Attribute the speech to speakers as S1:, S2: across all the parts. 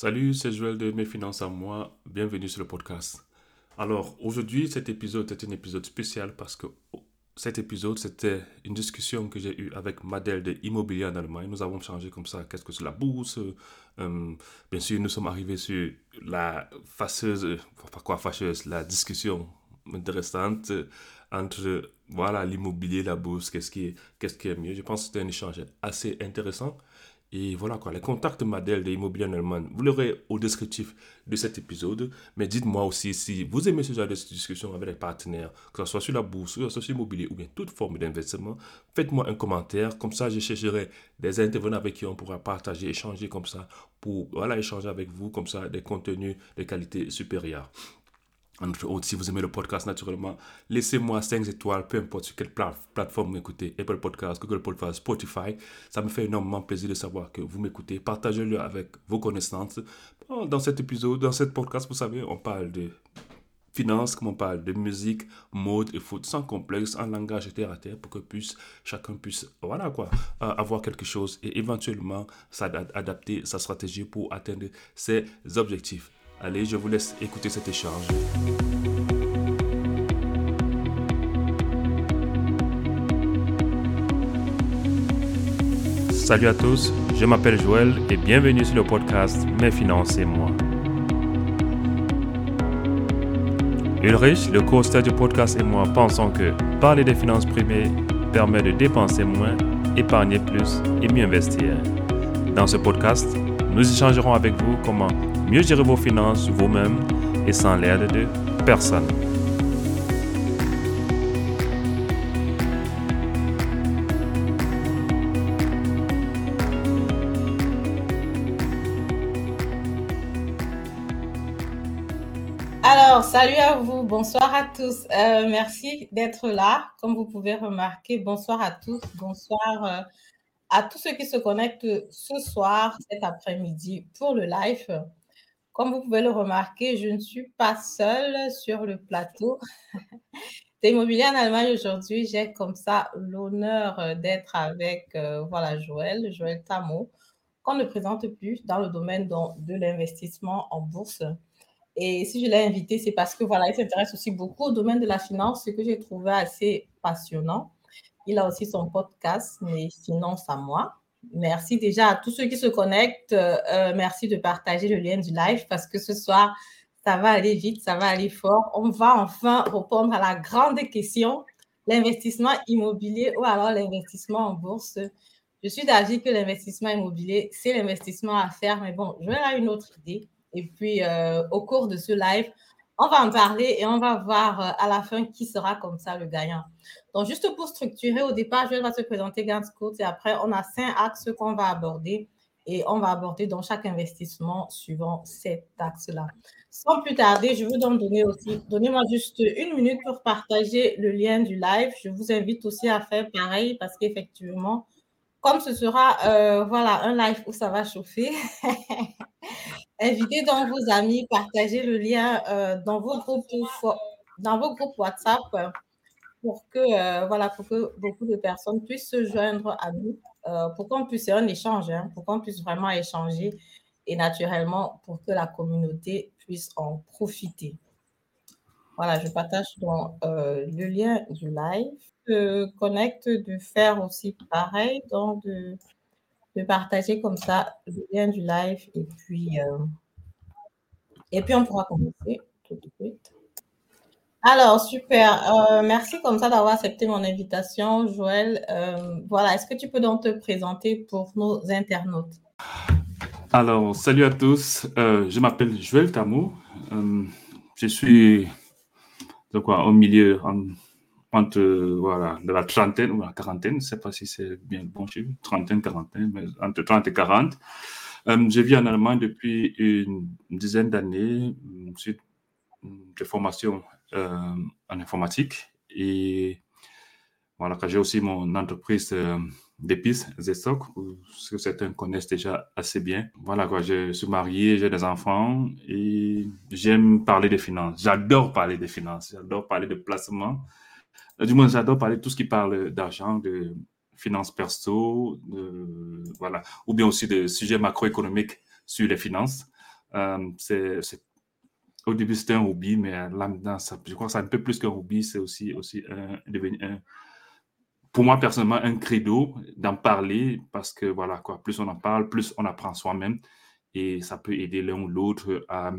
S1: Salut, c'est Joël de Mes Finances à moi. Bienvenue sur le podcast. Alors, aujourd'hui, cet épisode est un épisode spécial parce que cet épisode, c'était une discussion que j'ai eue avec Madel de Immobilier en Allemagne. Nous avons changé comme ça, qu'est-ce que c'est la bourse? Euh, bien sûr, nous sommes arrivés sur la fâcheuse, pas quoi fâcheuse, la discussion intéressante entre voilà l'immobilier, la bourse, qu'est-ce qui est mieux. Je pense que c'était un échange assez intéressant. Et voilà quoi, les contacts Madel de Immobilier en Allemagne, vous l'aurez au descriptif de cet épisode. Mais dites-moi aussi si vous aimez ce genre de discussion avec les partenaires, que ce soit sur la bourse, que ce soit sur l'immobilier ou bien toute forme d'investissement. Faites-moi un commentaire, comme ça je chercherai des intervenants avec qui on pourra partager, échanger comme ça, pour voilà, échanger avec vous comme ça des contenus de qualité supérieure si vous aimez le podcast, naturellement, laissez-moi 5 étoiles, peu importe sur quelle plateforme vous m'écoutez, Apple Podcast, Google Podcast, Spotify. Ça me fait énormément plaisir de savoir que vous m'écoutez. Partagez-le avec vos connaissances. Dans cet épisode, dans cet podcast, vous savez, on parle de finances, comme on parle de musique, mode et foot, sans complexe, en langage terre à terre, pour que puisse, chacun puisse, voilà quoi, euh, avoir quelque chose et éventuellement adapter sa stratégie pour atteindre ses objectifs. Allez, je vous laisse écouter cet échange. Salut à tous, je m'appelle Joël et bienvenue sur le podcast Mes finances et moi. Ulrich, le co du podcast et moi pensons que parler des finances privées permet de dépenser moins, épargner plus et mieux investir. Dans ce podcast, nous échangerons avec vous comment mieux gérer vos finances vous-même et sans l'aide de personne.
S2: Alors, salut à vous, bonsoir à tous. Euh, merci d'être là. Comme vous pouvez remarquer, bonsoir à tous, bonsoir euh, à tous ceux qui se connectent ce soir, cet après-midi pour le live. Comme vous pouvez le remarquer, je ne suis pas seule sur le plateau. C'est Immobilier en Allemagne aujourd'hui. J'ai comme ça l'honneur d'être avec euh, voilà, Joël, Joël Tamo, qu'on ne présente plus dans le domaine de l'investissement en bourse. Et si je l'ai invité, c'est parce que voilà, il s'intéresse aussi beaucoup au domaine de la finance, ce que j'ai trouvé assez passionnant. Il a aussi son podcast, mais Finance à moi. Merci déjà à tous ceux qui se connectent. Euh, euh, merci de partager le lien du live parce que ce soir, ça va aller vite, ça va aller fort. On va enfin répondre à la grande question, l'investissement immobilier ou alors l'investissement en bourse. Je suis d'avis que l'investissement immobilier, c'est l'investissement à faire, mais bon, je vais avoir une autre idée. Et puis, euh, au cours de ce live, on va en parler et on va voir à la fin qui sera comme ça le gagnant. Donc, juste pour structurer, au départ, je vais se présenter courte et après, on a cinq axes qu'on va aborder et on va aborder dans chaque investissement suivant cet axe-là. Sans plus tarder, je veux donc donner aussi, donnez-moi juste une minute pour partager le lien du live. Je vous invite aussi à faire pareil parce qu'effectivement, comme ce sera euh, voilà, un live où ça va chauffer, invitez donc vos amis, partagez le lien euh, dans, vos groupes, dans vos groupes WhatsApp pour que, euh, voilà, pour que beaucoup de personnes puissent se joindre à nous, pour qu'on puisse, un échange, hein, pour qu'on puisse vraiment échanger et naturellement pour que la communauté puisse en profiter. Voilà, je partage donc le lien du live connecte, de faire aussi pareil, donc de, de, partager comme ça le lien du live et puis, euh, et puis on pourra commencer tout de suite. Alors, super. Euh, merci comme ça d'avoir accepté mon invitation, Joël. Euh, voilà, est-ce que tu peux donc te présenter pour nos internautes?
S1: Alors, salut à tous. je m'appelle Joël Tamou. je suis de au milieu, en entre voilà, de la trentaine ou la quarantaine, je ne sais pas si c'est bien bon chiffre, trentaine, quarantaine, mais entre 30 et 40. Euh, je vis en Allemagne depuis une dizaine d'années, suite de formation euh, en informatique. Et voilà, j'ai aussi mon entreprise euh, d'épices, Zestock, que certains connaissent déjà assez bien. Voilà, quoi, je suis marié, j'ai des enfants et j'aime parler des finances. J'adore parler des finances, j'adore parler de placement du moins, j'adore parler de tout ce qui parle d'argent, de finances perso, voilà, ou bien aussi de sujets macroéconomiques sur les finances.
S3: c'est au début, c'était un hobby, mais là, maintenant, je crois que c'est un peu plus qu'un hobby. C'est aussi, aussi un, devenu pour moi, personnellement, un credo d'en parler parce que, voilà, quoi, plus on en parle, plus on apprend soi-même et ça peut aider l'un ou l'autre à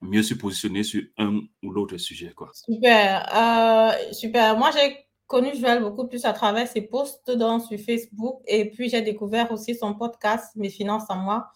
S3: mieux se positionner sur un ou l'autre sujet, quoi.
S2: Super. Euh, super. Moi, j'ai connu Joël beaucoup plus à travers ses posts dans, sur Facebook et puis j'ai découvert aussi son podcast Mes finances à moi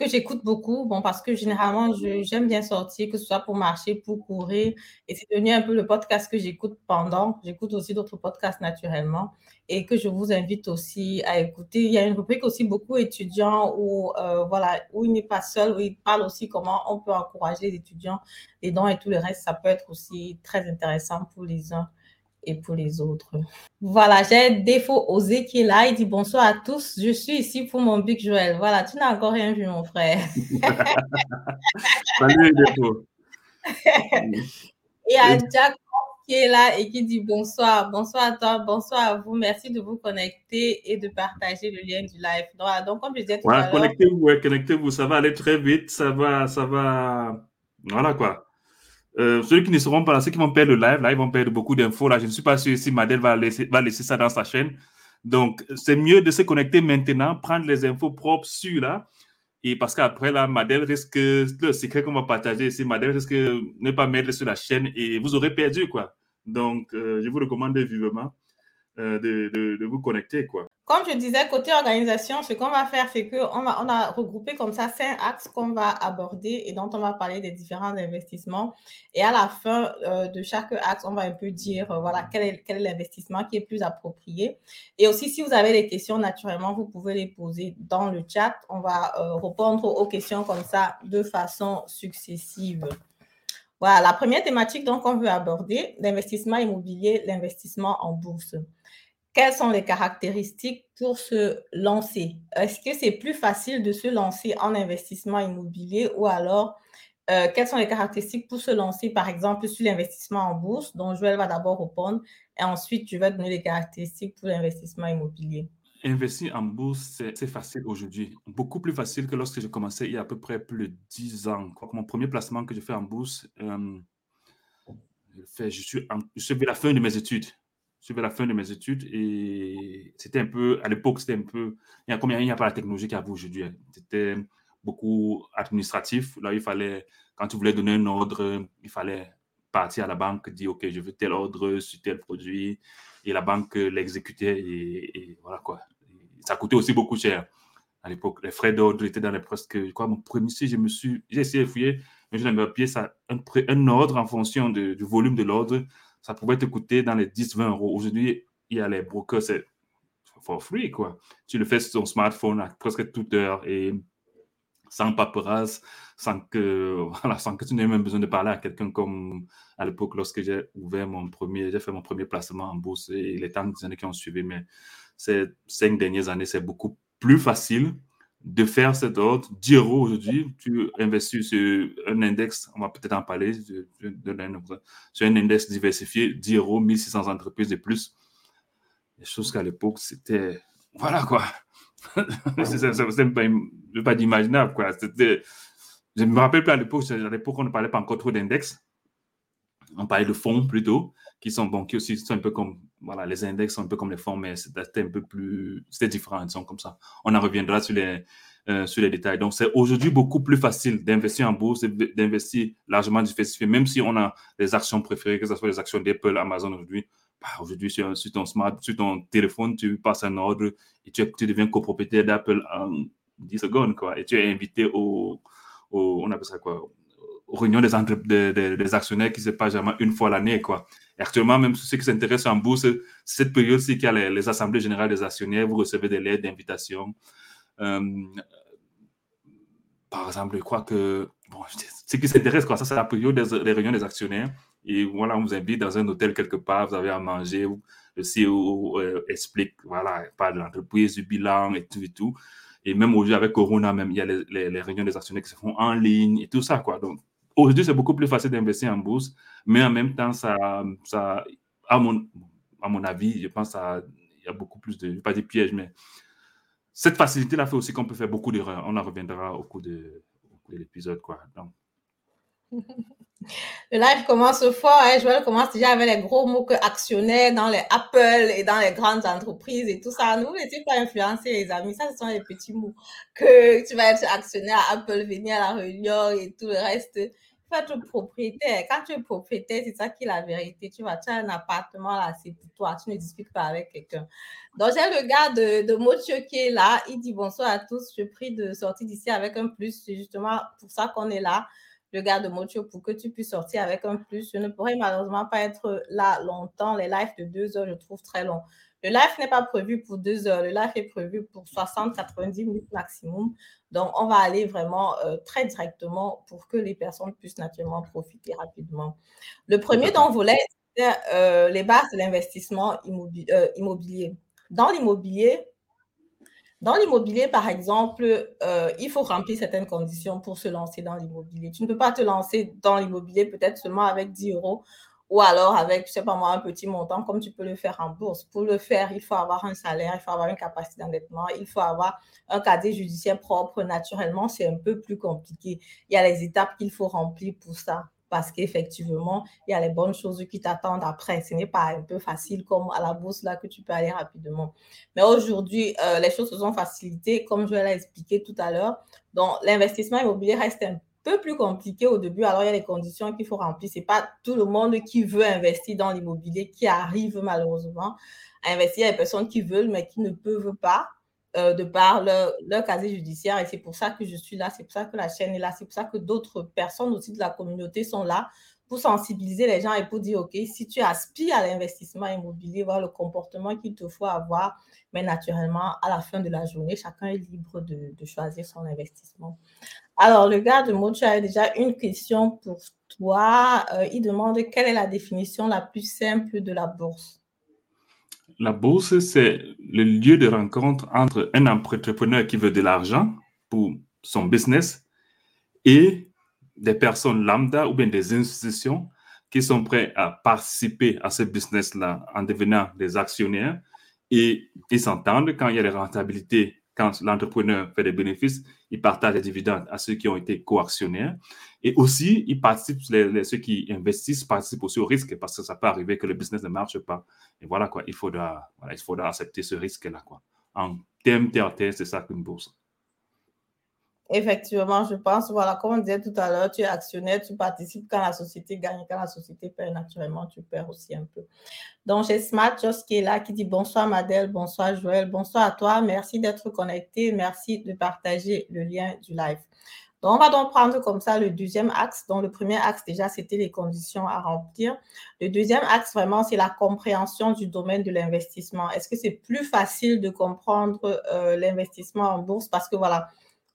S2: que j'écoute beaucoup, bon, parce que généralement, j'aime bien sortir, que ce soit pour marcher, pour courir. Et c'est devenu un peu le podcast que j'écoute pendant. J'écoute aussi d'autres podcasts naturellement et que je vous invite aussi à écouter. Il y a une rubrique aussi beaucoup étudiants où, euh, voilà, où il n'est pas seul, où il parle aussi comment on peut encourager les étudiants, les dons et tout le reste. Ça peut être aussi très intéressant pour les uns et pour les autres. Voilà, j'ai Défaut Osé qui est là. Il dit bonsoir à tous. Je suis ici pour mon Big Joël. Voilà, tu n'as encore rien vu, mon frère. Salut, Défaut. et à Jack qui est là et qui dit bonsoir. Bonsoir à toi, bonsoir à vous. Merci de vous connecter et de partager le lien du live. Donc, donc comme je disais tout
S3: à l'heure. Connectez-vous, connectez-vous. Ça va aller très vite. Ça va, ça va. Voilà quoi. Euh, ceux qui ne seront pas là, ceux qui vont perdre le live, là, ils vont perdre beaucoup d'infos. Là, je ne suis pas sûr si Madel va laisser, va laisser ça dans sa chaîne. Donc, c'est mieux de se connecter maintenant, prendre les infos propres sur là. Et parce qu'après, là, Madel risque, le secret qu'on va partager ici, Madel risque de ne pas mettre sur la chaîne et vous aurez perdu, quoi. Donc, euh, je vous recommande vivement de, de, vous connecter.
S2: Comme je disais, côté organisation, ce qu'on va faire, c'est qu'on on a regroupé comme ça cinq axes qu'on va aborder et dont on va parler des différents investissements. Et à la fin euh, de chaque axe, on va un peu dire, euh, voilà, quel est, l'investissement qui est plus approprié. Et aussi, si vous avez des questions, naturellement, vous pouvez les poser dans le chat. On va euh, répondre aux questions comme ça de façon successive. Voilà, la première thématique donc on veut aborder, l'investissement immobilier, l'investissement en bourse quelles sont les caractéristiques pour se lancer? Est-ce que c'est plus facile de se lancer en investissement immobilier ou alors euh, quelles sont les caractéristiques pour se lancer, par exemple, sur l'investissement en bourse, dont Joël va d'abord répondre, et ensuite je vais donner les caractéristiques pour l'investissement immobilier.
S3: Investir en bourse, c'est facile aujourd'hui. Beaucoup plus facile que lorsque j'ai commencé il y a à peu près plus de 10 ans. Mon premier placement que j'ai fait en bourse, euh, je, suis je suis à la fin de mes études suivais la fin de mes études et c'était un peu, à l'époque, c'était un peu, il y a n'y a pas la technologie qu'il y a aujourd'hui. C'était beaucoup administratif. Là, il fallait, quand tu voulais donner un ordre, il fallait partir à la banque, dire, OK, je veux tel ordre sur tel produit et la banque l'exécutait et, voilà quoi. ça coûtait aussi beaucoup cher à l'époque. Les frais d'ordre étaient dans les presque, quoi, mon premier, si je me suis, j'ai essayé de fouiller, mais je n'avais pas un, un ordre en fonction du volume de l'ordre ça pouvait te coûter dans les 10-20 euros. Aujourd'hui, il y a les brokers, c'est for free, quoi. Tu le fais sur ton smartphone à presque toute heure et sans paperasse, sans que, voilà, sans que tu n'aies même besoin de parler à quelqu'un comme à l'époque lorsque j'ai ouvert mon premier, j'ai fait mon premier placement en bourse et les temps années qui ont suivi, mais ces cinq dernières années, c'est beaucoup plus facile de faire cet ordre. 10 euros aujourd'hui, tu investis sur un index, on va peut-être en parler, sur un index diversifié, 10 euros, 1600 entreprises de plus. Des choses qu'à l'époque, c'était. Voilà quoi. c'est pas, pas d'imaginable quoi. Je me rappelle plus à l'époque, à l'époque, on ne parlait pas encore trop d'index. On parlait de fonds plutôt, qui sont, bon, qui aussi sont un peu comme voilà, les index sont un peu comme les fonds, mais c'était un peu plus, c'était différent, disons comme ça. On en reviendra sur les, euh, sur les détails. Donc, c'est aujourd'hui beaucoup plus facile d'investir en bourse, d'investir largement diversifié, même si on a les actions préférées, que ce soit les actions d'Apple, Amazon aujourd'hui. Bah, aujourd'hui, sur, ton smart, sur ton téléphone, tu passes un ordre et tu, deviens copropriétaire d'Apple en 10 secondes, quoi. Et tu es invité au, au on appelle ça quoi, aux réunions des, des, des, actionnaires qui se passent jamais une fois l'année, quoi. Actuellement, même ceux qui s'intéressent en bourse, cette période-ci qu'il y a les, assemblées générales des actionnaires, vous recevez des lettres d'invitation. Euh, par exemple, je crois que, bon, ce qui s'intéresse, quoi, ça, c'est la période des, réunions des actionnaires. Et voilà, on vous invite dans un hôtel quelque part, vous avez à manger, le CEO euh, explique, voilà, parle de l'entreprise, du bilan et tout et tout. Et même aujourd'hui, avec Corona, même, il y a les, les, réunions des actionnaires qui se font en ligne et tout ça, quoi. Donc, Aujourd'hui, c'est beaucoup plus facile d'investir en bourse, mais en même temps, ça, ça à, mon, à mon avis, je pense qu'il y a beaucoup plus de, pas dire pièges, mais cette facilité-là fait aussi qu'on peut faire beaucoup d'erreurs. On en reviendra au cours de, l'épisode, quoi.
S2: Le live commence fort. Hein. Joël commence déjà avec les gros mots que actionnaire dans les Apple et dans les grandes entreprises et tout ça. Nous, n'étions pas influencés, les amis. Ça, ce sont les petits mots que tu vas être actionnaire à Apple, venir à la réunion et tout le reste. Vas être propriétaire. Quand tu es propriétaire, c'est ça qui est la vérité. Tu vas, tu as un appartement là, c'est pour toi. Tu ne discutes pas avec quelqu'un. Donc, j'ai le gars de, de qui est là. Il dit bonsoir à tous. Je prie de sortir d'ici avec un plus. C'est justement pour ça qu'on est là le gars de Mocho pour que tu puisses sortir avec un plus. Je ne pourrais malheureusement pas être là longtemps. Les lives de deux heures, je trouve très long. Le live n'est pas prévu pour deux heures. Le live est prévu pour 60-90 minutes maximum. Donc, on va aller vraiment euh, très directement pour que les personnes puissent naturellement profiter rapidement. Le premier dont on voulait, c'était euh, les bases de l'investissement euh, immobilier. Dans l'immobilier, dans l'immobilier, par exemple, euh, il faut remplir certaines conditions pour se lancer dans l'immobilier. Tu ne peux pas te lancer dans l'immobilier peut-être seulement avec 10 euros ou alors avec, je sais pas moi, un petit montant comme tu peux le faire en bourse. Pour le faire, il faut avoir un salaire, il faut avoir une capacité d'endettement, il faut avoir un casier judiciaire propre. Naturellement, c'est un peu plus compliqué. Il y a les étapes qu'il faut remplir pour ça parce qu'effectivement, il y a les bonnes choses qui t'attendent après. Ce n'est pas un peu facile comme à la bourse là que tu peux aller rapidement. Mais aujourd'hui, euh, les choses se sont facilitées, comme je l'ai expliqué tout à l'heure. Donc, l'investissement immobilier reste un peu plus compliqué au début. Alors, il y a les conditions qu'il faut remplir. Ce n'est pas tout le monde qui veut investir dans l'immobilier qui arrive malheureusement à investir. Il y a des personnes qui veulent, mais qui ne peuvent pas. Euh, de par leur, casier judiciaire. Et c'est pour ça que je suis là, c'est pour ça que la chaîne est là, c'est pour ça que d'autres personnes aussi de la communauté sont là pour sensibiliser les gens et pour dire, OK, si tu aspires à l'investissement immobilier, voir le comportement qu'il te faut avoir, mais naturellement, à la fin de la journée, chacun est libre de, choisir son investissement. Alors, le gars de Mocho a déjà une question pour toi. Euh, il demande quelle est la définition la plus simple de la bourse?
S3: La bourse, c'est le lieu de rencontre entre un entrepreneur qui veut de l'argent pour son business et des personnes lambda ou bien des institutions qui sont prêts à participer à ce business-là en devenant des actionnaires et ils s'entendent quand il y a des rentabilités quand l'entrepreneur fait des bénéfices, il partage les dividendes à ceux qui ont été coactionnaires. Et aussi, il participe, ceux qui investissent participent aussi au risque parce que ça peut arriver que le business ne marche pas. Et voilà quoi, il faudra, il faudra accepter ce risque-là. En termes terre c'est ça qu'une bourse.
S2: Effectivement, je pense, voilà, comme on disait tout à l'heure, tu es actionnaire, tu participes quand la société gagne, quand la société perd, naturellement, tu perds aussi un peu. Donc, j'ai Smart Joss qui est là, qui dit bonsoir Madel, bonsoir Joël, bonsoir à toi, merci d'être connecté, merci de partager le lien du live. Donc, on va donc prendre comme ça le deuxième axe. Donc, le premier axe, déjà, c'était les conditions à remplir. Le deuxième axe, vraiment, c'est la compréhension du domaine de l'investissement. Est-ce que c'est plus facile de comprendre euh, l'investissement en bourse? Parce que, voilà,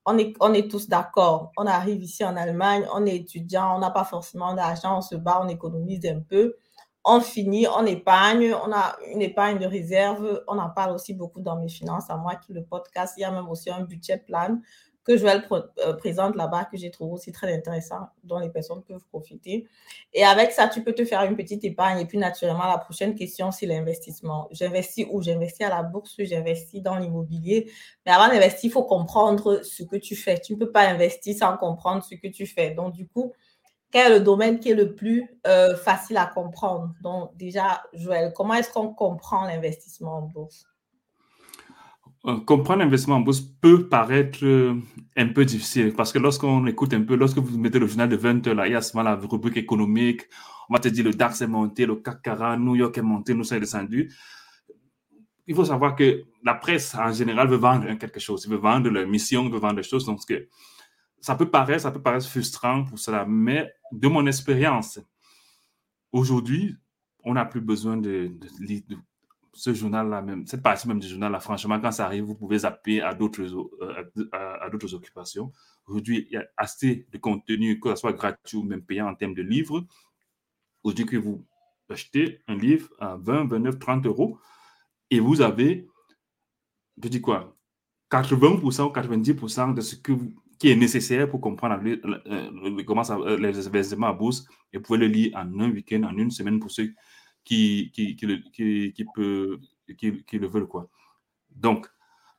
S2: on est, tous d'accord. On arrive ici en Allemagne, on est étudiant, on n'a pas forcément d'argent, on se bat, on économise un peu. On finit, on épargne, on a une épargne de réserve. On en parle aussi beaucoup dans mes finances. À moi qui le podcast, il y a même aussi un budget plan que Joël euh, présente là-bas, que j'ai trouvé aussi très intéressant, dont les personnes peuvent profiter. Et avec ça, tu peux te faire une petite épargne. Et puis, naturellement, la prochaine question, c'est l'investissement. J'investis où? J'investis à la bourse, j'investis dans l'immobilier. Mais avant d'investir, il faut comprendre ce que tu fais. Tu ne peux pas investir sans comprendre ce que tu fais. Donc, du coup, quel est le domaine qui est le plus euh, facile à comprendre? Donc, déjà, Joël, comment est-ce qu'on comprend l'investissement en bourse?
S3: Comprendre l'investissement en bourse peut paraître euh, un peu difficile parce que lorsqu'on écoute un peu, lorsque vous mettez le journal de 20 heures, il y a souvent la rubrique économique. On va te dire le DAX est monté, le CAC 40, New York est monté, nous sommes descendu. Il faut savoir que la presse, en général, veut vendre quelque chose. Il veut vendre leur mission, il veut vendre des choses. Donc, ça peut paraître, ça peut paraître frustrant pour cela. Mais de mon expérience, aujourd'hui, on n'a plus besoin de, de, ce journal-là, même, cette partie même du journal-là, franchement, quand ça arrive, vous pouvez zapper à d'autres, euh, à, d'autres occupations. Aujourd'hui, il y a assez de contenu, que ce soit gratuit ou même payant en termes de livres. Aujourd'hui, que vous achetez un livre à 20, 29, 30 euros et vous avez, je dis quoi, 80% ou 90% de ce que qui est nécessaire pour comprendre comment ça, les investissements à bourse et vous pouvez le lire en un week-end, en une semaine pour ceux qui, qui, qui, qui peut, qui, qui, le veulent. Quoi. Donc,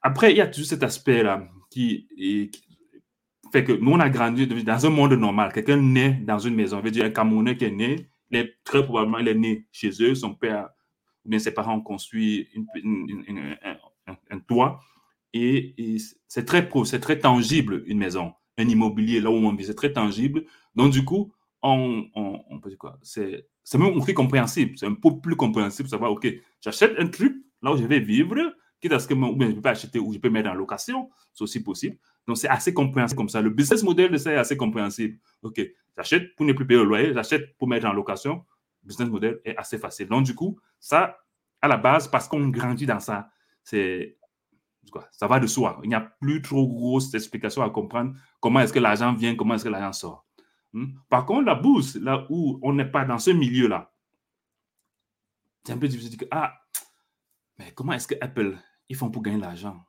S3: après, il y a toujours cet aspect-là qui, fait que nous, on a grandi dans un monde normal. Quelqu'un naît dans une maison. Je veux dire, un Camerounais qui est né, très probablement, il est né chez eux. Son père ou bien ses parents ont construit un, toit. Et, c'est très, c'est très tangible, une maison. Un immobilier, là où on vit, c'est très tangible. Donc, du coup, on, C'est même plus compréhensible. C'est un peu plus compréhensible savoir, OK, j'achète un truc là où je vais vivre, quitte à ce que ou bien je peux acheter ou je peux mettre en location, c'est aussi possible. Donc, c'est assez compréhensible comme ça. Le business model de ça est assez compréhensible. OK, j'achète pour ne plus payer le loyer, j'achète pour mettre en location. Business model est assez facile. Donc, du coup, ça, à la base, parce qu'on grandit dans ça, c'est ça va de soi. Il n'y a plus trop grosse explication à comprendre comment est-ce que l'argent vient, comment est-ce que l'argent sort? Hmm? Par contre, la bourse, là où on n'est pas dans ce milieu-là, c'est un peu difficile de dire, ah, mais comment est-ce que Apple, ils font pour gagner l'argent?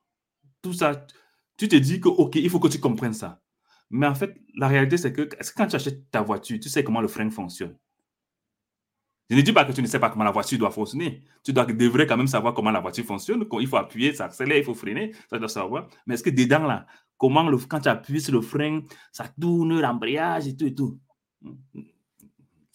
S3: Tout ça, tu te dis que, OK, il faut que tu comprennes ça. Mais en fait, la réalité, c'est que, quand tu achètes ta voiture, tu sais comment le frein fonctionne? Je ne dis pas que tu ne sais pas comment la voiture doit fonctionner. Tu dois, devrais quand même savoir comment la voiture fonctionne. Il faut appuyer, ça accélère, il faut freiner, ça doit savoir. Mais est-ce que dedans, là, comment quand tu appuies sur le frein, ça tourne, l'embrayage et tout et tout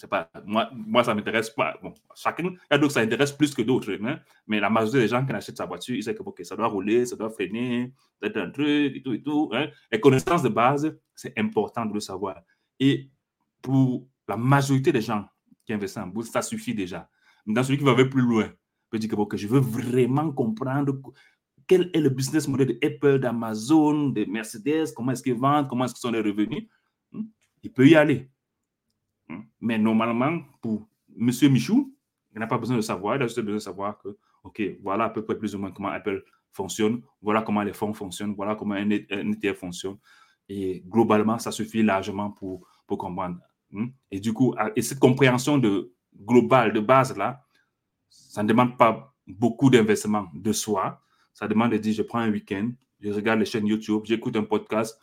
S3: pas, moi, moi, ça m'intéresse pas. Bon, chacun, il y a d'autres ça intéresse plus que d'autres. Hein? Mais la majorité des gens qui achètent sa voiture, ils savent que ça doit rouler, ça doit freiner, être un truc et tout et tout. Hein? Les connaissances de base, c'est important de le savoir. Et pour la majorité des gens qui investissent en bourse, ça suffit déjà. Dans celui qui va aller plus loin, peut dire que, je veux vraiment comprendre quel est le business model de Apple, d'Amazon, de Mercedes, comment est-ce qu'ils vendent, comment est-ce qu'ils sont les revenus? Hmm? Il peut y aller. Hein. Mais normalement, pour M. Michou, il n'a pas besoin de savoir, il a juste besoin de savoir que, OK, voilà à peu près plus ou moins comment Apple fonctionne, voilà comment les fonds fonctionnent, voilà comment un ETF fonctionne. Et globalement, ça suffit largement pour, pour comprendre. Hein. Et du coup, et cette compréhension de, globale, de base là, ça ne demande pas beaucoup d'investissement de soi. Ça demande de dire, je prends un week-end, je regarde les chaînes YouTube, j'écoute un podcast,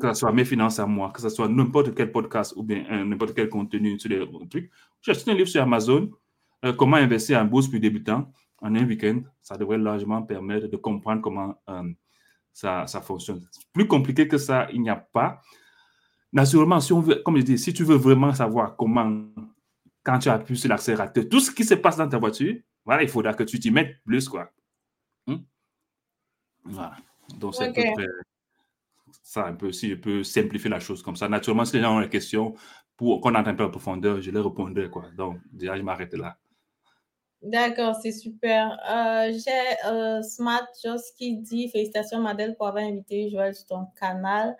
S3: que ce soit mes finances à moi, que ce soit n'importe quel podcast ou bien euh, n'importe quel contenu sur les trucs. J'ai acheté un livre sur Amazon, euh, Comment investir en bourse pour débutants, en un week-end. Ça devrait largement permettre de comprendre comment euh, ça, ça, fonctionne. Plus compliqué que ça, il n'y a pas. Naturellement, si on veut, comme je dis, si tu veux vraiment savoir comment, quand tu appuies sur l'accélérateur, tout ce qui se passe dans ta voiture, voilà, il faudra que tu t'y mettes plus, quoi. Hmm? Voilà. Donc, c'est ça un peu, si je peux simplifier la chose comme ça. Naturellement, si les gens ont des questions pour qu'on entre un peu en profondeur, je les répondrai. Quoi. Donc, déjà, je m'arrête là.
S2: D'accord, c'est super. Euh, j'ai euh, Smart Joss qui dit Félicitations, Madeleine, pour avoir invité Joël sur ton canal.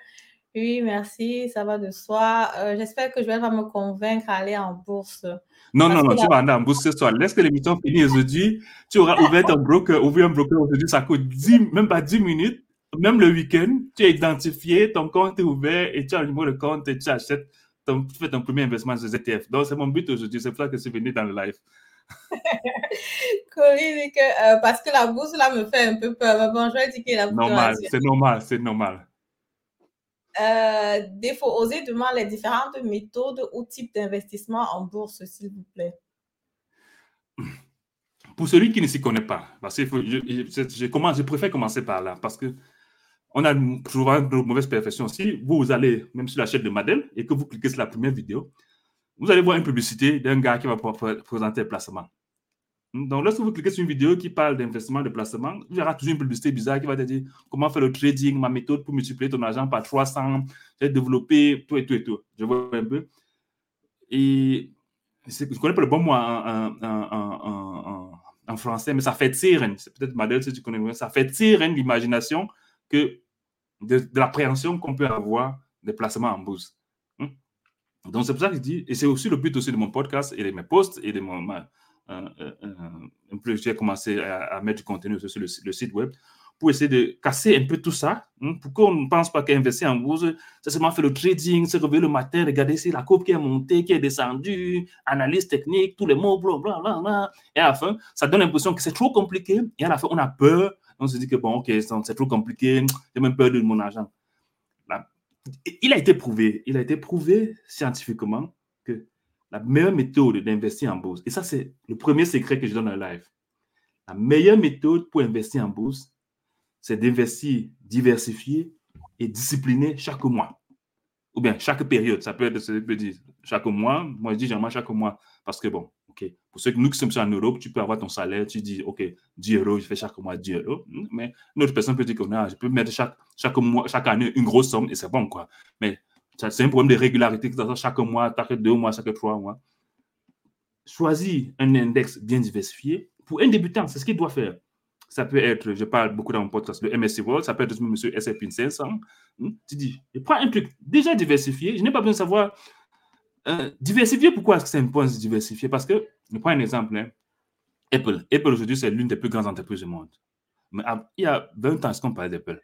S2: Oui, merci, ça va de soi. Euh, j'espère que Joël va me convaincre à aller en bourse.
S3: Non, non, non, tu vas aller en bourse ce soir. Laisse que l'émission finisse aujourd'hui. Tu auras ouvert un broker, ouvrir un broker aujourd'hui, ça coûte 10, même pas 10 minutes même le week-end, tu es identifié, ton compte est ouvert et tu as un numéro de compte et tu achètes, ton, tu fais ton premier investissement sur ZTF. Donc, c'est mon but aujourd'hui. C'est pour ça que je suis venu dans le live.
S2: Corinne que, euh, parce que la bourse là me fait un peu peur. bon, je vais dire que la bourse.
S3: Normal, c'est normal, c'est normal.
S2: Euh, faut oser demander les différentes méthodes ou types d'investissement en bourse, s'il vous plaît.
S3: Pour celui qui ne s'y connaît pas, parce que je, préfère commencer par là, parce que on a souvent de mauvaises perfections. Si vous allez même sur la chaîne de Madel et que vous cliquez sur la première vidéo, vous allez voir une publicité d'un gars qui va présenter le placement. Donc, lorsque vous cliquez sur une vidéo qui parle d'investissement, de placement, vous verrez toujours une publicité bizarre qui va te dire comment faire le trading, ma méthode pour multiplier ton argent par 300, j'ai développé tout et tout et tout. Je vois un peu. Et je ne connais pas le bon mot en, français, mais ça fait tirer. C'est peut-être Madel si tu connais, ça fait tirer l'imagination que de, l'appréhension qu'on peut avoir des placements en bourse. Hmm? Donc, c'est pour ça que je dis, et c'est aussi le but aussi de mon podcast et de mes posts et de mon. J'ai commencé à, mettre du contenu sur le, site web pour essayer de casser un peu tout ça, hein, pour qu'on ne pense pas qu'investir en bourse, c'est seulement faire le trading, se réveiller le matin, regarder si la courbe qui est montée, qui est descendue, analyse technique, tous les mots, blablabla. Et à la fin, ça donne l'impression que c'est trop compliqué. Et à la fin, on a peur on se dit que bon, ok, c'est trop compliqué, j'ai même peur de mon argent. Il a été prouvé, il a été prouvé scientifiquement que la meilleure méthode d'investir en bourse, et ça c'est le premier secret que je donne le live, la meilleure méthode pour investir en bourse, c'est d'investir diversifié et discipliné chaque mois. Ou bien chaque période. Ça peut être, ça peut dire chaque mois. Moi, je dis généralement chaque mois. Parce que bon, OK. Pour ceux que nous qui sommes en Europe, tu peux avoir ton salaire, tu dis, OK, 10 euros, je fais chaque mois 10 euros. Mais une autre personne peut dire que je peux mettre chaque, chaque mois, chaque année une grosse somme et c'est bon, quoi. Mais c'est un problème de régularité, chaque mois, chaque deux mois, chaque trois mois. Choisis un index bien diversifié. Pour un débutant, c'est ce qu'il doit faire. Ça peut être, je parle beaucoup dans mon podcast, le MSC World, ça peut être monsieur S&P 500. Hmm? Tu dis, je prends un truc déjà diversifié, je n'ai pas besoin de savoir euh, diversifier, pourquoi est-ce que c'est important de diversifier? Parce que, je prends un exemple, hein. Apple. Apple aujourd'hui, c'est l'une des plus grandes entreprises du monde. Mais il y a 20 ans, est-ce qu'on parlait d'Apple?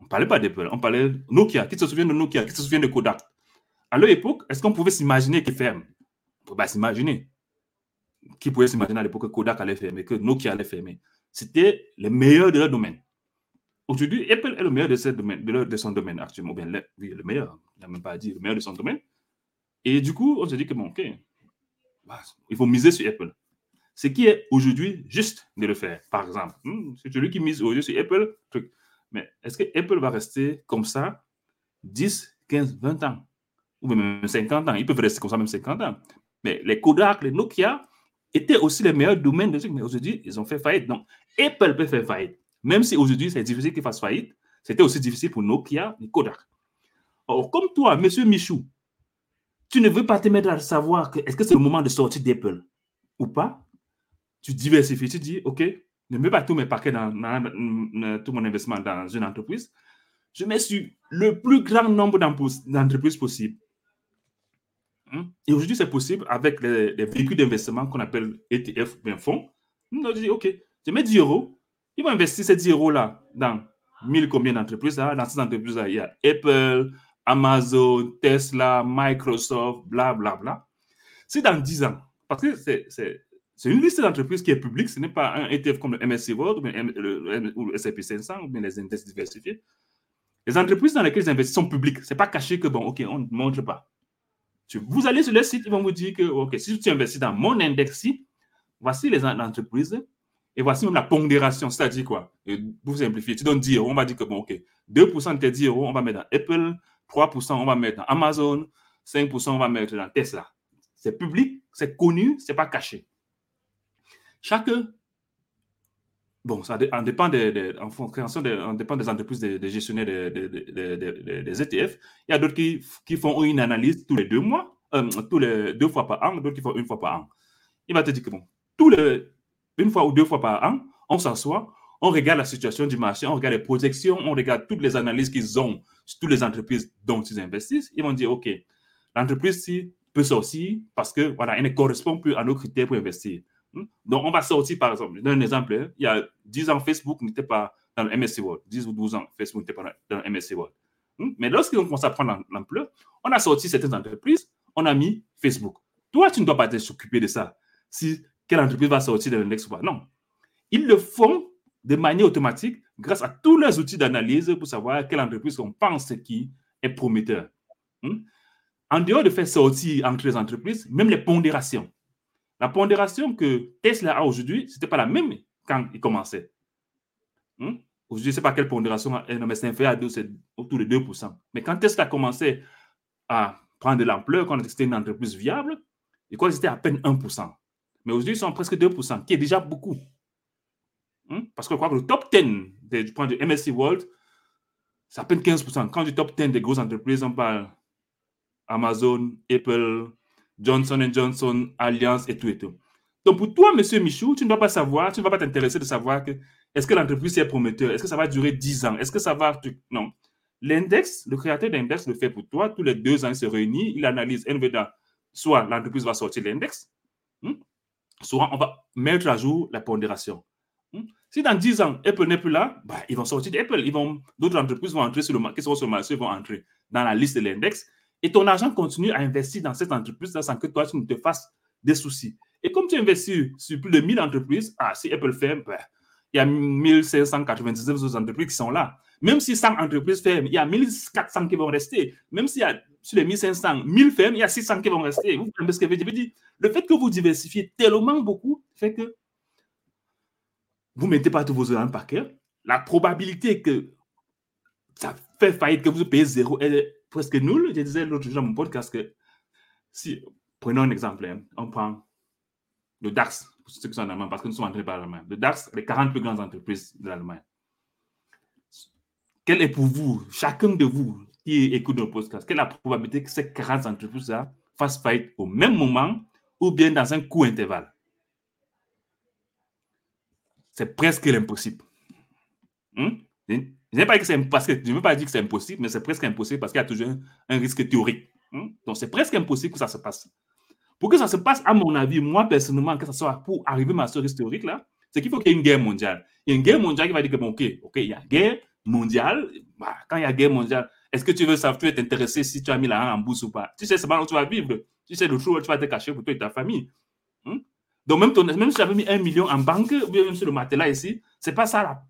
S3: On ne parlait pas d'Apple, on parlait de Nokia. Qui se souvient de Nokia? Qui se souvient de Kodak? À leur époque, est-ce qu'on pouvait s'imaginer qu'ils ferment? On ne pouvait pas s'imaginer. Qui pouvait s'imaginer à l'époque que Kodak allait fermer, que Nokia allait fermer? C'était les meilleurs de leur domaine. Aujourd'hui, Apple est le meilleur de, domaine, de, son domaine actuellement. Bien, oui, le meilleur, il n'a même pas dit le meilleur de son domaine. Et du coup, on se dit que bon, ok, bah, il faut miser sur Apple. Ce qui est aujourd'hui juste de le faire, par exemple. Hmm, c'est celui qui mise aujourd'hui sur Apple. Mais est-ce que Apple va rester comme ça 10, 15, 20 ans? Ou même 50 ans? Ils peuvent rester comme ça même 50 ans. Mais les Kodak, les Nokia étaient aussi les meilleurs domaines de trucs. Mais aujourd'hui, ils ont fait faillite. Donc, Apple peut faire faillite. Même si aujourd'hui, c'est difficile qu'ils fassent faillite, c'était aussi difficile pour Nokia et Kodak. Or, comme toi, monsieur Michou, tu ne veux pas te mettre à savoir que est-ce que c'est le moment de sortir d'Apple ou pas? Tu diversifies, tu dis, OK, ne mets pas tous mes paquets tout mon investissement dans une entreprise. Je mets sur le plus grand nombre d'entreprises possible. Hmm? Et aujourd'hui, c'est possible avec les, véhicules d'investissement qu'on appelle ETF bien fonds. On dit, OK, je mets 10 euros. Ils vont investir ces 10 euros-là dans 1000 combien d'entreprises. Dans ces entreprises-là, il y a Apple, Amazon, Tesla, Microsoft, bla, bla, bla. C'est dans 10 ans. Parce que c'est une liste d'entreprises qui est publique. Ce n'est pas un ETF comme le MSC World ou le, S&P 500 ou bien les indices diversifiés. Les entreprises dans lesquelles ils investissent sont publiques. Ce n'est pas caché que, bon, OK, on ne montre pas. Vous allez sur le site, ils vont vous dire que, OK, si tu investis dans mon index voici les entreprises et voici même la pondération. C'est-à-dire quoi? Pour simplifier, tu donnes 10 euros, on va dire que, bon, OK, 2% de tes 10 euros, on va mettre dans Apple, 3% on va mettre dans Amazon, 5% on va mettre dans Tesla. C'est public, c'est connu, c'est pas caché. Chaque Bon, ça dépend des, en fonction dépend des entreprises, des, gestionnaires des, ETF. E Il y a d'autres qui, qui, font une analyse tous les deux mois, euh, tous les deux fois par an, d'autres qui font une fois par an. Il va te dire que bon, tous les, une fois ou deux fois par an, on s'assoit, on regarde la situation du marché, on regarde les projections, on regarde toutes les analyses qu'ils ont sur toutes les entreprises dont ils investissent. Ils vont dire, OK, l'entreprise-ci peut sortir parce que voilà, elle ne correspond plus à nos critères pour investir. Hmm? Donc, on va sortir, par exemple, je donne un exemple. Hein. Il y a 10 ans, Facebook n'était pas dans le MSC World. 10 ou 12 ans, Facebook n'était pas dans le MSC World. Hmm? Mais lorsqu'ils ont commencé à prendre l'ampleur, on a sorti certaines entreprises, on a mis Facebook. Toi, tu ne dois pas t'occuper de ça. Si quelle entreprise va sortir de l'index ou pas. Non. Ils le font de manière automatique grâce à tous les outils d'analyse pour savoir quelle entreprise on pense qui est prometteur. Hmm? En dehors de faire sortir entre les entreprises, même les pondérations. La pondération que Tesla a aujourd'hui, ce n'était pas la même quand il commençait. Hmm? Aujourd'hui, je ne sais pas quelle pondération, mais c'est inférieur à 2, c'est autour de 2%. Mais quand Tesla a commencé à prendre de l'ampleur, quand c'était une entreprise viable, que c'était à peine 1%. Mais aujourd'hui, ils sont presque 2%, qui est déjà beaucoup. Hmm? Parce que je crois que le top 10 du point de MSC World, c'est à peine 15%. Quand du top 10 des grosses entreprises, on parle Amazon, Apple, Johnson Johnson, Alliance et tout et tout. Donc pour toi, monsieur Michou, tu ne dois pas savoir, tu ne vas pas t'intéresser de savoir que est-ce que l'entreprise est prometteur, est-ce que ça va durer 10 ans, est-ce que ça va... Non. L'index, le créateur d'index le fait pour toi, tous les deux ans, il se réunit, il analyse, soit l'entreprise va sortir l'index, hmm? soit on va mettre à jour la pondération. Hmm? Si dans 10 ans, Apple n'est plus là, bah, ils vont sortir d'Apple. D'autres entreprises vont entrer sur le marché, qui sur le marché, vont entrer dans la liste de l'index. Et ton argent continue à investir dans cette entreprise sans que toi, tu ne te fasses des soucis. Et comme tu investis sur plus de 1000 entreprises, ah, si Apple ferme, bah, il y a 1599 autres entreprises qui sont là. Même si 100 entreprises ferment, il y a 1400 qui vont rester. Même s'il y a sur les 1500, 1000 ferment, il y a 600 qui vont rester. Vous comprenez ce que je veux dire? Le fait que vous diversifiez tellement beaucoup fait que vous ne mettez pas tous vos œufs en paquet, la probabilité que ça fait faillite, que vous payez zéro, elle est presque nulle. Je disais l'autre jour dans mon podcast que si, prenons un exemple, hein, on prend le DAX, pour ceux qui sont en Allemagne, parce que nous sommes entrés par l'Allemagne. Le DAX, les 40 plus grandes entreprises de l'Allemagne. Quelle est pour vous, chacun de vous qui écoute nos podcasts, quelle est la probabilité que ces 40 entreprises-là fassent faillite au même moment ou bien dans un court intervalle? C'est presque l'impossible. Hmm? Je pas que parce que je ne veux pas dire que c'est impossible, mais c'est presque impossible parce qu'il y a toujours un, risque théorique. Hmm? Donc c'est presque impossible que ça se passe. Pour que ça se passe, à mon avis, moi personnellement, que ça soit pour arriver à ce risque théorique là, c'est qu'il faut qu'il y ait une guerre mondiale. Il y a une guerre mondiale qui va dire que bon, ok, il y a guerre mondiale. Bah, quand il y a guerre mondiale, est-ce que tu veux savoir, tu es intéressé si tu as mis l'argent en bourse ou pas? Tu sais seulement où tu vas vivre. Tu sais le trou où tu vas te cacher pour toi et ta famille. Hmm? Donc même, même si tu avais mis un million en banque, ou même sur le matelas ici, c'est pas ça la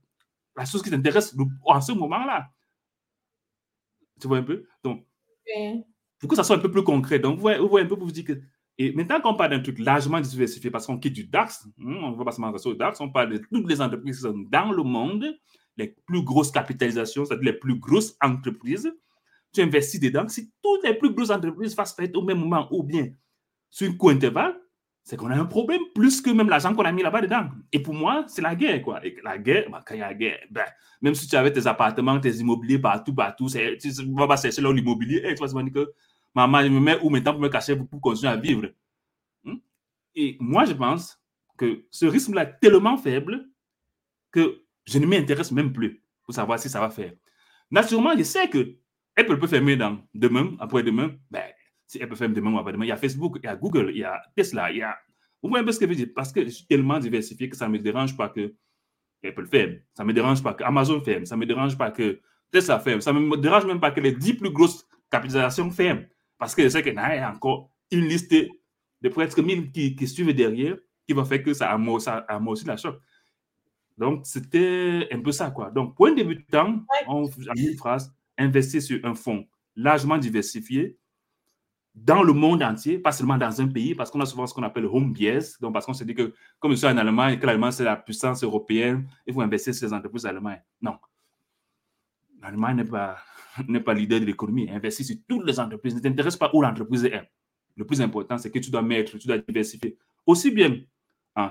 S3: la chose qui t'intéresse en ce moment-là. Tu vois un peu? Donc, pour que ça soit un peu plus concret, donc vous voyez, un peu pour vous dire que. Et maintenant qu'on parle d'un truc largement diversifié, parce qu'on quitte du DAX, hein, on ne va pas se mentir sur le DAX, on parle de toutes les entreprises qui sont dans le monde, les plus grosses capitalisations, c'est-à-dire les plus grosses entreprises. Tu investis dedans. Si toutes les plus grosses entreprises fassent faillite au même moment ou bien sur une court intervalle, c'est qu'on a un problème plus que même l'argent qu'on a mis là-bas dedans. Et pour moi, c'est la guerre, quoi. Et la guerre, bah, quand il y a la guerre, ben, même si tu avais tes appartements, tes immobiliers partout, partout, tu ne vas pas chercher l'immobilier, et tu vas se dire que je me mets où maintenant pour me cacher pour, continuer à vivre. Hmm? Et moi, je pense que ce risque-là est tellement faible que je ne m'intéresse même plus pour savoir si ça va faire. Naturellement, je sais que Apple peut fermer demain, après-demain, ben, si elle peut faire demain ou après-demain. Il y a Facebook, il y a Google, il y a Tesla, il y a. Vous voyez un peu ce que je veux dire? Parce que je suis tellement diversifié que ça ne me dérange pas que Apple ferme. Ça ne me dérange pas que Amazon ferme. Ça ne me dérange pas que Tesla ferme. Ça ne me dérange même pas que les 10 plus grosses capitalisations ferment. Parce que je sais qu'il y a encore une liste de presque 1000 qui, qui suivent derrière qui va faire que ça amortit la choc. Donc, c'était un peu ça, quoi. Donc, pour un débutant, on, a mis une phrase, investir sur un fonds largement diversifié dans le monde entier, pas seulement dans un pays, parce qu'on a souvent ce qu'on appelle home bias. Donc, parce qu'on se dit que, comme je suis en Allemagne, que l'Allemagne, c'est la puissance européenne, il faut investir sur les entreprises allemandes. Non. L'Allemagne n'est pas, n'est pas leader de l'économie. Investir sur toutes les entreprises. Ne t'intéresse pas où l'entreprise est. Le plus important, c'est que tu dois mettre, tu dois diversifier. Aussi bien en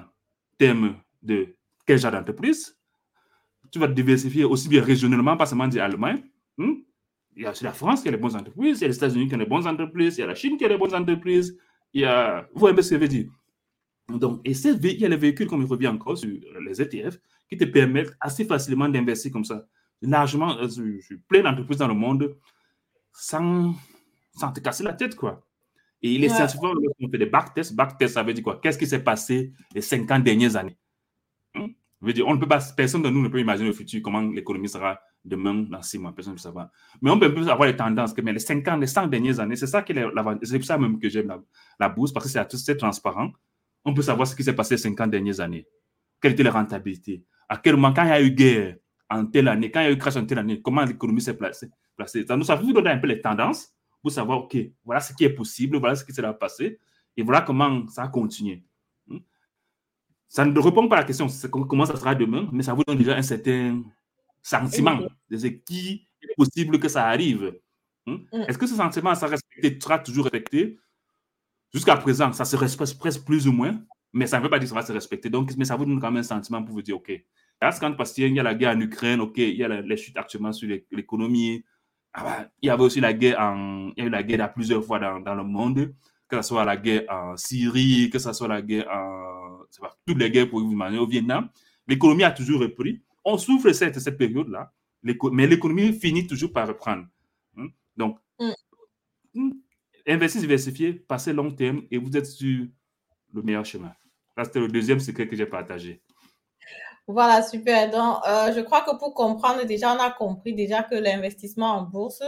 S3: termes de quel genre d'entreprise, tu vas diversifier aussi bien régionalement, pas seulement dire Allemagne. Hmm? Il y a aussi la France qui a les bonnes entreprises, il y a les États-Unis qui ont les bonnes entreprises, il y a la Chine qui a les bonnes entreprises, il y a. Vous voyez ce que je veux dire? Donc, et il y a les véhicules, comme il revient encore sur les ETF, qui te permettent assez facilement d'investir comme ça. Largement, euh, sur plein d'entreprises dans le monde, sans, sans te casser la tête, quoi. Et il est ouais. souvent, on fait des backtests. Backtest, ça veut dire quoi? Qu'est-ce qui s'est passé les 50 dernières années? Hein? Je veux dire, on ne peut pas, personne de nous ne peut imaginer au futur comment l'économie sera demain, dans six mois, personne ne savoir. Mais on peut avoir les tendances, que, mais les 50, les 100 dernières années, c'est ça qui est C'est pour ça même que j'aime la, bourse, parce que c'est transparent. On peut savoir ce qui s'est passé les 50 dernières années. Quelle était la rentabilité? À quel moment, quand il y a eu guerre en telle année, quand il y a eu crash en telle année, comment l'économie s'est placée, placée? Ça vous donner un peu les tendances pour savoir, OK, voilà ce qui est possible, voilà ce qui s'est passé, et voilà comment ça a continué. Hmm? Ça ne répond pas à la question comment ça sera demain, mais ça vous donne déjà un certain sentiment de qui est possible que ça arrive. Hmm? Mm. Est-ce que ce sentiment ça sera toujours respecté? Jusqu'à présent, ça se respecte presque plus ou moins, mais ça ne veut pas dire que ça va se respecter. Donc, mais ça vous donne quand même un sentiment pour vous dire, OK, parce qu'il y a la guerre en Ukraine, OK, il y a les chutes actuellement sur l'économie. Ah ben, il y avait aussi la guerre en, il y a eu la guerre à plusieurs fois dans, dans le monde, que ce soit la guerre en Syrie, que ce soit la guerre en, toutes les guerres pour vous imaginer au Vietnam. L'économie a toujours repris on souffre cette, cette période-là, mais l'économie finit toujours par reprendre. Hmm? Donc, mm. Hmm, investissez diversifié, passez long terme et vous êtes sur le meilleur chemin. c'était le deuxième secret que j'ai partagé.
S2: Voilà, super. Donc, euh, je crois que pour comprendre, déjà, on a compris déjà que l'investissement en bourse,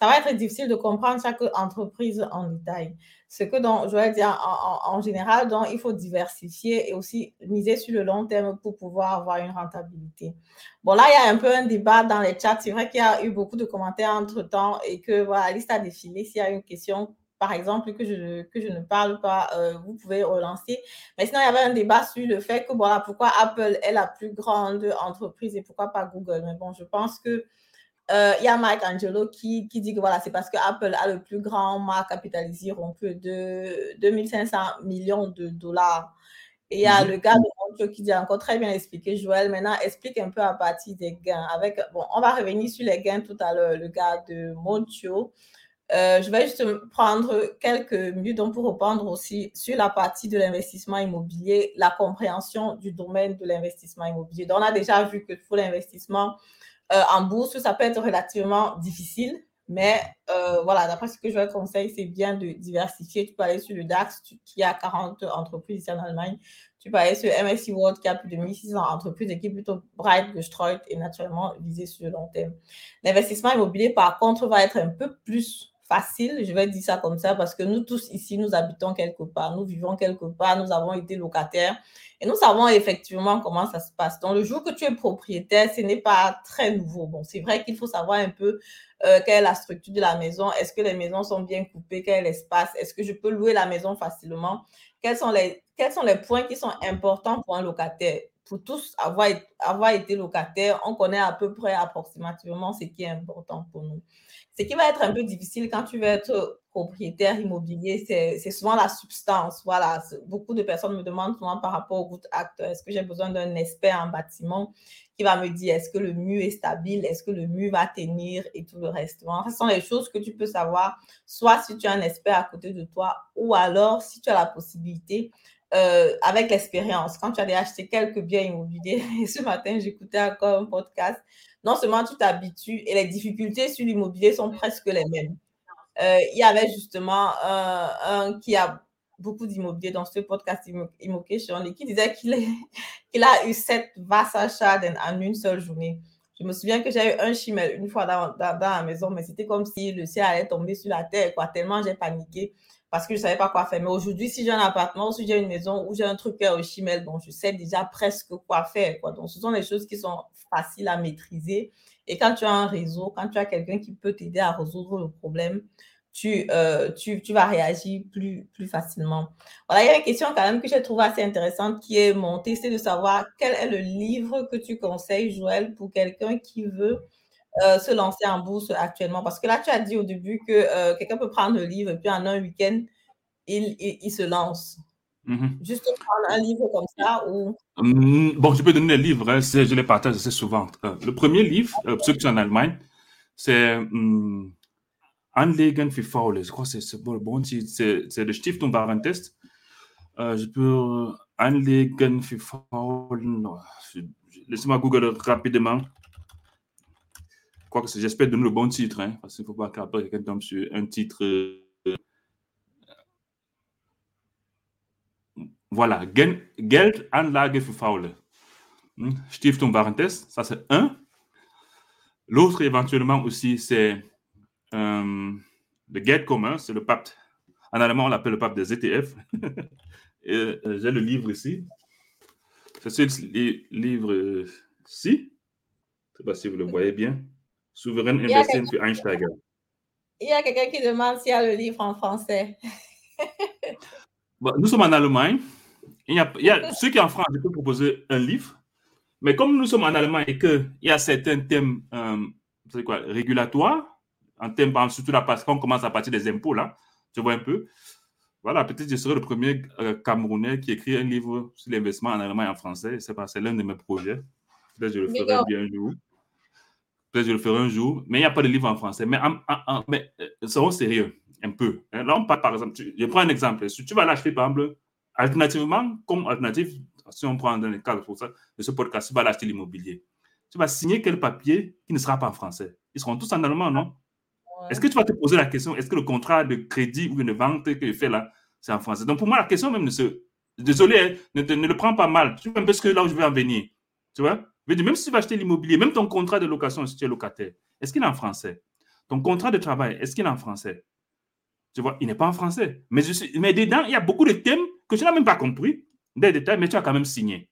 S2: ça va être difficile de comprendre chaque entreprise en détail. Ce que je vais dire en, général, donc, il faut diversifier et aussi miser sur le long terme pour pouvoir avoir une rentabilité. Bon, là, il y a un peu un débat dans les chats. C'est vrai qu'il y a eu beaucoup de commentaires entre-temps et que voilà, la liste a défilé. S'il y a une question, par exemple, que je, que je ne parle pas, euh, vous pouvez relancer. Mais sinon, il y avait un débat sur le fait que voilà, pourquoi Apple est la plus grande entreprise et pourquoi pas Google. Mais bon, je pense que euh, il y a Mike Angelo qui, qui dit que voilà, c'est parce que Apple a le plus grand marque capitalisé rompu de 2500 millions de dollars. Et il y a mhm. le gars de Montio qui dit encore très bien expliqué, Joël. Maintenant, explique un peu à partir des gains. Avec, bon, on va revenir sur les gains tout à l'heure, le gars de Montio. Euh, je vais juste prendre quelques minutes pour répondre aussi sur la partie de l'investissement immobilier, la compréhension du domaine de l'investissement immobilier. Donc, on a déjà vu que pour l'investissement euh, en bourse, ça peut être relativement difficile. Mais euh, voilà, d'après ce que je conseille, c'est bien de diversifier. Tu peux aller sur le DAX qui a 40 entreprises ici en Allemagne. Tu peux aller sur MSCI World qui a plus de 1600 entreprises et qui est plutôt bright, gestreut et naturellement visé sur le long terme. L'investissement immobilier, par contre, va être un peu plus facile, je vais dire ça comme ça, parce que nous tous ici, nous habitons quelque part, nous vivons quelque part, nous avons été locataires et nous savons effectivement comment ça se passe. Donc, le jour que tu es propriétaire, ce n'est pas très nouveau. Bon, c'est vrai qu'il faut savoir un peu euh, quelle est la structure de la maison, est-ce que les maisons sont bien coupées, quel est l'espace, est-ce que je peux louer la maison facilement, quels sont les, quels sont les points qui sont importants pour un locataire? Pour tous avoir, avoir été locataire, on connaît à peu près approximativement ce qui est important pour nous. Ce qui va être un peu difficile quand tu veux être propriétaire immobilier, c'est souvent la substance. Voilà, beaucoup de personnes me demandent souvent par rapport au Good Act, est-ce que j'ai besoin d'un expert en bâtiment qui va me dire est-ce que le mur est stable, est-ce que le mur va tenir et tout le reste. ce sont les choses que tu peux savoir, soit si tu as un expert à côté de toi ou alors si tu as la possibilité euh, avec l'expérience, quand tu as acheté quelques biens immobiliers, et ce matin, j'écoutais encore un podcast non seulement tu t'habitues et les difficultés sur l'immobilier sont presque les mêmes. Euh, il y avait justement un, qui a beaucoup d'immobilier dans ce podcast Immocation et qui disait qu'il a eu sept vastes achats en une seule journée. Je me souviens que j'ai eu un chimel une fois dans, dans, dans la maison, mais c'était comme si le ciel allait tomber sur la terre, quoi, tellement j'ai paniqué parce que je ne savais pas quoi faire. Mais aujourd'hui, si j'ai un appartement, si j'ai une maison ou j'ai un truc au chimel, bon, je sais déjà presque quoi faire. Quoi. Donc, ce sont des choses qui sont faciles à maîtriser. Et quand tu as un réseau, quand tu as quelqu'un qui peut t'aider à résoudre le problème, tu, euh, tu, tu, vas réagir plus, plus facilement. Voilà, il y a une question quand même que j'ai trouvée assez intéressante qui est montée, c'est de savoir quel est le livre que tu conseilles, Joël, pour quelqu'un qui veut euh, se lancer en bourse actuellement Parce que là, tu as dit au début que euh, quelqu'un peut prendre le livre et puis en un week-end, il, il, se lance. Mm-hmm. Juste prendre un livre comme ça ou...
S3: Mm, bon, je peux donner les livres, hein, je les partage assez souvent. Euh, le premier livre, pour ceux qui sont en Allemagne, c'est um, Anlegen für Faule. Je crois que c'est bon c'est le Stiftung Warentest. je peux Anlegen für Faule. Laissez-moi Google rapidement que j'espère donner le bon titre, hein, parce qu'il ne faut pas qu'après quelqu'un tombe sur un titre. Euh, voilà, Geld Anlage für Faule. Hmm, Stiftung Warentest, ça c'est un. L'autre éventuellement aussi, c'est euh, le Geld commun, c'est le pape. En allemand, on l'appelle le pape des ETF. Et euh, j'ai le livre ici. C'est ce livre-ci. Je ne sais pas si vous le voyez bien. Souverain Investing für Einsteiger.
S2: Il y a quelqu'un qui demande s'il y a le livre en français.
S3: nous sommes en Allemagne. Il y, a, il y a ceux qui sont en France, je peux proposer un livre. Mais comme nous sommes en Allemagne et qu'il y a certains thèmes euh, quoi, régulatoires, en thème, surtout là, parce qu'on commence à partir des impôts, là, tu vois un peu. Voilà, peut-être que je serai le premier euh, Camerounais qui écrit un livre sur l'investissement en Allemagne en français. C'est l'un de mes projets. Peut-être que je le ferai bien un jour. Peut-être je le ferai un jour, mais il n'y a pas de livre en français. Mais, en, mais euh, soyons sérieux, un peu. Hein. Là, on parle, par exemple, je prends un exemple. Si tu vas l'acheter, par exemple, alternativement, comme alternative, si on prend dans le cadre pour ça, de ce podcast, tu vas l'acheter l'immobilier. Tu vas signer quel papier qui ne sera pas en français? Ils seront tous en allemand, non? Est-ce que tu vas te poser la question, est-ce que le contrat de crédit ou une vente que je fais là, c'est en français? Donc pour moi, la question même ne se... Désolé, hein, ne, ne, le prends pas mal. Tu vois un peu ce que là où je veux en venir. Tu vois? Même si tu vas acheter l'immobilier, même ton contrat de location, si tu es locataire, est-ce qu'il est en français? Ton contrat de travail, est-ce qu'il est en français? Tu vois, il n'est pas en français. Mais, mais dedans, il y a beaucoup de thèmes que je n'ai même pas compris, des détails, mais tu as quand même signé.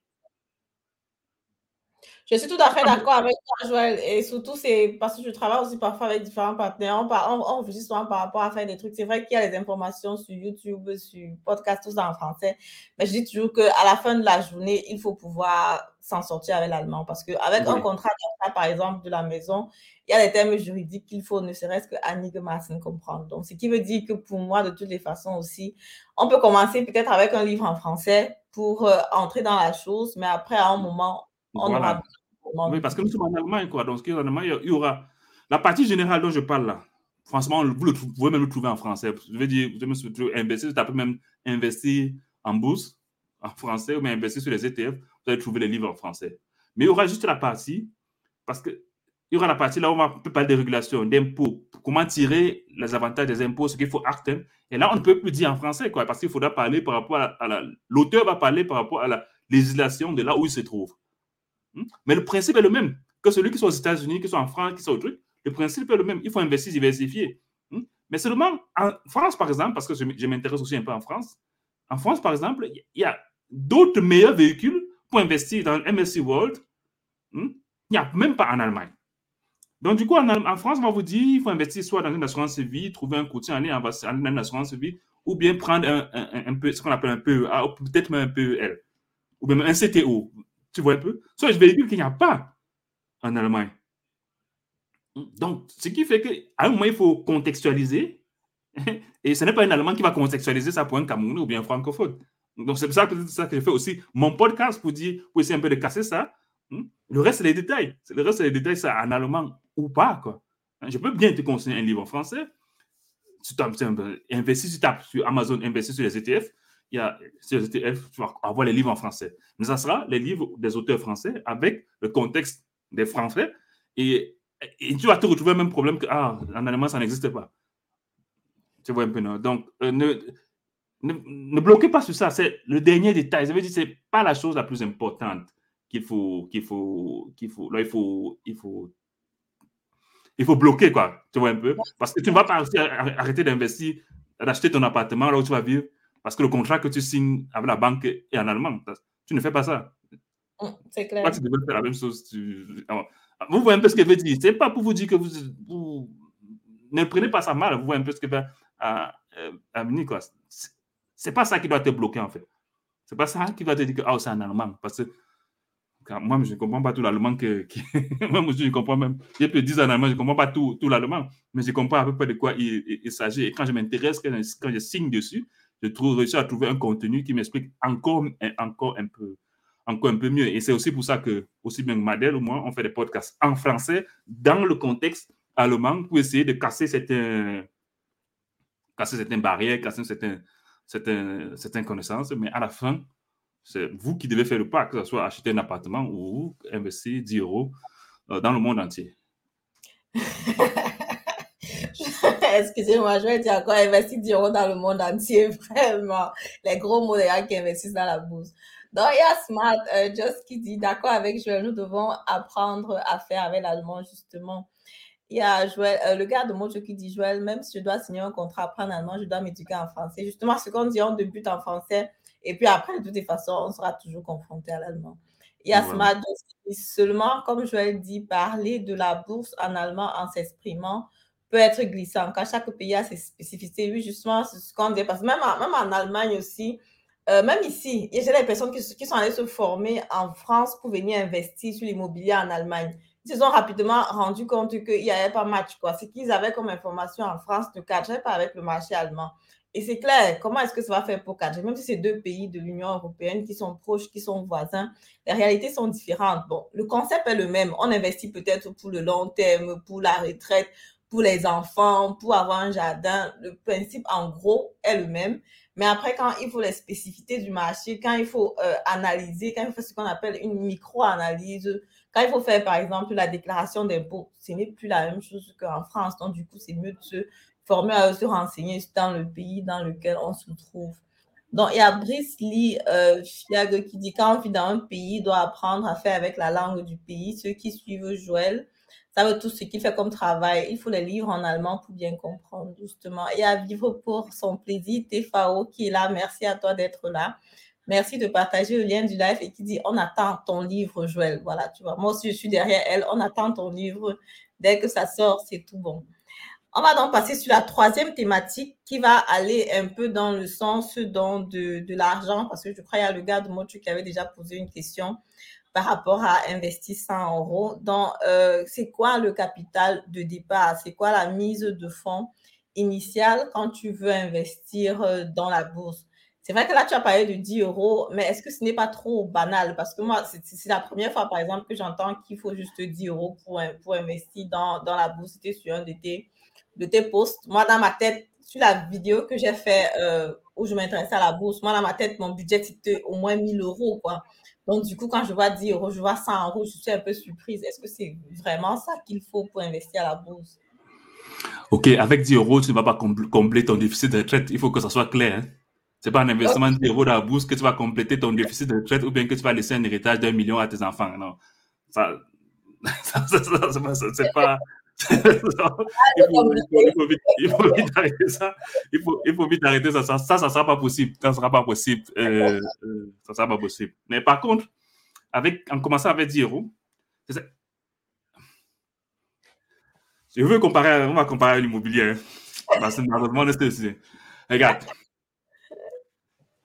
S2: Je suis tout à fait d'accord avec toi, Joël. Et surtout, c'est parce que je travaille aussi parfois avec différents partenaires. On, on, on par rapport à faire des trucs. C'est vrai qu'il y a des informations sur YouTube, sur podcast, tout ça en français. Mais je dis toujours qu'à la fin de la journée, il faut pouvoir s'en sortir avec l'allemand. Parce qu'avec un contrat par exemple, de la maison, il y a des termes juridiques qu'il faut ne serait-ce que Massin comprendre. Donc, ce qui veut dire que pour moi, de toutes les façons aussi, on peut commencer peut-être avec un livre en français pour euh, entrer dans la chose, mais après, à un moment, on aura
S3: oui, parce que nous sommes en Allemagne, quoi. Donc, en Allemagne, il y aura la partie générale dont je parle là. Franchement, vous, le, pouvez même le trouver en français. Je veux dire, vous pouvez investir, vous même investir en bourse en français ou même investir sur les ETF, vous allez trouver les livres en français. Mais il y aura juste la partie, parce que il y aura la partie là où on peut parler de régulation, d'impôts, comment tirer les avantages des impôts, ce qu'il faut acter. Et là, on ne peut plus dire en français, quoi, parce qu'il faudra parler par rapport à, la. L'auteur va parler par rapport à la législation de là où il se trouve. Hmm? Mais le principe est le même. Que celui qui soit aux États-Unis, qui soit en France, qui soit au truc, le principe est le même. Il faut investir, diversifier. Hmm? Mais seulement en France, par exemple, parce que je, m'intéresse aussi un peu en France, en France, par exemple, il y a d'autres meilleurs véhicules pour investir dans MSC World. Hmm? Il n'y a même pas en Allemagne. Donc, du coup, en, France, on va vous dire il faut investir soit dans une assurance vie, trouver un courtier en avec une assurance vie, ou bien prendre un, ce qu'on appelle un PEA, ou peut-être même un PEL, ou même un CTO. Tu vois un peu Soit je véhicule qu'il n'y a pas en Allemagne. Donc, ce qui fait qu'à un moment, il faut contextualiser. Et ce n'est pas un Allemand qui va contextualiser ça pour un Camerounais ou bien un francophone. Donc, c'est pour ça que, ça que je fais aussi mon podcast pour dire, pour essayer un peu de casser ça. Hmm? Le reste, c'est les détails. Le reste, c'est les détails, ça en allemand ou pas. Quoi. Je peux bien te conseiller un livre en français. Tu investis, tu tapes sur Amazon, investis sur les ETF il y a, sur ETF, tu vas avoir les livres en français. Mais ça sera les livres des auteurs français avec le contexte des Français. Et, tu vas te retrouver le même problème que, ah, en allemand, ça n'existe pas. Tu vois un peu, non? Donc, euh, ne, ne, bloquez pas sur ça. C'est le dernier détail. Ça veut dire que ce n'est pas la chose la plus importante qu'il faut, qu'il faut, qu'il faut, là, il faut, il faut, il faut bloquer, quoi. Tu vois un peu? Parce que tu ne vas pas arrêter d'investir, d'acheter ton appartement là où tu vas vivre parce que le contrat que tu signes avec la banque est en allemand. Tu ne fais pas ça.
S2: Mm, c'est clair.
S3: tu devrais faire la même chose. Vous voyez un peu ce que veut dire. Ce n'est pas pour vous dire que vous, ne prenez pas ça mal. Vous voyez un peu ce que veut venir. Quoi. C'est pas ça qui doit te bloquer, en fait. C'est pas ça qui va te dire que oh, c'est en allemand. Parce que moi, je ne comprends pas tout l'allemand que. moi, je ne comprends même. Je peux dire en allemand, je ne comprends pas tout, tout l'allemand, mais je comprends à peu près de quoi il, il s'agit. Et quand je m'intéresse, quand, quand, je signe dessus, je trouve, réussi à trouver un contenu qui m'explique encore, encore, un peu, encore un peu mieux. Et c'est aussi pour ça que, aussi bien Madel ou moi, on fait des podcasts en français dans le contexte allemand pour essayer de casser certaines, casser certaines barrières, casser certaines, certaines, certaines connaissances. Mais à la fin, c'est vous qui devez faire le pas, que ce soit acheter un appartement ou investir 10 euros euh, dans le monde entier.
S2: Excusez-moi, je vais dire encore investir 10 euros dans le monde entier, vraiment. Les gros gens qui investissent dans la bourse. Donc, il y a Smart, euh, Just qui dit, d'accord avec Joël, nous devons apprendre à faire avec l'allemand, justement. Il y a Joël, euh, le gars de Mojo qui dit, Joël, même si je dois signer un contrat, apprendre allemand, je dois m'éduquer en français. Justement, ce qu'on dit, on débute en français, et puis après, de toutes les façons, on sera toujours confronté à l'allemand. Il y a Smart, seulement, comme Joël dit, parler de la bourse en allemand en s'exprimant peut être glissant. Quand chaque pays a ses spécificités, oui, justement, c'est ce qu'on dit. Parce même, en, même en Allemagne aussi, euh, même ici, j'ai des personnes qui, sont allées se former en France pour venir investir sur l'immobilier en Allemagne. Ils se sont rapidement rendu compte qu'il n'y avait pas match. Quoi. Ce qu'ils avaient comme information en France ne cadrait pas avec le marché allemand. Et c'est clair, comment est-ce que ça va faire pour cadrer Même si c'est deux pays de l'Union européenne qui sont proches, qui sont voisins, les réalités sont différentes. Bon, le concept est le même. On investit peut-être pour le long terme, pour la retraite, pour les enfants, pour avoir un jardin. Le principe, en gros, est le même. Mais après, quand il faut les spécificités du marché, quand il faut euh, analyser, quand il faut ce qu'on appelle une micro-analyse, quand il faut faire, par exemple, la déclaration d'impôt, ce n'est plus la même chose qu'en France. Donc, du coup, c'est mieux de se former à se renseigner dans le pays dans lequel on se trouve. Donc, il y a Brice Lee euh, qui dit quand on vit dans un pays, il doit apprendre à faire avec la langue du pays. Ceux qui suivent Joël, veut tout ce qu'il fait comme travail. Il faut les livres en allemand pour bien comprendre, justement. Et à vivre pour son plaisir, Tefao qui est là. Merci à toi d'être là. Merci de partager le lien du live et qui dit On attend ton livre, Joël. Voilà, tu vois. Moi aussi, je suis derrière elle. On attend ton livre. Dès que ça sort, c'est tout bon. On va donc passer sur la troisième thématique qui va aller un peu dans le sens de, de l'argent, parce que je crois qu'il y a le gars de Motu qui avait déjà posé une question par rapport à investir 100 euros. Donc, euh, c'est quoi le capital de départ? C'est quoi la mise de fonds initiale quand tu veux investir euh, dans la bourse? C'est vrai que là, tu as parlé de 10 euros, mais est-ce que ce n'est pas trop banal? Parce que moi, c'est la première fois, par exemple, que j'entends qu'il faut juste 10 euros pour, pour investir dans, dans la bourse. C'était sur un de tes, de tes posts. Moi, dans ma tête, sur la vidéo que j'ai fait euh, où je m'intéressais à la bourse, moi, dans ma tête, mon budget, c'était au moins 1000 euros, quoi. Donc, du coup, quand je vois 10 euros, je vois 100 euros, je suis un peu surprise. Est-ce que c'est vraiment ça qu'il faut pour investir à la bourse?
S3: OK, avec 10 euros, tu ne vas pas combler ton déficit de retraite. Il faut que ça soit clair. Hein. Ce n'est pas un investissement de 10 euros dans la bourse que tu vas compléter ton déficit de retraite ou bien que tu vas laisser un héritage d'un million à tes enfants. Non. Ça, ça, ça, c'est pas, il, faut, vite, arrêter ça. Il faut, vite arrêter ça. Ça, ça, sera pas possible. Ça sera pas possible. Euh, euh, ça sera pas possible. Mais par contre, avec, en commençant avec 10 euros, je veux comparer, on va comparer l'immobilier. Hein. Regarde.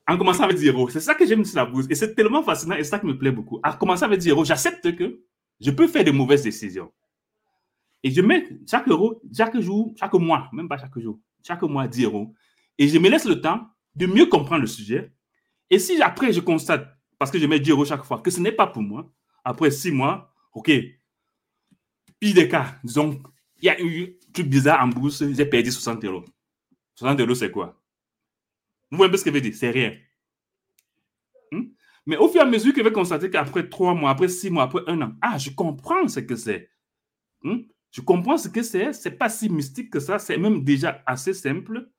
S3: En commençant avec 10 euros, c'est ça que j'aime sur la bourse. Et c'est tellement fascinant et c'est ça qui me plaît beaucoup. En commençant avec 10 euros, j'accepte que je peux faire de mauvaises décisions. Et je mets chaque euro, chaque jour, chaque mois, même pas chaque jour, chaque mois 10 euros. Et je me laisse le temps de mieux comprendre le sujet. Et si après je constate, parce que je mets 10 euros chaque fois, que ce n'est pas pour moi, après 6 mois, OK, pire des cas, disons, il y a eu un truc bizarre en bourse, j'ai perdu 60 euros. 60 euros, c'est quoi? Vous voyez un peu ce que je veux dire? C'est rien. Hmm? Mais au fur et à mesure que je vais constater qu'après 3 mois, après 6 mois, après 1 an, ah, je comprends ce que c'est. Hmm? Je comprends ce que c'est. C'est pas si mystique que ça. C'est même déjà assez simple.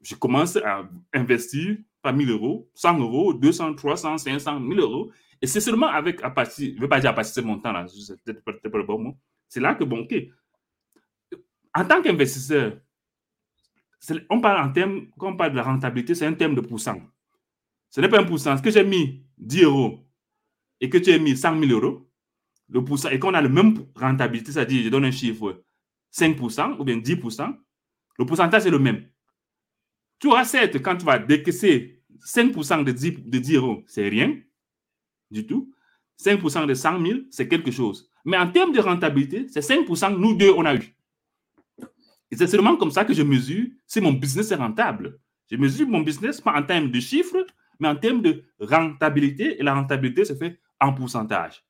S3: Je commence à investir pas 1000 euros, 100 euros, 200, 300, 500, 1000 euros. Et c'est seulement avec, à partir, je ne veux pas dire à partir de ce montant-là, c'est peut-être pas le bon mot. C'est là que, bon, OK. En tant qu'investisseur, on parle en termes, quand on parle de la rentabilité, c'est un terme de pourcent. Ce n'est pas un pourcent. Ce que j'ai mis 10 euros et que tu as mis 100 000 euros, le et qu'on a le même rentabilité, c'est-à-dire, je donne un chiffre, 5% ou bien 10%, le pourcentage est le même. Tu auras certes, quand tu vas décaisser 5% de 10, de 10 euros, c'est rien du tout. 5% de 100 000, c'est quelque chose. Mais en termes de rentabilité, c'est 5% nous deux, on a eu. Et c'est seulement comme ça que je mesure si mon business est rentable. Je mesure mon business pas en termes de chiffres, mais en termes de rentabilité. Et la rentabilité se fait en pourcentage.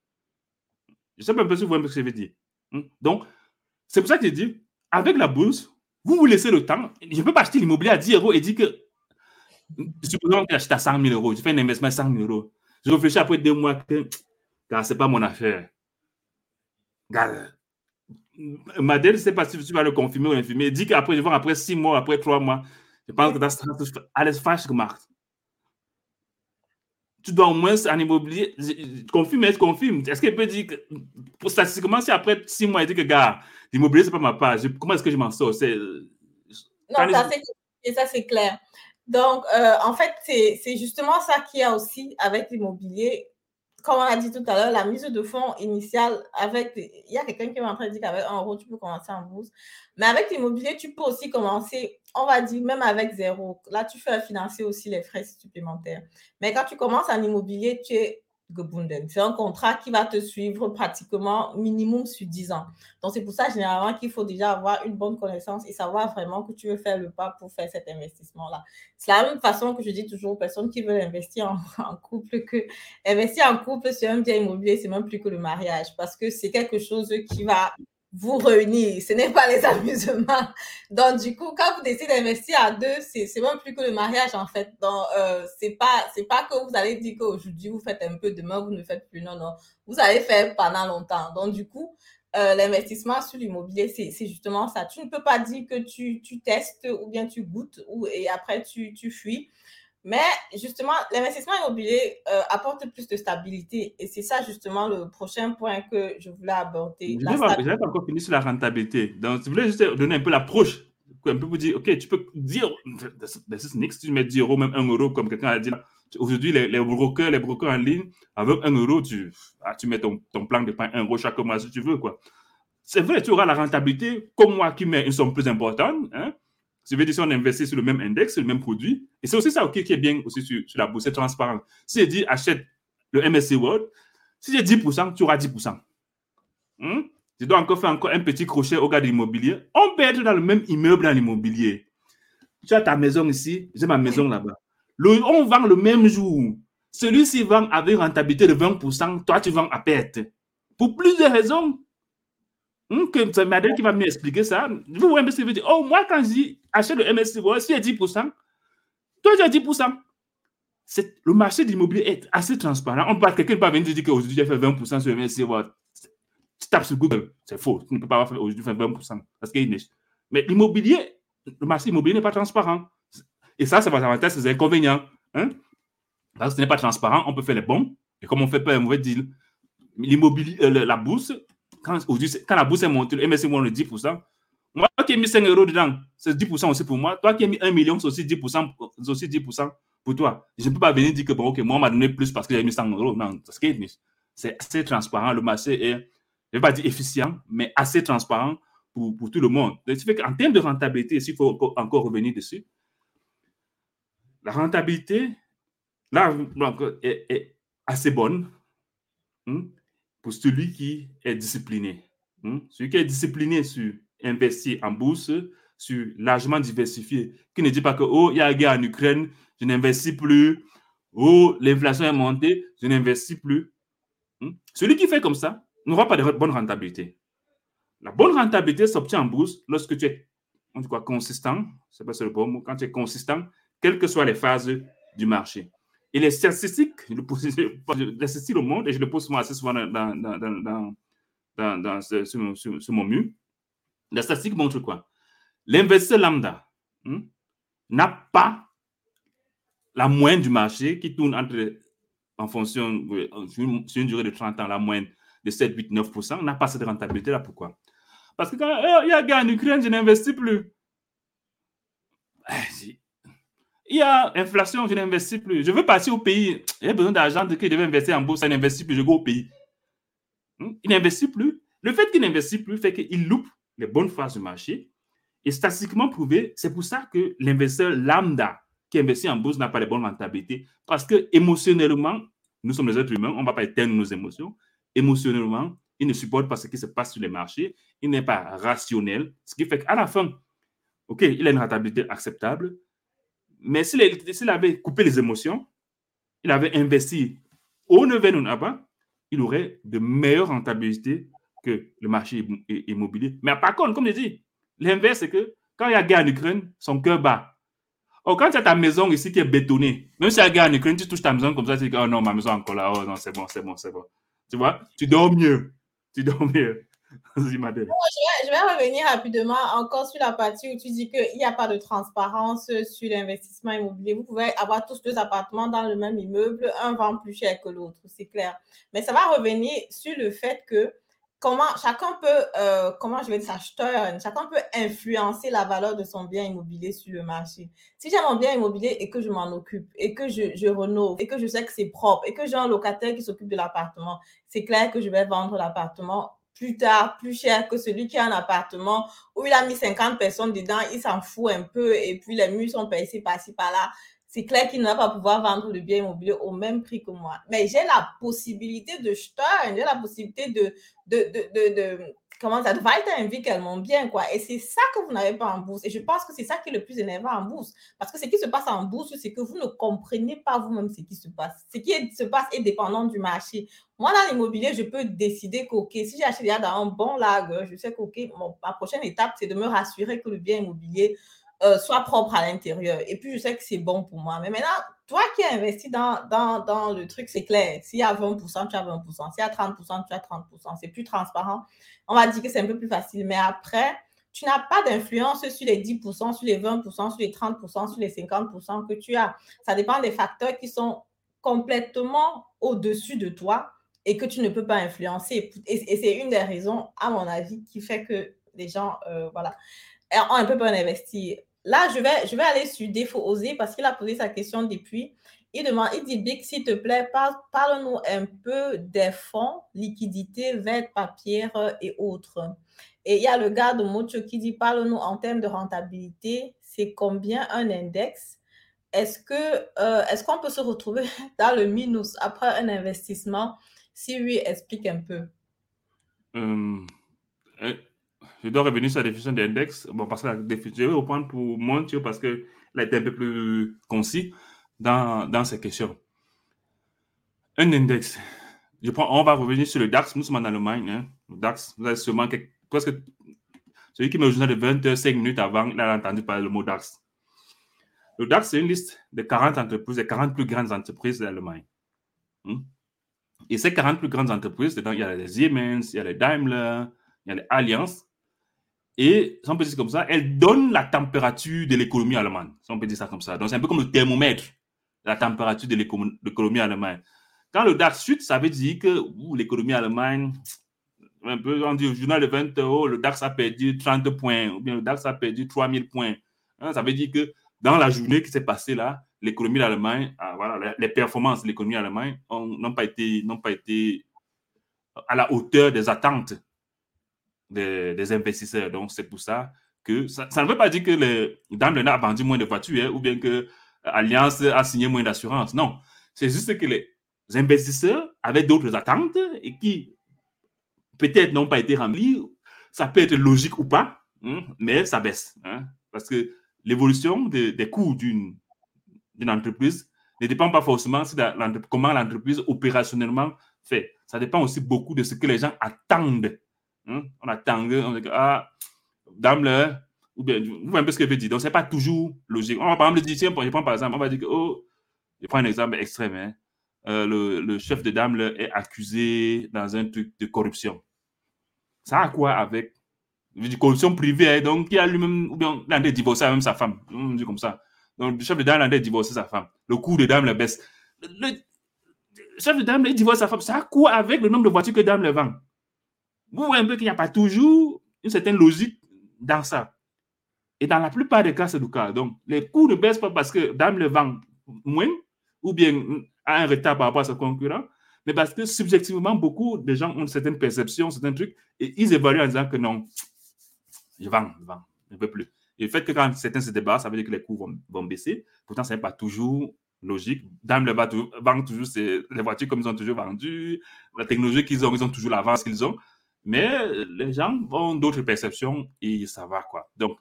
S3: Je ne sais pas un peu si vous voyez ce que je veux dire. Hmm? Donc, c'est pour ça que je dis, avec la bourse, vous vous laissez le temps. Je ne peux pas acheter l'immobilier à 10 euros et dire que, supposons que j'achète à 100 000 euros, je fais un investissement à 100 000 euros. Je réfléchis après deux mois que, car ce n'est pas mon affaire. Regarde, Madeleine, je ne sais pas si tu vas le confirmer ou l'infirmer. Dit qu'après, je vois après six mois, après trois mois, je pense que ça alles falsch gemacht tu dois au moins en immobilier, confirme, est-ce confirme Est-ce qu'il peut dire que, pour statistiquement, si après six mois, il dit que, gars, l'immobilier, c'est pas ma page, comment est-ce que je m'en sors? C'est,
S2: Non, ça, c'est, ça, c'est clair. Donc, euh, en fait, c'est, justement ça qu'il y a aussi avec l'immobilier. Comme on a dit tout à l'heure, la mise de fonds initiale avec. Il y a quelqu'un qui m'a en train de dire qu'avec un euro, tu peux commencer en bourse. Mais avec l'immobilier, tu peux aussi commencer on va dire même avec zéro. Là, tu fais financer aussi les frais supplémentaires. Mais quand tu commences en immobilier, tu es C'est un contrat qui va te suivre pratiquement minimum sur 10 ans. Donc, c'est pour ça, généralement, qu'il faut déjà avoir une bonne connaissance et savoir vraiment que tu veux faire le pas pour faire cet investissement-là. C'est la même façon que je dis toujours aux personnes qui veulent investir en, en couple que investir en couple sur un bien immobilier, c'est même plus que le mariage parce que c'est quelque chose qui va vous réunir. Ce n'est pas les amusements. Donc, du coup, quand vous décidez d'investir à deux, c'est même plus que le mariage, en fait. Donc, euh, c'est pas, pas que vous allez dire qu'aujourd'hui, vous faites un peu, demain, vous ne faites plus. Non, non. Vous allez faire pendant longtemps. Donc, du coup, euh, l'investissement sur l'immobilier, c'est justement ça. Tu ne peux pas dire que tu, tu testes ou bien tu goûtes ou, et après tu, tu fuis. Mais justement, l'investissement immobilier euh, apporte plus de stabilité. Et c'est ça justement le prochain point que je voulais aborder.
S3: Je n'ai pas, encore fini sur la rentabilité. Donc, je voulais juste donner un peu l'approche Un peu pour dire, OK, tu peux dire, si tu mets 10 euros, même 1 euro, comme quelqu'un a dit, aujourd'hui, les, les, brokers, les brokers en ligne, avec 1 euro, tu, ah, tu mets ton, ton plan de pain 1 euro chaque mois si tu veux, quoi. C'est vrai, tu auras la rentabilité, comme moi qui mets une somme plus importante, hein. Je veux dire, si on investit sur le même index, sur le même produit, et c'est aussi ça OK, qui est bien aussi sur, sur la bourse, c'est transparent. Si je dis achète le MSC World, si j'ai 10%, tu auras 10%. Hmm? Je dois encore faire encore un petit crochet au gars de l'immobilier. On peut être dans le même immeuble dans l'immobilier. Tu as ta maison ici, j'ai ma maison là-bas. on vend le même jour. Celui-ci vend avec rentabilité de 20%, toi tu vends à perte. Pour plusieurs raisons. Hmm, c'est Madeleine qui va m'expliquer ça. Vous voyez ce que je dire. Oh, moi, quand je dis achète le MSC, si j'ai 10%, toi tu as 10% le marché de l'immobilier est assez transparent. On peut, quelqu'un peut venir dire qu'aujourd'hui, j'ai fait 20% sur MSC. Tu tapes sur Google, c'est faux. Tu ne peux pas faire aujourd'hui faire 20%. Parce qu'il Mais l'immobilier, le marché immobilier n'est pas transparent. Et ça, c'est pas avantages, c'est inconvénients. Hein? Parce que ce n'est pas transparent, on peut faire les bons. Et comme on fait pas un mauvais deal, l'immobilier, euh, la bourse, quand, quand la bourse est montée, le MSC monte le 10%. Moi qui ai mis 5 euros dedans, c'est 10% aussi pour moi. Toi qui as mis 1 million, c'est aussi 10%. C'est aussi 10% pour toi. Je ne peux pas venir dire que, bon, moi, on m'a donné plus parce que j'ai mis 100 euros. Non, c'est assez transparent. Le marché est, je ne vais pas dire efficient, mais assez transparent pour, pour tout le monde. Ce qui fait qu'en termes de rentabilité, s'il faut encore revenir dessus, la rentabilité, là, est, assez bonne hein, pour celui qui est discipliné. Hein. Celui qui est discipliné sur investir en bourse, sur largement diversifié, qui ne dit pas que, oh, il y a guerre en Ukraine, je n'investis plus. Oh, l'inflation est montée, je n'investis plus. Hmm? Celui qui fait comme ça n'aura pas de bonne rentabilité. La bonne rentabilité s'obtient en bourse lorsque tu es on dit quoi, consistant, c'est pas le bon mot, quand tu es consistant, quelles que soient les phases du marché. Et les statistiques, le les statistiques au monde, et je le pose assez souvent dans, dans, dans, dans, dans ce, ce, mon mur, les statistiques montrent quoi? L'investisseur lambda hmm, n'a pas la moyenne du marché qui tourne entre, en fonction, sur une, durée de 30 ans, la moyenne de 7, 8, 9%, n'a pas cette rentabilité-là. Pourquoi? Parce que quand il y a gars en Ukraine, je n'investis plus. Il y a inflation, je n'investis plus. Je veux passer au pays. J'ai besoin d'argent de qui devait investir en bourse, il n'investit plus, je go au pays. Hmm? Il n'investit plus. Le fait qu'il n'investit plus fait qu'il loupe les bonnes phases du marché. Et statistiquement prouvé, c'est pour ça que l'investisseur lambda qui investit en bourse n'a pas de bonne rentabilité parce que émotionnellement, nous sommes des êtres humains, on ne va pas éteindre nos émotions. Émotionnellement, il ne supporte pas ce qui se passe sur les marchés, il n'est pas rationnel, ce qui fait qu'à la fin, OK, il a une rentabilité acceptable, mais s'il avait coupé les émotions, il avait investi au Neven bas il aurait de meilleures rentabilités que le marché immobilier. Mais par contre, comme je dis, l'inverse, c'est que quand il y a guerre en Ukraine, son cœur bat. Oh, quand tu as ta maison ici qui est bétonnée, même si y a gars en Ukraine, tu touches ta maison comme ça, tu dis, oh non, ma maison encore là, oh non, c'est bon, c'est bon, c'est bon. Tu vois, tu dors mieux. Tu dors mieux.
S2: Je, vais, revenir rapidement encore sur la partie où tu dis qu'il n'y a pas de transparence sur l'investissement immobilier. Vous pouvez avoir tous deux appartements dans le même immeuble, un vend plus cher que l'autre, c'est clair. Mais ça va revenir sur le fait que comment chacun peut, euh, comment je vais dire acheteur, chacun peut influencer la valeur de son bien immobilier sur le marché. Si j'ai mon bien immobilier et que je m'en occupe, et que je, je rénove, et que je sais que c'est propre, et que j'ai un locataire qui s'occupe de l'appartement, c'est clair que je vais vendre l'appartement plus tard, plus cher que celui qui a un appartement où il a mis 50 personnes dedans, il s'en fout un peu, et puis les murs sont payés par-ci, par-là c'est clair qu'il ne va pas pouvoir vendre le bien immobilier au même prix que moi. Mais j'ai la possibilité de jeter, j'ai la possibilité de, de, de, de, comment ça, de qu'elle mon bien, quoi. Et c'est ça que vous n'avez pas en bourse. Et je pense que c'est ça qui est le plus énervant en bourse. Parce que ce qui se passe en bourse, c'est que vous ne comprenez pas vous-même ce qui se passe. Ce qui se passe est dépendant du marché. Moi, dans l'immobilier, je peux décider que, OK, si j'achète dans un bon lag, je sais que, OK, ma prochaine étape, c'est de me rassurer que le bien immobilier euh, soit propre à l'intérieur. Et puis, je sais que c'est bon pour moi. Mais maintenant, toi qui as investi dans, le truc, c'est clair. S'il y a 20%, tu as 20%. S'il y a 30%, tu as 30%. C'est plus transparent. On va dire que c'est un peu plus facile. Mais après, tu n'as pas d'influence sur les 10%, sur les 20%, sur les 30%, sur les 50% que tu as. Ça dépend des facteurs qui sont complètement au-dessus de toi et que tu ne peux pas influencer. Et, c'est une des raisons, à mon avis, qui fait que les gens, euh, voilà, ont un peu peur d'investir. Là, je vais, je vais aller sur Défaut Oser parce qu'il a posé sa question depuis. Il demande, il dit, Big, s'il te plaît, parle-nous un peu des fonds, liquidités, vertes, papier et autres. Et il y a le gars de Mocho qui dit, parle-nous en termes de rentabilité, c'est combien un index? Est-ce que euh, est-ce qu'on peut se retrouver dans le minus après un investissement? Si oui, explique un peu.
S3: Euh, je dois revenir sur la définition d'index. Bon, parce que la définition, je vais reprendre pour Montio parce a été un peu plus concis dans, dans ces questions. Un index. Je prends, on va revenir sur le DAX. Nous sommes en Allemagne. Hein. Le DAX, vous avez sûrement presque. Celui qui me journal de 25 minutes avant, il a entendu parler le mot DAX. Le DAX, c'est une liste de 40 entreprises, des 40 plus grandes entreprises d'Allemagne. Hmm? Et ces 40 plus grandes entreprises, dedans, il y a les Siemens, il y a les Daimler, il y a les Allianz. Et, si on peut dire comme ça, elles donnent la température de l'économie allemande. Si on peut dire ça comme ça. Donc, c'est un peu comme le thermomètre la température de l'économie allemande. Quand le DAX chute, ça veut dire que l'économie allemande, un peu, on dit au journal de 20 euros, le DAX a perdu 30 points, ou bien le DAX a perdu 3000 points. Hein, ça veut dire que dans la journée qui s'est passée là, l'économie d'Allemagne, ah, voilà, les performances de l'économie allemande n'ont pas, été, pas été à la hauteur des attentes des, investisseurs. Donc, c'est pour ça que ça, ne veut pas dire que les Daimler a vendu moins de voitures hein, ou bien que Alliance a signé moins d'assurance. Non, c'est juste que les investisseurs avaient d'autres attentes et qui peut-être n'ont pas été remplies. Ça peut être logique ou pas, hein, mais ça baisse. Hein, parce que l'évolution des coûts d'une entreprise ne dépend pas forcément comment l'entreprise opérationnellement fait. Ça dépend aussi beaucoup de ce que les gens attendent. Hein. On attend, on dit, ah, Daimler, ou bien, vous voyez un peu ce que je veux dire. Donc, ce n'est pas toujours logique. On va par exemple dire, tiens, je prends par exemple, on va dire oh, je prends un exemple extrême, hein. euh, le, le, chef de Daimler est accusé dans un truc de corruption. Ça a quoi avec dis corruption privée, hein, donc il a lui-même, ou bien il a divorcé même sa femme. On dit comme ça. Donc le chef de Daimler a divorcé sa femme. Le coût de Daimler baisse. Le, chef de Daimler divorce sa femme. Ça a quoi avec le nombre de voitures que Daimler vend? Vous voyez un peu qu'il n'y a pas toujours une certaine logique dans ça. Et dans la plupart des cas, c'est le cas. Donc, les coûts ne baissent pas parce que Daimler vend moins ou bien a un retard par rapport à ses concurrents, mais parce que subjectivement, beaucoup de gens ont certaines perceptions, certains trucs, et ils évaluent en disant que non, je vends, je ne veux plus. Et le fait que quand certains se débarrassent, ça veut dire que les coûts vont, baisser. Pourtant, ce n'est pas toujours logique. Daimler va vend toujours les voitures comme ils ont toujours vendu, la technologie qu'ils ont, ils ont toujours l'avance qu'ils ont. Mais les gens ont d'autres perceptions et ça va, quoi. Donc,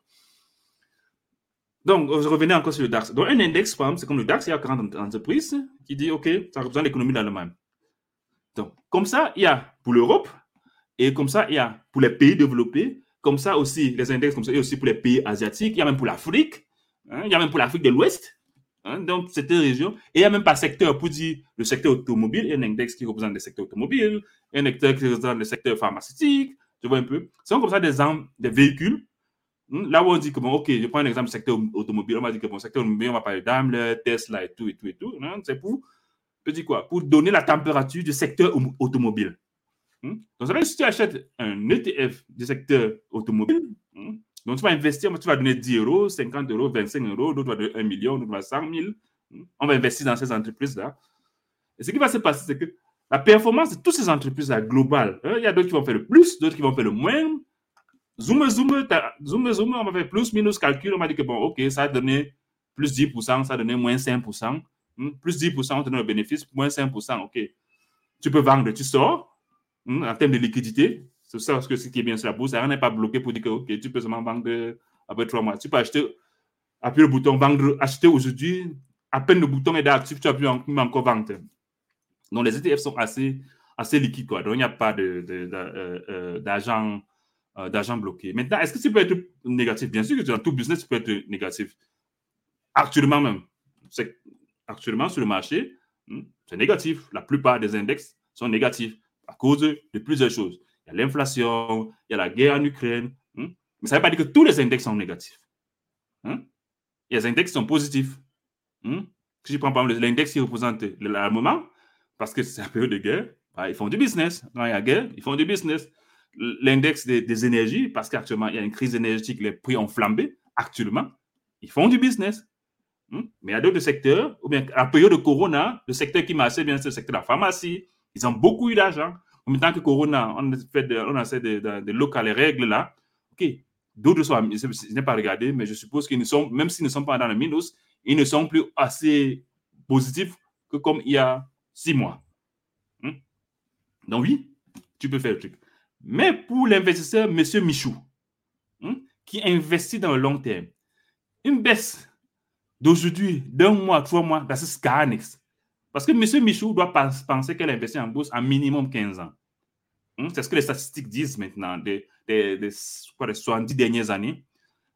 S3: donc, je revenais encore sur le DAX. Donc, un index, par exemple, c'est comme le DAX, il y a 40 entreprises qui dit, OK, ça représente l'économie d'Allemagne. Donc, comme ça, il y a pour l'Europe, et comme ça, il y a pour les pays développés, comme ça aussi, les index, comme ça, a aussi pour les pays asiatiques, il y a même pour l'Afrique, hein, il y a même pour l'Afrique de l'Ouest. Hein, donc, cette région. Et il y a même par secteur, pour dire le secteur automobile, il y a un index qui représente le secteur automobile, un index qui représente le secteur pharmaceutique, tu vois un peu? C'est comme ça des, des véhicules Hmm? Là où on dit que, bon, OK, je prends un exemple du secteur automobile, on va dire que, bon, secteur automobile, on va parler Daimler, Tesla et tout, et tout, et tout. C'est pour, je quoi, pour donner la température du secteur automobile. Hmm? Donc, ça si tu achètes un ETF du secteur automobile, hmm? Donc tu vas investir, tu vas donner 10 euros, 50 euros, 25 euros, d'autres vont donner 1 million, d'autres vont 100 000. On va investir dans ces entreprises-là. Et ce qui va se passer, c'est que la performance de toutes ces entreprises-là, globale, hein, il y a d'autres qui vont faire le plus, d'autres qui vont faire le moins, Zoom, zoom, zoom, zoom, on va faire plus, minus, calcul, on m'a dit que bon, ok, ça a donné plus 10%, ça a donné moins 5%. Hmm, plus 10%, on te donne le bénéfice, moins 5%, ok. Tu peux vendre, tu sors, hmm, en termes de liquidité, c'est ça ce qui est bien sur la bourse, rien n'est pas bloqué pour dire que, ok, tu peux seulement vendre après trois mois. Tu peux acheter, appuyer le bouton vendre, acheter aujourd'hui, à peine le bouton est actif, tu as pu encore vendre. Donc les ETF sont assez, assez liquides, quoi. Donc il n'y a pas d'argent. De, euh, euh, euh, bloqué. Maintenant, est-ce que ça peut être négatif? Bien sûr que dans tout business, ça peut être négatif. Actuellement même, actuellement sur le marché, hmm, c'est négatif. La plupart des index sont négatifs à cause de plusieurs choses. Il l'inflation, il y a la guerre en Ukraine. Hmm, mais ça ne veut pas dire que tous les index sont négatifs. Hmm? Il y a des index qui sont positifs. Si je prends par exemple l'index qui représente l'armement, parce que c'est un période de guerre, bah, ils font du business. Quand il y a guerre, ils font du business. l'index des, énergies, parce qu'actuellement, il y a une crise énergétique, les prix ont flambé. Actuellement, ils font du business. Mais il y a d'autres secteurs, ou bien à la période de Corona, le secteur qui marchait bien, c'est le secteur de la pharmacie. Ils ont beaucoup eu d'argent. En même temps que Corona, on, fait de, on essaie de, de, les règles là. OK, d'autres sont, je n'ai pas regardé, mais je suppose qu'ils ne sont, même s'ils ne sont pas dans le minus, ils ne sont plus assez positifs que comme il y a six mois. Hmm? Donc oui, tu peux faire le truc. Mais pour l'investisseur, M. Michou, hmm, qui investit dans le long terme, une baisse d'aujourd'hui, d'un mois, trois mois, c'est Scarnex. Parce que M. Michou doit penser qu'elle investit en bourse à minimum 15 ans. Hmm, c'est ce que les statistiques disent maintenant des, des, des, 70 dernières années.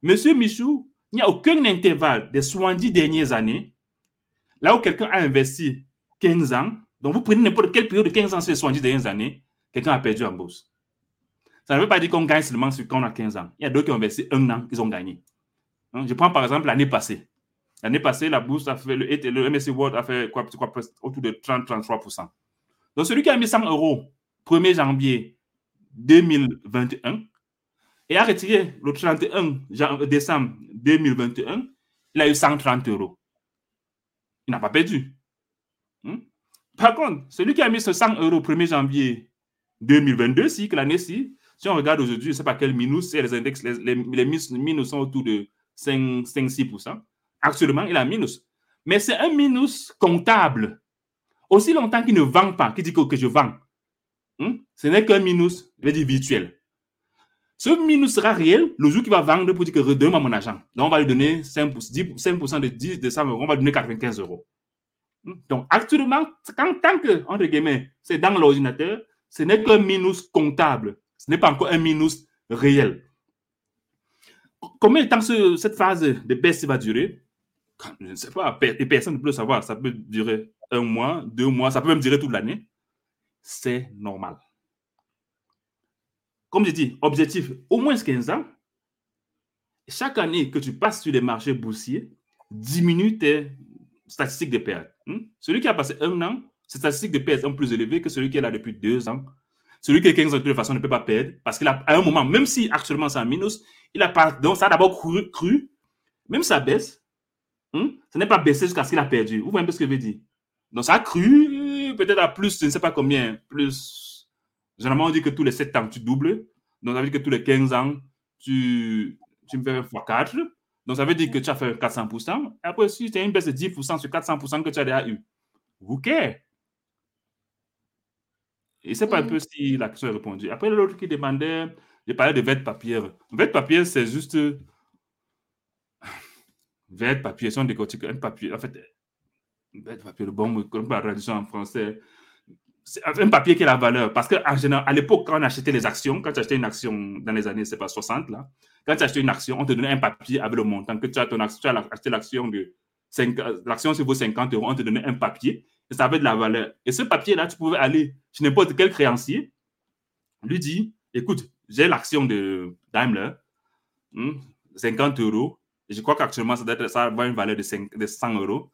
S3: M. Michou, il n'y a aucun intervalle des 70 dernières années, là où quelqu'un a investi 15 ans, donc vous prenez n'importe quelle période de 15 ans sur les 70 dernières années, quelqu'un a perdu en bourse. Ça ne veut pas dire qu'on gagne seulement sur quand on a 15 ans. Il y a d'autres qui ont investi un an, ils ont gagné. Je prends par exemple l'année passée. L'année passée, la bourse a fait, le, le MSC World a fait quoi, quoi, autour de 30-33%. Donc celui qui a mis 100 euros 1er janvier 2021 et a retiré le 31 décembre 2021, il a eu 130 euros. Il n'a pas perdu. Hmm? Par contre, celui qui a mis ce 100 euros 1er janvier 2022, si l'année-ci, si on regarde aujourd'hui, je ne sais pas quel minus, les index, les, minus sont autour de 5-6%. Actuellement, il a un minus. Mais c'est un minus comptable. Aussi longtemps qu'il ne vend pas, qu'il dit que, je vends, ce n'est qu'un minus, je vais dire virtuel. Ce minus sera réel le jour qu'il va vendre pour dire que redonne-moi mon argent. Donc, on va lui donner 5%, 5 de 10 de 100 euros, on va lui donner 95 euros. Hmm, donc, actuellement, tant que, entre c'est dans l'ordinateur, ce n'est qu'un minus comptable. Ce n'est pas encore un minus réel. Combien de temps cette phase de baisse va durer? Je ne sais pas. Et personne ne peut le savoir. Ça peut durer un mois, deux mois, ça peut même durer toute l'année. C'est normal. Comme je dis, objectif, au moins 15 ans. Chaque année que tu passes sur les marchés boursiers, diminue tes statistiques de perte. Hmm? Celui qui a passé un an ses statistiques de perte sont plus élevées que celui qui est là depuis deux ans. Celui qui est 15 ans de toute façon ne peut pas perdre parce qu'à un moment, même si actuellement c'est un minus, il a pas, donc ça a d'abord cru, cru, même ça baisse, hein, ce n'est pas baissé jusqu'à ce qu'il a perdu. Vous voyez un peu ce que je veux dire? Donc ça a cru peut-être à plus, je ne sais pas combien, plus. Généralement, on dit que tous les 7 ans, tu doubles. Donc ça veut dire que tous les 15 ans, tu, tu me fais un fois 4. Donc ça veut dire que tu as fait 400%. Et après, si tu as une baisse de 10% sur 400% que tu as déjà eu, who cares? Et c'est pas un peu si la question est répondue. Après, l'autre qui demandait, j'ai parlé de vêtements papier. Vêtements papier, c'est juste. Vêtements papier, si on décortique un papier, en fait, vêtements papier, le bon, comme la traduction en français, un papier qui a la valeur. Parce général, à l'époque, quand on achetait les actions, quand tu achetais une action dans les années, c'est pas 60, là, quand tu achetais une action, on te donnait un papier avec le montant que tu as, ton action, tu as acheté l'action de 5, l'action, c'est vaut 50 euros, on te donnait un papier ça avait de la valeur. Et ce papier-là, tu pouvais aller chez n'importe quel créancier, lui dire, écoute, j'ai l'action de Daimler, 50 hmm, euros, et je crois qu'actuellement, ça, ça va une valeur de, 5, de 100 euros.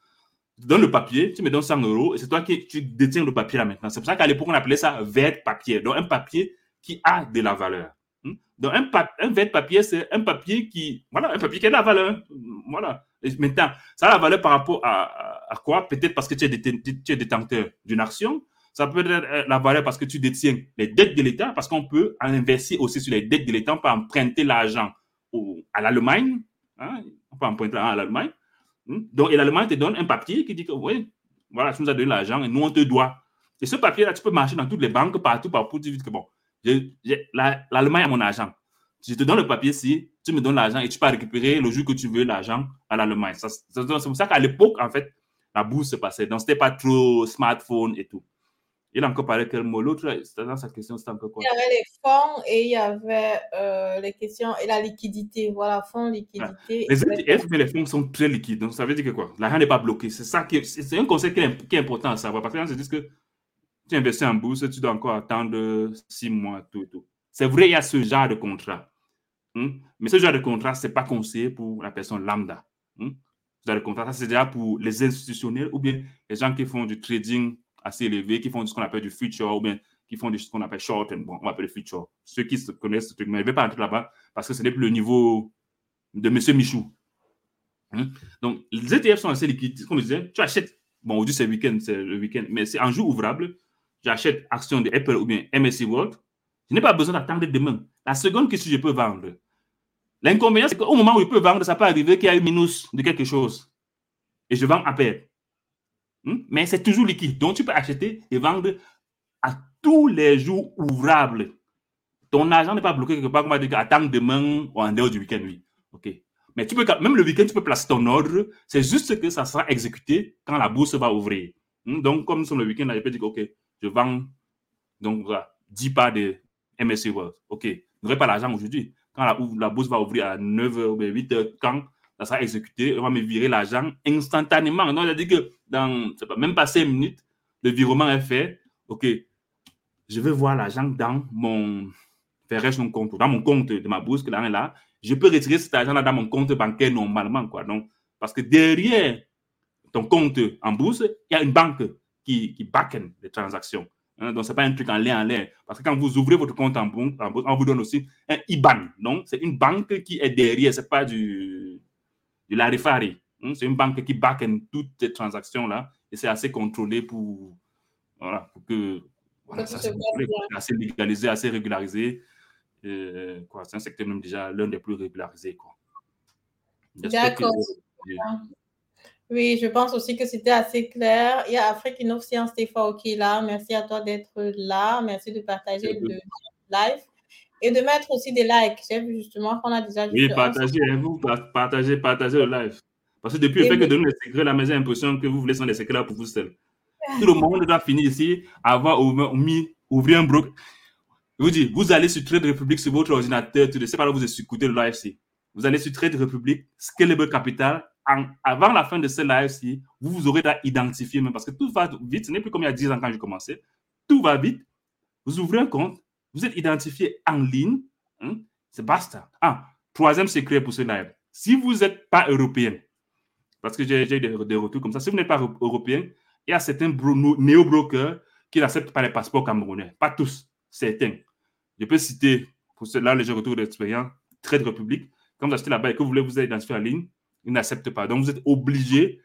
S3: Donnes le papier, tu me donnes 100 euros, et c'est toi qui tu détiens le papier là maintenant. C'est pour ça qu'à l'époque, on appelait ça vert papier, donc un papier qui a de la valeur. Hmm? Donc, un, vert papier, c'est un papier qui, voilà, un papier qui a de la valeur. Voilà. Et maintenant, ça a la valeur par rapport à à quoi? Peut-être parce que tu es, détenteur d'une action. Ça peut être euh, la valeur parce que tu détiens les dettes de l'État, parce qu'on peut investir aussi sur les dettes de l'État. On peut emprunter l'argent à l'Allemagne. Hein? On peut emprunter l'argent à l'Allemagne. Hmm? Donc, et l'Allemagne te donne un papier qui dit que, oui, voilà, tu nous as donné l'argent et nous, on te doit. Et ce papier-là, tu peux marcher dans toutes les banques, partout, partout, pour dire que, bon, l'Allemagne a mon argent. Je te donne le papier si tu me donnes l'argent et tu peux récupérer le jour que tu veux l'argent à l'Allemagne. C'est pour ça qu'à l'époque, en fait, la bourse se passait. Donc, c'était pas trop smartphone et tout. Il a encore parlé quel mot L'autre, dans sa question, c'était encore quoi?
S2: Il y avait les fonds et il y avait euh, les questions et la liquidité. Voilà, fonds, liquidité.
S3: Les ETF, mais les fonds sont très liquides? Donc, ça veut dire que quoi? L'argent n'est pas bloqué. C'est ça qui c'est un conseil qui est, important à savoir. Parce que les gens se disent que tu investis en bourse, tu dois encore attendre six mois, tout et tout. C'est vrai, il y a ce genre de contrat. Hmm? Mais ce genre de contrat, ce n'est pas conseillé pour la personne lambda. Hmm? le contrat, c'est déjà pour les institutionnels ou bien les gens qui font du trading assez élevé, qui font ce qu'on appelle du future ou bien qui font des choses qu'on appelle short and bon, on va appeler future. Ceux qui se connaissent ce truc, mais je ne vais pas entrer là-bas parce que ce n'est plus le niveau de M. Michou. Hein? Donc, les ETF sont assez liquides. Comme je disais, tu achètes, bon, aujourd'hui c'est week-end, c'est le week-end, mais c'est un jour ouvrable. J'achète action de Apple ou bien MSC World. Je n'ai pas besoin d'attendre demain. La seconde question, je peux vendre. L'inconvénient, c'est qu'au moment où je peux vendre, ça peut arriver qu'il y a un minus de quelque chose. Et je vends à perte. Hmm? Mais c'est toujours liquide. Donc, tu peux acheter et vendre à tous les jours ouvrables. Ton argent n'est pas bloqué quelque part, on va dire, attendre demain ou en dehors du week-end, oui. OK. Mais tu peux, même le week-end, tu peux placer ton ordre. C'est juste que ça sera exécuté quand la bourse va ouvrir. Hmm? Donc, comme sur le week-end, je peux dire, OK, je vends donc, voilà, 10 pas de MSC World. OK. Je n'aurai pas l'argent aujourd'hui. Quand la, bourse va ouvrir à 9h ou 8h, quand ça sera exécuté, on va me virer l'argent instantanément. Donc, il a que même pas 5 minutes, le virement est fait. OK, je veux voir l'argent dans mon compte, dans mon compte de ma bourse, que là. Je peux retirer cet argent-là dans mon compte bancaire normalement. Quoi. Donc, parce que derrière ton compte en bourse, il y a une banque qui, qui back les transactions. Hein. donc, ce n'est pas un truc en lien en lien. Parce que quand vous ouvrez votre compte en bourse, on vous donne aussi un IBAN. Donc, c'est une banque qui est derrière, ce n'est pas du, du Larifari. Hein. c'est une banque qui back toutes ces transactions-là et c'est assez contrôlé pour, voilà, pour que voilà, ça c'est assez légalisé, assez régularisé. Euh, c'est un secteur même déjà l'un des plus régularisés.
S2: D'accord. Oui, je pense aussi que c'était assez clair. Il y a Afrique Innov Science Stéphane qui est là. Merci à toi d'être là. Merci de partager le live et de mettre aussi des likes. J'ai vu justement qu'on a déjà.
S3: Oui, partagez, hein, vous partagez, partagez le live. Parce que depuis le fait que de donner les secrets, la maison a l'impression que vous voulez sans les secrets pour vous seul. Tout le monde doit finir ici, avoir mis, ouvrir un broker. Je vous dis, vous allez sur Trade Republic sur votre ordinateur, tu ne sais pas là vous écoutez le live ici. Vous allez sur Trade Republic, Scalable Capital. avant la fin de ce live ci vous vous aurez à identifier même parce que tout va vite. Ce n'est plus comme il y a 10 ans quand j'ai commencé. Tout va vite. Vous ouvrez un compte, vous êtes identifié en ligne. Hein, c'est basta. Ah, troisième secret pour ce live. Si vous n'êtes pas européen, parce que j'ai des, retours comme ça, si vous n'êtes pas européen, il y a certains néo-brokers qui n'acceptent pas les passeports camerounais. Pas tous, certains. Je peux citer, pour cela, les retours d'expérience, Trade Republic. Quand vous achetez là-bas et que vous voulez vous identifier en ligne, ils n'acceptent pas. Donc, vous êtes obligé.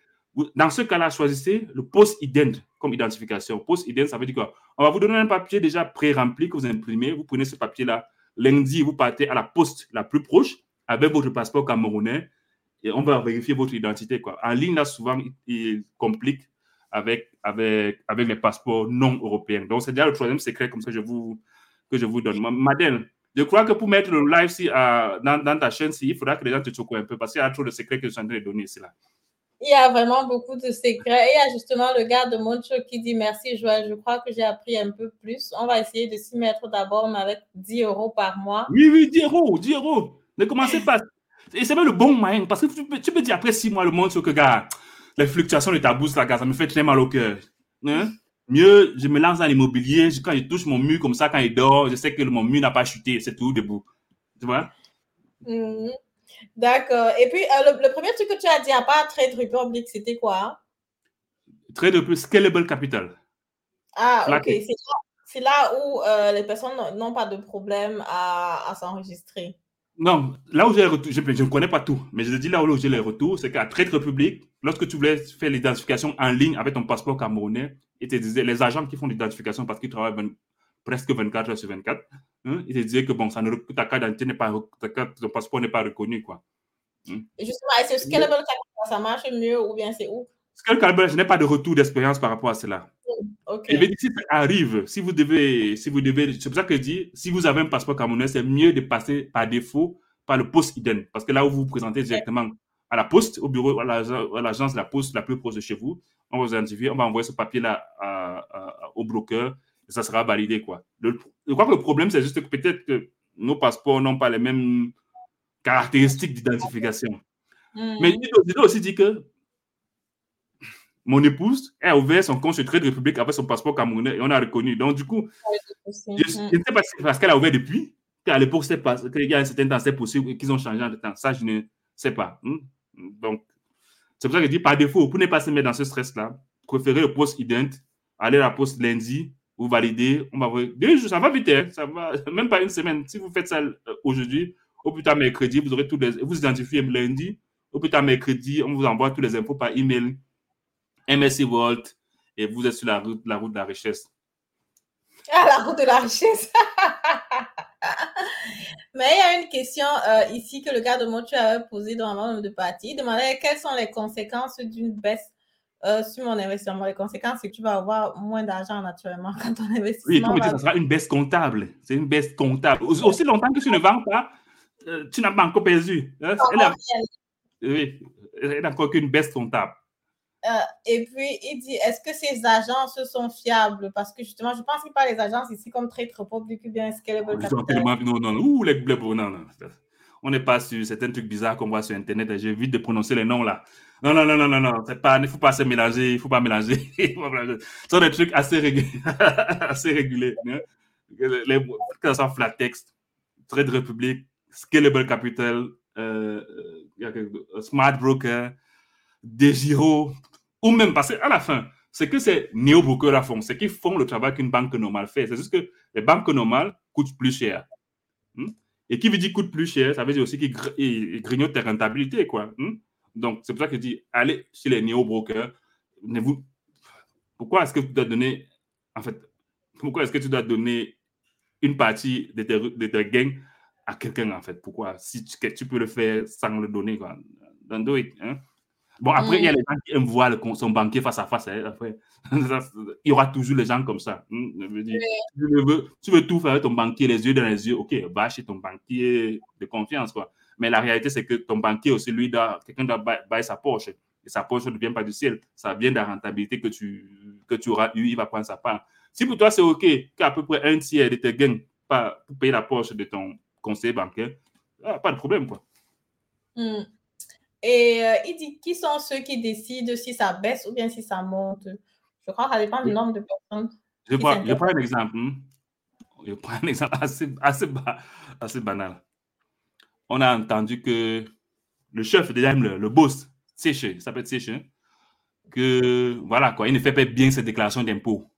S3: Dans ce cas-là, choisissez le post-ident comme identification. Post-ident, ça veut dire quoi? On va vous donner un papier déjà pré-rempli que vous imprimez. Vous prenez ce papier-là. Lundi, vous partez à la poste la plus proche avec votre passeport camerounais et on va vérifier votre identité. Quoi. En ligne, là, souvent, il complique avec, avec, avec les passeports non européens. Donc, c'est déjà le troisième secret comme ça que je vous, que je vous donne. Madeleine, je crois que pour mettre le live si, euh, dans, dans, ta chaîne, il faudra que les gens te choquent un peu parce qu'il y a trop de secrets que je suis en train de donner ici. Là.
S2: Il y a vraiment beaucoup de secrets. Et il y a justement le gars de Moncho qui dit merci Joël, je crois que j'ai appris un peu plus. On va essayer de s'y mettre d'abord, mais avec 10 euros par mois.
S3: Oui, oui, 10 euros, 10 euros. Ne commencez pas. Et c'est même le bon moyen parce que tu peux, tu peux dire après 6 mois le Moncho que gars, les fluctuations de ta bourse, là, ça me fait très mal au cœur. Hein? Mieux, je me lance dans l'immobilier, quand je touche mon mur comme ça, quand il dort, je sais que mon mur n'a pas chuté, c'est tout debout. Tu vois?
S2: Mhm. D'accord. Et puis, euh, le, premier truc que tu as dit à part Trade Republic, c'était quoi?
S3: Trade Republic, Scalable Capital.
S2: Ah, ok. C'est là, où euh, les personnes n'ont pas de problème à, à s'enregistrer.
S3: Non, là où j'ai les retours, je, ne connais pas tout, mais je dis là où j'ai les retours, c'est qu'à Trade Republic, lorsque tu voulais faire l'identification en ligne avec ton passeport camerounais, ils te disaient, les agents qui font l'identification parce qu'ils travaillent presque 24 heures sur 24, hein, ils te disaient que bon, ça ne, ta carte d'identité n'est pas, ta carte, ton passeport n'est pas reconnu, quoi.
S2: Hein? Et justement, est-ce que Scalable ça marche mieux ou bien c'est où?
S3: Scalable je n'ai pas de retour d'expérience par rapport à cela. Okay. Et si ça arrive, si vous devez, si vous devez, c'est pour ça que je dis, si vous avez un passeport camerounais, c'est mieux de passer par défaut par le poste IDEN. Parce que là où vous vous présentez directement à la poste, au bureau, à l'agence de la poste la plus proche de chez vous, on va vous identifier, on va envoyer ce papier-là au broker et ça sera validé. Quoi. je crois que le problème, c'est juste que peut-être que nos passeports n'ont pas les mêmes caractéristiques d'identification. Mm. Mais il doit aussi dire que mon épouse a ouvert son compte sur Trade Republic avec son passeport camerounais et on a reconnu. Donc, du coup, je ne sais pas si c'est parce qu'elle a ouvert depuis, qu'à l'époque, qu'il y a un certain temps, c'est possible et qu'ils ont changé en temps. Ça, je ne sais pas. Hmm? Donc, c'est pour ça que je dis par défaut, pour ne pas se mettre dans ce stress-là, préférez le poste ident, aller à la poste lundi vous validez, on va vous... Deux jours, ça va vite, hein, ça va, même pas une semaine. Si vous faites ça euh, aujourd'hui, au plus tard mercredi, vous aurez tous les, vous identifiez lundi, au plus tard mercredi, on vous envoie tous les infos par email, MSC Volt, et vous êtes sur la route, la route de la richesse.
S2: Ah, la route de la richesse. Mais il y a une question euh, ici que le gars de tu avait posée dans un de partie. Il demandait quelles sont les conséquences d'une baisse euh, sur mon investissement. Les conséquences, c'est que tu vas avoir moins d'argent naturellement quand ton investissement.
S3: Oui, ça sera une baisse comptable. C'est une baisse comptable. Aussi longtemps que tu ne vends pas, euh, tu n'as pas encore perdu. Hein? Elle a... Oui, elle n'a encore qu'une baisse comptable.
S2: Euh, et puis, il dit, est-ce que ces agences sont fiables? Parce que justement, je pense qu'il parle des agences ici comme Trade Republic ou bien Scalable
S3: Capital. Non, non, non. les non, non. On n'est pas sur certains trucs bizarres qu'on voit sur Internet. J'évite de prononcer les noms là. Non, non, non, non, non, non. Pas, il ne faut pas se mélanger. Il ne faut pas mélanger. Ce sont des trucs assez, régulés. assez régulés. Hein. Les, que ce soit Flatex, Trade Republic, Scalable Capital, euh, euh Smart Broker, Desiro, ou même parce qu'à la fin, c'est que ces néo-brokers font, c'est qu'ils font le travail qu'une banque normale fait. C'est juste que les banques normales coûtent plus cher. Hmm? Et qui veut dire coûte plus cher, ça veut dire aussi qu'ils grignotent tes rentabilités. Quoi. Hmm? Donc, c'est pour ça que je dis, allez chez les néo-brokers. Pourquoi est-ce que tu dois donner, en fait, pourquoi est-ce que tu dois donner une partie de tes, de tes gains à quelqu'un, en fait? Pourquoi? Si tu, peux le faire sans le donner, quoi. Don't? Bon, après, il y a mm. les gens qui aiment voir son banquier face à face. Hein, après, il y aura toujours les gens comme ça. Hmm, tu, veux, tout faire avec ton banquier, les yeux dans les yeux. Ok, va chez ton banquier de confiance. Quoi. Mais la réalité, c'est que ton banquier aussi, lui, quelqu'un doit bailler sa poche. Et sa poche ne vient pas du ciel. Ça vient de la rentabilité que tu, que tu auras eu. Il va prendre sa part. Si pour toi, c'est OK qu'à peu près un tiers de tes gains pour payer la poche de ton conseiller bancaire, ah, pas de problème. quoi.
S2: Mm. Et euh, il dit qui sont ceux qui décident si ça baisse ou bien si ça monte? Je crois que ça dépend du nombre de personnes.
S3: Je, prends, je prends un exemple. Hmm. Je prends un exemple assez, assez, assez banal. On a entendu que le chef de Daimler, le boss, Seche, il s'appelle Seche, que voilà quoi, il ne fait pas bien ses déclarations d'impôts.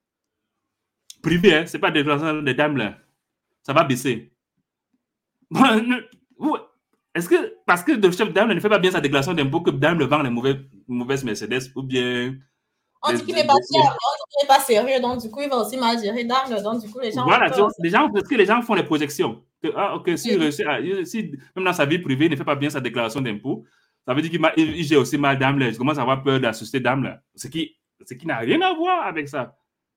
S3: Privé, hein, ce n'est pas des déclarations de Daimler. Ça va baisser. Est-ce que parce que le chef Daimler ne fait pas bien sa déclaration d'impôt que Daimler vend les mauvaises, mauvaises Mercedes ou bien.
S2: On dit qu'il n'est pas, pas, sérieux, donc du coup, il va aussi mal gérer Daimler. Donc du coup, les gens.
S3: Voilà, les gens, parce que les gens font les projections. Que, ah, ok, si, si, même dans sa vie privée, il ne fait pas bien sa déclaration d'impôt, ça veut dire qu'il il, gère aussi mal Daimler. Je commence à avoir peur de la société Daimler. Ce qui, ce qui n'a rien à voir avec ça.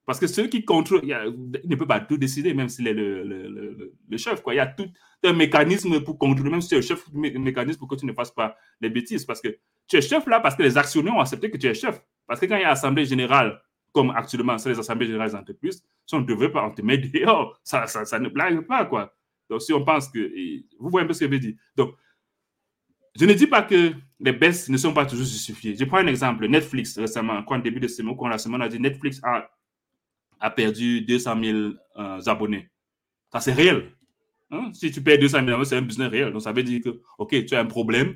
S3: Parce que ceux qui contrôlent, il, ne peut pas tout décider, même s'il est le, chef. Il y a tout un mécanisme pour contrôler, même si tu es le chef, un mécanisme pour que tu ne fasses pas les bêtises. Parce que tu es chef là parce que les actionnaires ont accepté que tu es chef. Parce que quand il y a assemblée générale, comme actuellement, c'est les assemblées générales des entreprises, si on ne devrait pas, on te met dehors. Ça, ne blague pas, quoi. Donc, si on pense que. vous voyez un peu ce que je veux dire. Donc, je ne dis pas que les baisses ne sont pas toujours justifiées. Je prends un exemple. Netflix, récemment, quand début de mois, quand la semaine a dit Netflix a a perdu 200 000 euh, abonnés. Ça, c'est réel. Hein? Si tu perds 200 000 abonnés, c'est un business réel. Donc, ça veut dire que, OK, tu as un problème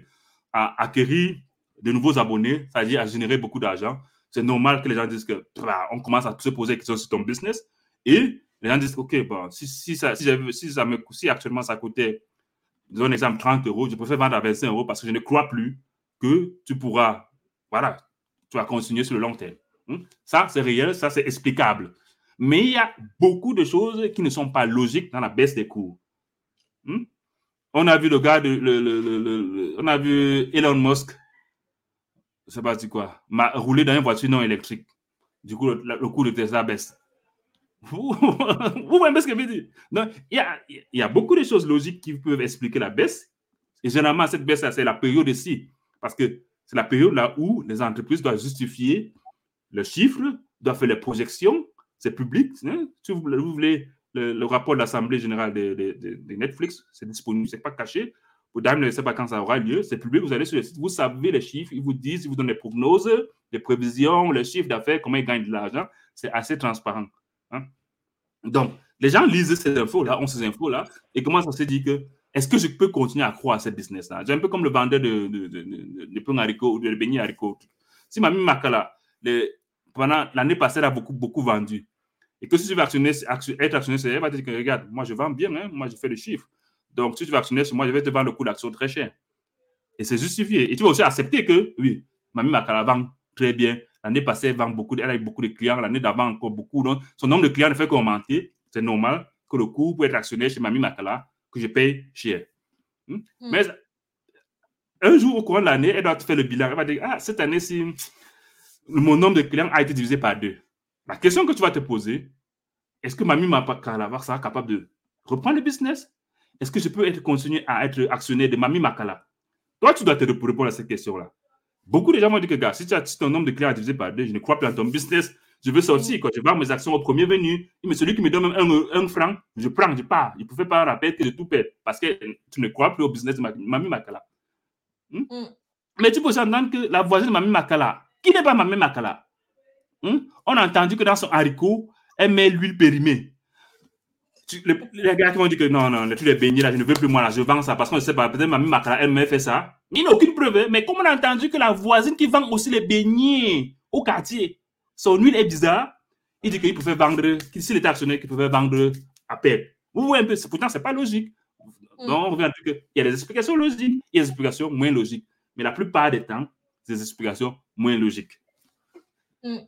S3: à acquérir de nouveaux abonnés, c'est-à-dire à générer beaucoup d'argent. C'est normal que les gens disent que, bah, on commence à se poser des questions sur ton business. Et les gens disent, OK, bon, si, si, si, si actuellement ça coûtait, disons un exemple, 30 euros, je préfère vendre à 25 euros parce que je ne crois plus que tu pourras, voilà, tu vas continuer sur le long terme. Hein? Ça, c'est réel, ça, c'est explicable. Mais il y a beaucoup de choses qui ne sont pas logiques dans la baisse des cours. Hmm? On a vu le gars, de, on a vu Elon Musk, je sais pas si quoi, rouler dans une voiture non électrique. Du coup, le, coût de Tesla baisse. Vous, voyez ce que je veux dire? il, y a, y a beaucoup de choses logiques qui peuvent expliquer la baisse. Et généralement, cette baisse, c'est la période ici. Parce que c'est la période là où les entreprises doivent justifier le chiffre, doivent faire les projections c'est public. Si vous, voulez le, rapport de l'Assemblée générale de, Netflix, c'est disponible, c'est pas caché. Vous ne savez pas quand ça aura lieu, c'est public, vous allez sur le site, vous savez les chiffres, ils vous disent, ils vous donnent les prognoses, les prévisions, les chiffres d'affaires, comment ils gagnent de l'argent. C'est assez transparent. Hein. Donc, les gens lisent ces infos-là, ont ces infos-là, et commencent à se dire que est-ce que je peux continuer à croire à cette business-là? C'est un peu comme le vendeur de, de, de, de, ou de beignets haricots. Si Mamie Makala, pendant l'année passée, elle a beaucoup vendu. Et que si tu veux actionner, être actionnaire, c'est elle va te dire que regarde, moi je vends bien, hein, moi je fais le chiffre. Donc si tu veux actionner moi, je vais te vendre le coût d'action très cher. Et c'est justifié. Et tu vas aussi accepter que, oui, Mamie Makala vend très bien. L'année passée, elle vend beaucoup, elle a eu beaucoup de clients. L'année d'avant, encore beaucoup. Donc, son nombre de clients ne fait qu'augmenter. C'est normal que le coût pour être actionnaire chez Mamie Makala, que je paye cher. Hmm? Hmm. Mais un jour, au cours de l'année, elle doit faire le bilan. Elle va dire, ah, cette année-ci, mon nombre de clients a été divisé par deux. La question que tu vas te poser, est-ce que Mamie Makala sera capable de reprendre le business? Est-ce que je peux être, continuer à être actionnaire de Mamie Makala? Toi, tu dois te répondre à cette question-là. Beaucoup de gens m'ont dit que, gars, si tu as ton nombre de clients à diviser par deux, je ne crois plus en ton business. Je veux sortir. Quand je vends mes actions au premier venu, mais celui qui me donne même un, franc, je prends, je pars. Il ne pouvait pas rappeler que de tout perdre parce que tu ne crois plus au business de Mamie Makala. Hmm? Mm. Mais tu peux entendre que la voisine de Mamie Makala, qui n'est pas Mamie Makala, hmm? on a entendu que dans son haricot, elle met l'huile périmée. les, gars qui vont dire que non, non, tu les beignets là, je ne veux plus moi là, je vends ça parce qu'on ne sait pas, peut-être Mamie Makala, elle m'a fait ça. Il n'a aucune preuve, hein. mais comme on a entendu que la voisine qui vend aussi les beignets au quartier, son huile est bizarre, il dit qu'il pouvait vendre, s'il était actionnaire, qu'il pouvait vendre à peine. Vous voyez un peu, pourtant, ce n'est pas logique. Mm. Donc, on revient à dire qu'il y a des explications logiques, il y a des explications moins logiques. Mais la plupart des temps, c'est des explications moins logiques.
S2: Mm.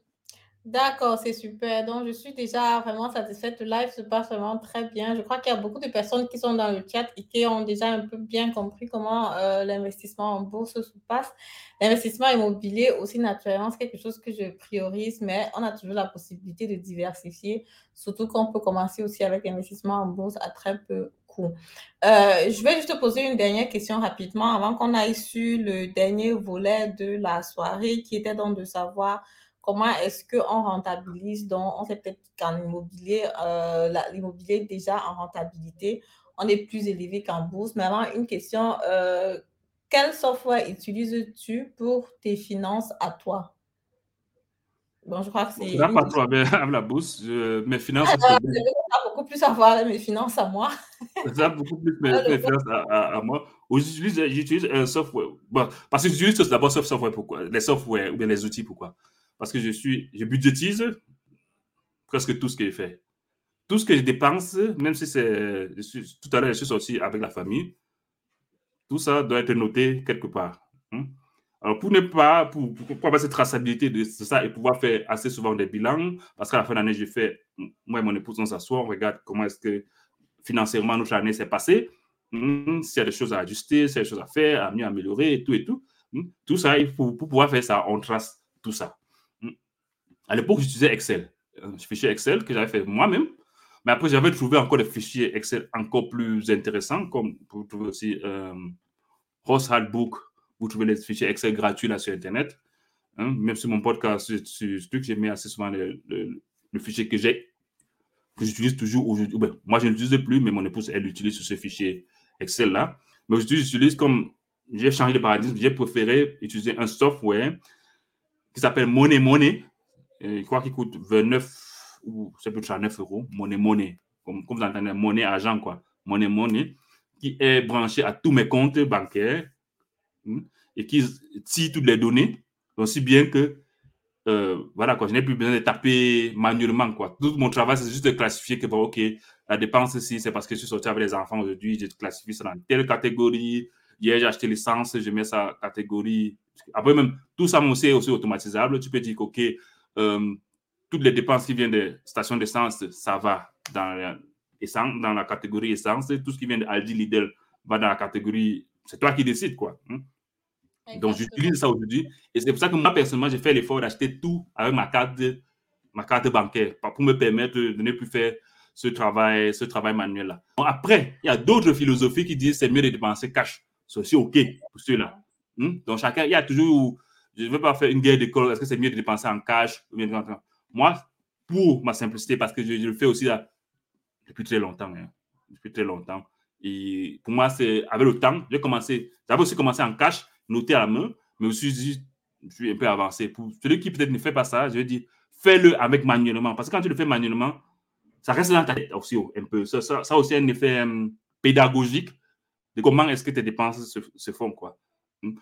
S2: D'accord, c'est super. Donc, je suis déjà vraiment satisfaite. Le live se passe vraiment très bien. Je crois qu'il y a beaucoup de personnes qui sont dans le chat et qui ont déjà un peu bien compris comment euh, l'investissement en bourse se passe. L'investissement immobilier aussi, naturellement, c'est quelque chose que je priorise, mais on a toujours la possibilité de diversifier, surtout qu'on peut commencer aussi avec l'investissement en bourse à très peu coût. Euh, je vais juste te poser une dernière question rapidement avant qu'on aille sur le dernier volet de la soirée qui était donc de savoir comment est-ce qu'on rentabilise, donc on sait peut-être qu'en immobilier, euh, l'immobilier déjà en rentabilité, on est plus élevé qu'en bourse. Mais avant, une question, euh, quel software utilises-tu pour tes finances à toi?
S3: Bon, je crois que c'est... pas trop avec la bourse. mes finances...
S2: Ah, je vais beaucoup plus avoir mes finances à moi.
S3: ça beaucoup plus mes, mes finances à, à, moi. J'utilise un software. Bon, parce que j'utilise d'abord software. Pourquoi? Les softwares ou bien les outils. Pourquoi? Parce que je suis, je budgétise presque tout ce que je fais. Tout ce que je dépense, même si c'est, tout à l'heure, je suis sorti avec la famille, tout ça doit être noté quelque part. Hein. Alors, pour ne pas, pour, pour, avoir cette traçabilité de ça et pouvoir faire assez souvent des bilans, parce qu'à la fin d'année, je fais, moi et mon épouse, on s'assoit, on regarde comment est-ce que financièrement notre année s'est passée, hein, s'il y a des choses à ajuster, s'il y a des choses à faire, à mieux améliorer, et tout et tout. Hein. Tout ça, pour pouvoir faire ça, on trace tout ça. À l'époque, j'utilisais Excel, un fichier Excel que j'avais fait moi-même. Mais après, j'avais trouvé encore des fichiers Excel encore plus intéressants, comme vous trouvez aussi euh, Ross Handbook, vous trouvez les fichiers Excel gratuits là sur Internet. Hein. Même sur mon podcast, sur ce truc, j'ai mis assez souvent le, fichier que j'ai, que j'utilise toujours aujourd'hui. Ben, moi, je ne l'utilise plus, mais mon épouse, elle l'utilise sur ce fichier Excel là. Mais j'utilise comme j'ai changé de paradigme, j'ai préféré utiliser un software qui s'appelle Money Money je crois qu'il coûte 29 ou c'est peut 9 euros, monnaie, monnaie, comme, vous entendez, monnaie, argent, quoi, monnaie, monnaie, qui est branché à tous mes comptes bancaires hmm, et qui tire toutes les données, aussi bien que, euh, voilà, je n'ai plus besoin de taper manuellement, quoi. Tout mon travail, c'est juste de classifier que, bon, OK, la dépense ici, c'est parce que je suis sorti avec les enfants aujourd'hui, je classifie ça dans telle catégorie. Hier, j'ai acheté l'essence, je mets ça catégorie. Après, même, tout ça, c'est aussi automatisable. Tu peux dire, OK, euh, toutes les dépenses qui viennent des stations d'essence, ça va dans la, dans la catégorie essence. Tout ce qui vient de Aldi, Lidl va dans la catégorie. C'est toi qui décides, quoi. Hein. Donc, j'utilise ça aujourd'hui. Et c'est pour ça que moi, personnellement, j'ai fait l'effort d'acheter tout avec ma carte, ma carte bancaire pour me permettre de ne plus faire ce travail, ce travail manuel-là. Après, il y a d'autres philosophies qui disent c'est mieux de dépenser cash. C'est aussi OK pour ceux-là. Hein. Donc, chacun, il y a toujours je ne veux pas faire une guerre d'école. Est-ce que c'est mieux de dépenser en cash Moi, pour ma simplicité, parce que je, le fais aussi depuis très longtemps. Hein, depuis très longtemps. Et pour moi, c'est avec le temps, j'ai commencé, j'avais aussi commencé en cash, noté à la main, mais aussi, je suis un peu avancé. Pour celui qui peut-être ne fait pas ça, je vais dire, fais-le avec manuellement. Parce que quand tu le fais manuellement, ça reste dans ta tête aussi un peu. Ça, ça, aussi un effet hum, pédagogique de comment est-ce que tes dépenses se, se font. Quoi.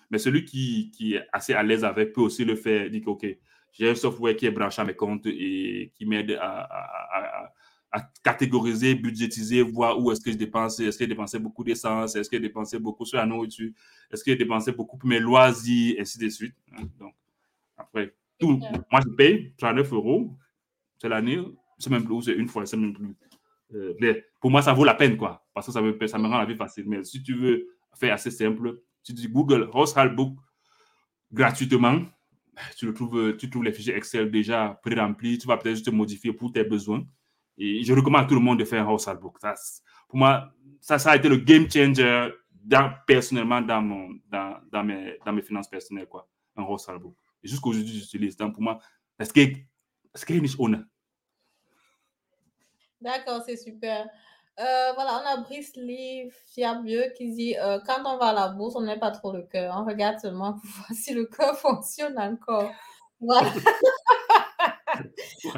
S3: Mais celui qui, qui, est assez à l'aise avec peut aussi le faire, dit que, OK, J'ai un software qui est branché à mes comptes et qui m'aide à, à, catégoriser, budgétiser, voir où est-ce que je dépense, est-ce que j'ai dépensé beaucoup d'essence, est-ce que j'ai dépensé beaucoup sur la nourriture, est-ce que j'ai dépensé beaucoup pour mes loisirs, et ainsi de suite. Hein? Donc, après, tout, moi je paye 39 euros, c'est l'année, c'est même plus, c'est une fois, c'est même plus. Euh, mais pour moi, ça vaut la peine, quoi, parce que ça me, ça me rend la vie facile. Mais si tu veux faire assez simple, tu dis Google Household Book gratuitement, tu, le trouves, tu trouves les fichiers Excel déjà pré-remplis, tu vas peut-être juste modifier pour tes besoins. Et je recommande à tout le monde de faire un Household Book. Ça, pour moi, ça, ça a été le game changer dans, personnellement dans, mon, dans, dans, mes, dans mes finances personnelles, quoi, un Household Book. Jusqu'aujourd'hui, j'utilise. Donc, pour moi, est-ce que est-ce qu'il
S2: D'accord, c'est super. Euh, voilà, on a Brice Lee Fiabieux qui dit euh, quand on va à la bourse, on n'a pas trop le cœur. On regarde seulement pour voir si le cœur fonctionne encore. Voilà.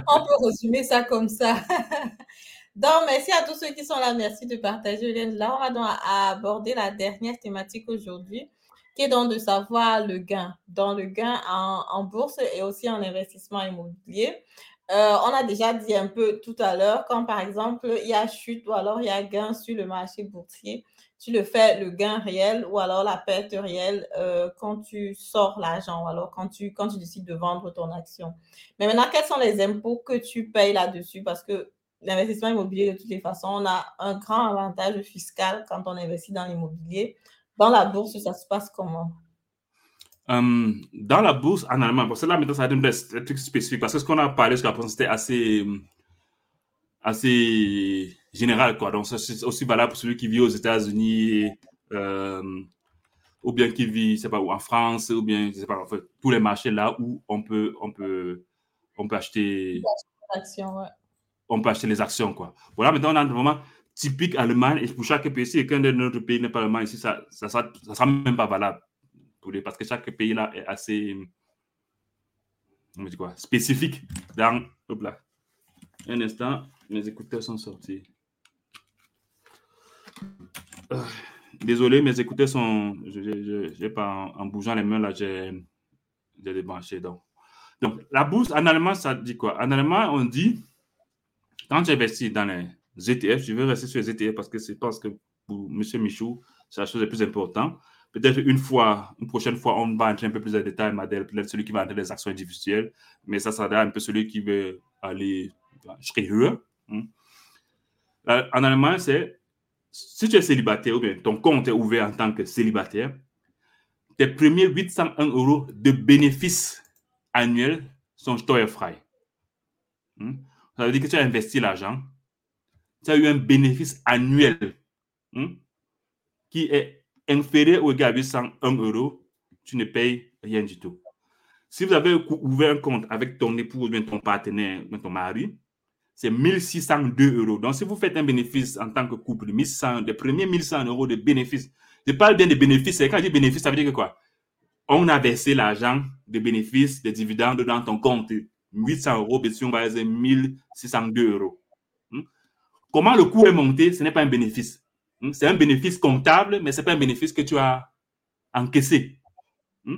S2: on peut résumer ça comme ça. donc, merci à tous ceux qui sont là. Merci de partager. Là, on va donc aborder la dernière thématique aujourd'hui, qui est donc de savoir le gain. Dans le gain en, en bourse et aussi en investissement immobilier. Euh, on a déjà dit un peu tout à l'heure, quand par exemple il y a chute ou alors il y a gain sur le marché boursier, tu le fais le gain réel ou alors la perte réelle euh, quand tu sors l'argent ou alors quand tu, quand tu décides de vendre ton action. Mais maintenant, quels sont les impôts que tu payes là-dessus? Parce que l'investissement immobilier, de toutes les façons, on a un grand avantage fiscal quand on investit dans l'immobilier. Dans la bourse, ça se passe comment?
S3: Euh, dans la bourse en Allemagne, parce que là maintenant ça va être un truc spécifique, parce que ce qu'on a parlé jusqu'à présent c'était assez, assez général, quoi. Donc c'est aussi valable pour celui qui vit aux États-Unis, euh, ou bien qui vit, c'est pas où, en France, ou bien, je sais pas, en fait, tous les marchés là où on peut, on peut, on peut acheter. On peut acheter les actions, quoi. Voilà, maintenant on a vraiment typique Allemagne, et pour chaque pays, si quelqu'un de notre pays n'est pas allemand ici, ça, ça, ça, ça sera même pas valable parce que chaque pays là est assez quoi, spécifique dans. Hop là. Un instant, mes écouteurs sont sortis. Euh, désolé, mes écouteurs sont. Je n'ai pas en, bougeant les mains là, j'ai débranché. Donc. donc, la bourse en allemand, ça dit quoi? En allemand, on dit quand j'investis dans les ETF, je vais rester sur les ETF parce que c'est parce que pour M. Michou, c'est la chose la plus importante. Peut-être une fois, une prochaine fois, on va entrer un peu plus en détail, Madel, peut-être celui qui va entrer des actions individuelles, mais ça sera un peu celui qui veut aller höher. Hein. Euh, en Allemagne, c'est si tu es célibataire ou bien ton compte est ouvert en tant que célibataire, tes premiers 801 euros de bénéfices annuels sont steuerfrei. Hein. Ça veut dire que tu as investi l'argent, tu as eu un bénéfice annuel hein, qui est inférieur ou égal à 801 euros, tu ne payes rien du tout. Si vous avez ouvert un compte avec ton bien ton partenaire, ton mari, c'est 1602 euros. Donc, si vous faites un bénéfice en tant que couple, 1100, les premiers 1100 euros de bénéfice, je parle bien de bénéfices. Quand je dis bénéfice, ça veut dire que quoi? On a versé l'argent de bénéfices, des dividendes dans ton compte. 800 euros, mais si on va dire 1602 euros. Hmm? Comment le coût est monté, ce n'est pas un bénéfice. Hmm? C'est un bénéfice comptable, mais ce n'est pas un bénéfice que tu as encaissé. Hmm?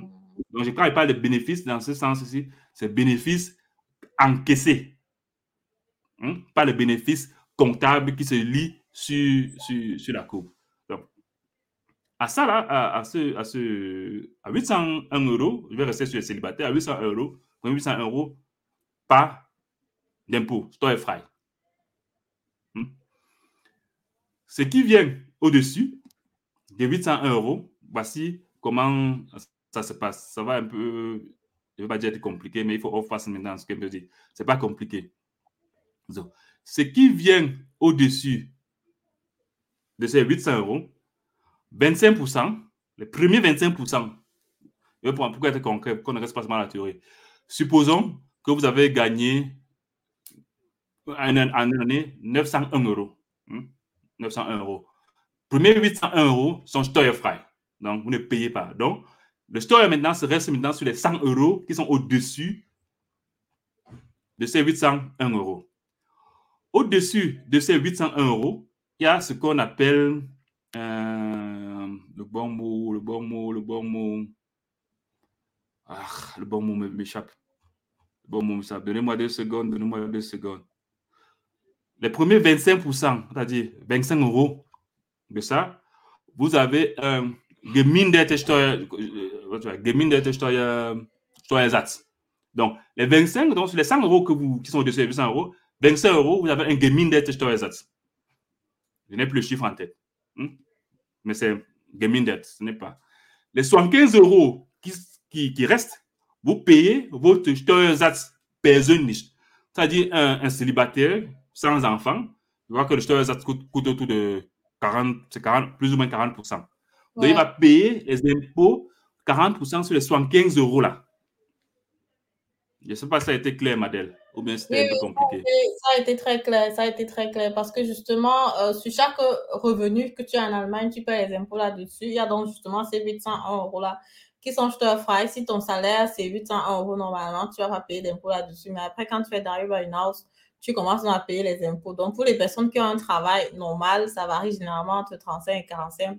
S3: Donc, je, quand je parle de bénéfice dans ce sens-ci, c'est bénéfice encaissé. Hmm? Pas le bénéfice comptable qui se lie sur, sur, la courbe. Donc, à ça, là, à, ce, à, ce, à 801 euros, je vais rester sur les célibataires, à 800 euros, 800 euros, pas d'impôt, store frais. Ce qui vient au-dessus des 801 euros, voici comment ça se passe. Ça va un peu, je ne vais pas dire compliqué, mais il faut fasse maintenant ce que je dire. Ce n'est pas compliqué. ce qui vient au-dessus de ces 800 euros, 25%, les premiers 25%, pourquoi être concret, qu'on ne reste pas seulement à la théorie. Supposons que vous avez gagné en année 901 euros. Hmm? 901 euros. Premier 801 euros sont steuerfrei. Donc, vous ne payez pas. Donc, le steuer maintenant se reste maintenant sur les 100 euros qui sont au-dessus de ces 801 euros. Au-dessus de ces 801 euros, il y a ce qu'on appelle euh, le bon mot, le bon mot, le bon mot. Ah, le bon mot m'échappe. Bon, mon ça, donnez-moi deux secondes, donnez-moi deux secondes. Les premiers 25%, c'est-à-dire 25 euros de ça, vous avez un geminderte Steuer, geminderte Steuer, Steuersatz. Donc, les 25, donc sur les 100 euros que vous, qui sont de 100 euros, 25 euros, vous avez un geminderte Steuersatz. Je n'ai plus le chiffre en tête. Hmm? Mais c'est gemindert, ce n'est pas. Les 75 euros qui, qui, restent, vous payez votre Steuersatz persönlich. C'est-à-dire un, célibataire sans enfant, je vois que le Steuersatz coûte, coûte autour de 40, 40, plus ou moins 40%. Donc, il va payer les impôts 40% sur les 75 euros là. Je ne sais pas si ça a été clair, Madeleine, ou bien c'était oui, un peu compliqué.
S2: Ça a été très clair, ça a été très clair parce que justement, euh, sur chaque revenu que tu as en Allemagne, tu payes les impôts là-dessus. Il y a donc justement ces 800 euros là qui sont frais. Si ton salaire c'est 800 euros normalement, tu vas pas payer d'impôts là-dessus. Mais après, quand tu fais d'arriver à une house, tu commences à payer les impôts. Donc, pour les personnes qui ont un travail normal, ça varie généralement entre 35 et 45%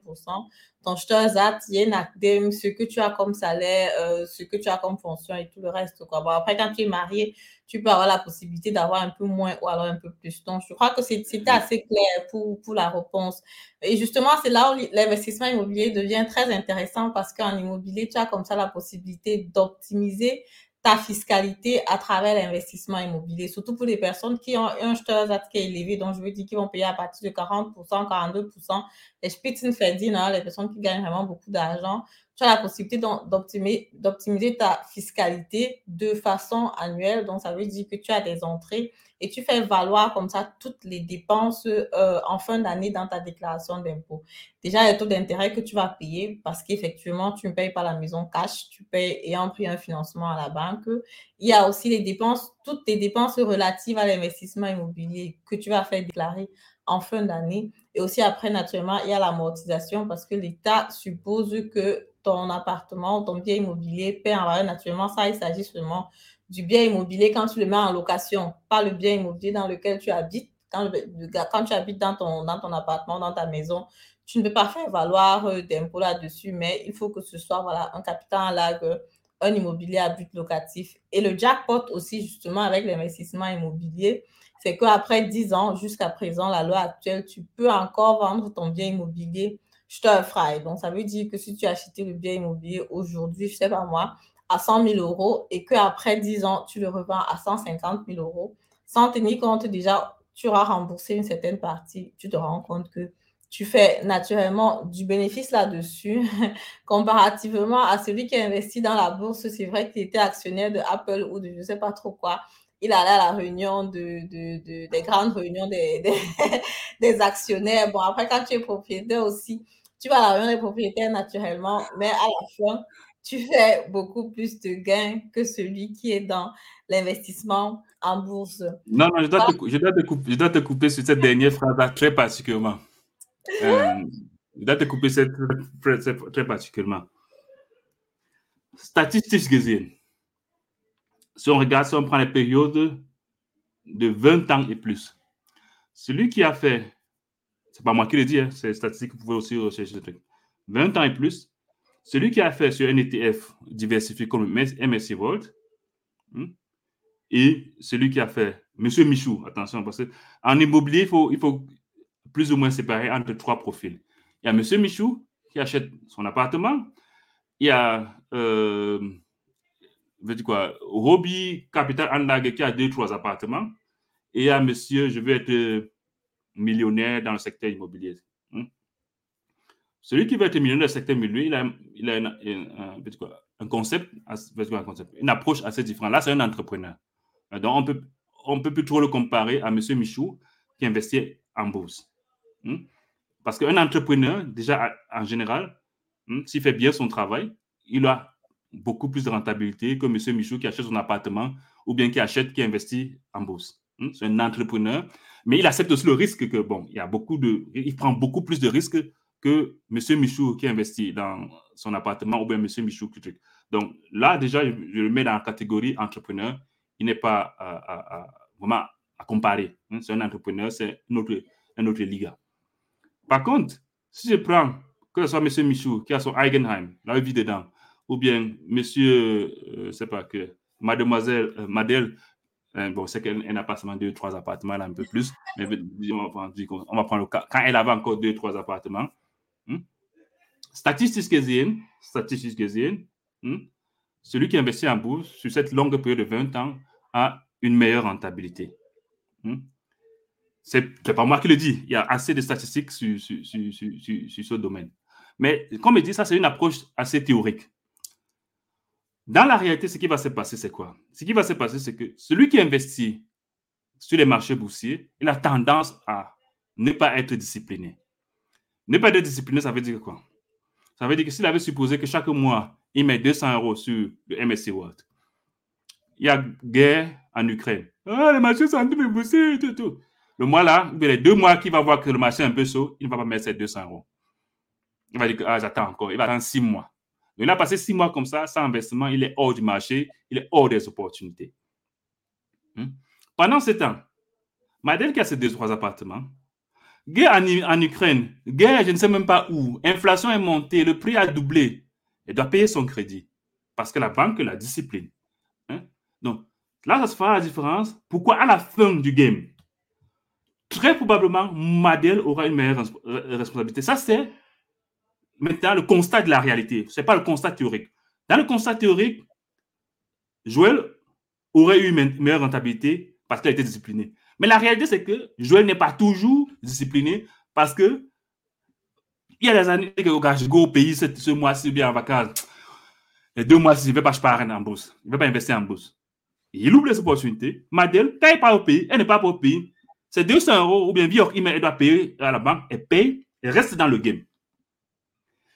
S2: Ton Steuersatz, ce que tu as comme salaire, euh, ce que tu as comme fonction et tout le reste. Quoi. Bon, après, quand tu es marié, tu peux avoir la possibilité d'avoir un peu moins ou alors un peu plus. Donc, je crois que c'était assez clair pour, pour la réponse. Et justement, c'est là où l'investissement immobilier devient très intéressant parce qu'en immobilier, tu as comme ça la possibilité d'optimiser ta fiscalité à travers l'investissement immobilier, surtout pour les personnes qui ont un Steuersatz qui est élevé, donc je veux dire qu'ils vont payer à partir de 40%, 42%. Les Spitzenverdienner, hein, les personnes qui gagnent vraiment beaucoup d'argent, tu as la possibilité d'optimiser ta fiscalité de façon annuelle. Donc, ça veut dire que tu as des entrées et tu fais valoir comme ça toutes les dépenses euh, en fin d'année dans ta déclaration d'impôt. Déjà, les taux d'intérêt que tu vas payer parce qu'effectivement, tu ne payes pas la maison cash, tu payes ayant pris un financement à la banque. Il y a aussi les dépenses, toutes les dépenses relatives à l'investissement immobilier que tu vas faire déclarer en fin d'année. Et aussi après, naturellement, il y a l'amortisation parce que l'État suppose que ton appartement, ton bien immobilier paie en valeur naturellement. Ça, il s'agit seulement du bien immobilier quand tu le mets en location, pas le bien immobilier dans lequel tu habites. Quand, tu habites dans ton, dans ton appartement, dans ta maison, tu ne peux pas faire valoir euh, d'impôts là-dessus, mais il faut que ce soit voilà, un capital lag, un immobilier à but locatif. Et le jackpot aussi, justement, avec l'investissement immobilier, c'est qu'après 10 ans, jusqu'à présent, la loi actuelle, tu peux encore vendre ton bien immobilier frais. Donc, ça veut dire que si tu as acheté le bien immobilier aujourd'hui, je ne sais pas moi, à 100 000 euros et qu'après 10 ans, tu le revends à 150 000 euros, sans tenir compte déjà, tu auras remboursé une certaine partie, tu te rends compte que tu fais naturellement du bénéfice là-dessus comparativement à celui qui a investi dans la bourse. C'est vrai qu'il était actionnaire de Apple ou de je ne sais pas trop quoi. Il allait à la réunion de, de, de des grandes réunions des, des, actionnaires. Bon, après, quand tu es propriétaire aussi, tu vas à la réunion des propriétaires naturellement, mais à la fin, tu fais beaucoup plus de gains que celui qui est dans l'investissement en bourse.
S3: Non, non, je dois, te, je dois, te, couper, je dois te couper sur cette dernière phrase très particulièrement. Euh, je dois te couper cette phrase très particulièrement. Statistiques gesehen. Si on regarde, si on prend les périodes de 20 ans et plus, celui qui a fait, c'est pas moi qui le dis, hein, c'est statistique, vous pouvez aussi rechercher ce truc, 20 ans et plus, celui qui a fait sur un ETF diversifié comme MSC World hmm, et celui qui a fait, Monsieur Michou, attention, parce qu'en immobilier, il faut, il faut plus ou moins séparer entre trois profils. Il y a Monsieur Michou qui achète son appartement. Il y a, euh, je dire quoi, Capital Anlage qui a deux, trois appartements. Et il y a Monsieur, je veux être millionnaire dans le secteur immobilier. Celui qui veut être millionnaire le secteur immobilier, il a, un, concept, un concept, une approche assez différente. Là, c'est un entrepreneur. Donc, on peut, on peut plus trop le comparer à Monsieur Michou qui investit en bourse. Hmm? Parce qu'un entrepreneur, déjà en général, hmm, s'il fait bien son travail, il a beaucoup plus de rentabilité que M. Michou qui achète son appartement ou bien qui achète, qui investit en bourse. Hmm? C'est un entrepreneur, mais il accepte aussi le risque que, bon, il y a beaucoup de, il prend beaucoup plus de risques que M. Michou qui investit dans son appartement ou bien M. Michou qui Donc là, déjà, je, le mets dans la catégorie entrepreneur. Il n'est pas vraiment à comparer. C'est un entrepreneur, c'est une autre, une autre liga. Par contre, si je prends, que ce soit M. Michou qui a son Eigenheim, la vie dedans, ou bien M. Euh, sais pas que, mademoiselle euh, Madel, euh, bon, c'est qu'elle n'a pas seulement deux, trois appartements, a un peu plus, mais on va prendre le cas. Quand elle avait encore deux, trois appartements, hmm, statistiques gesehen, hmm, celui qui investit en bourse sur cette longue période de 20 ans a une meilleure rentabilité. Hmm? C'est pas moi qui le dis. Il y a assez de statistiques sur, sur, sur, sur ce domaine. Mais comme je dis, ça, c'est une approche assez théorique. Dans la réalité, ce qui va se passer, c'est quoi? Ce qui va se passer, c'est que celui qui investit sur les marchés boursiers, il a tendance à ne pas être discipliné. Ne pas être discipliné, ça veut dire quoi? Ça veut dire que s'il avait supposé que chaque mois, il met 200 euros sur le MSC World, il y a guerre en Ukraine. Ah, les marchés sont en train de boursiers, tout, tout. Le mois là, les deux mois qu'il va voir que le marché est un peu chaud, il ne va pas mettre ses 200 euros. Il va dire que ah, j'attends encore. Il va attendre six mois. il a passé six mois comme ça, sans investissement, il est hors du marché, il est hors des opportunités. Hmm? Pendant ce temps, Madeleine qui a ses deux, trois appartements, guerre en, Ukraine, guerre, je ne sais même pas où, inflation est montée, le prix a doublé. Elle doit payer son crédit parce que la banque la discipline. Hein? Donc, là, ça se fera la différence. Pourquoi à la fin du game, très probablement, Madel aura une meilleure responsabilité. Ça, c'est maintenant le constat de la réalité. Ce n'est pas le constat théorique. Dans le constat théorique, Joël aurait eu une meilleure rentabilité parce qu'il a été discipliné. Mais la réalité, c'est que Joël n'est pas toujours discipliné parce que il y a des années que je go au pays ce, mois-ci bien en vacances. Les deux mois-ci, il ne veut pas parler en bourse. Il ne veut pas investir en bourse. Il oublie les opportunités. Madel, quand elle pas au pays, elle n'est pas au pays. C'est 200 euros ou bien elle doit payer à la banque. Elle paye, elle reste dans le game.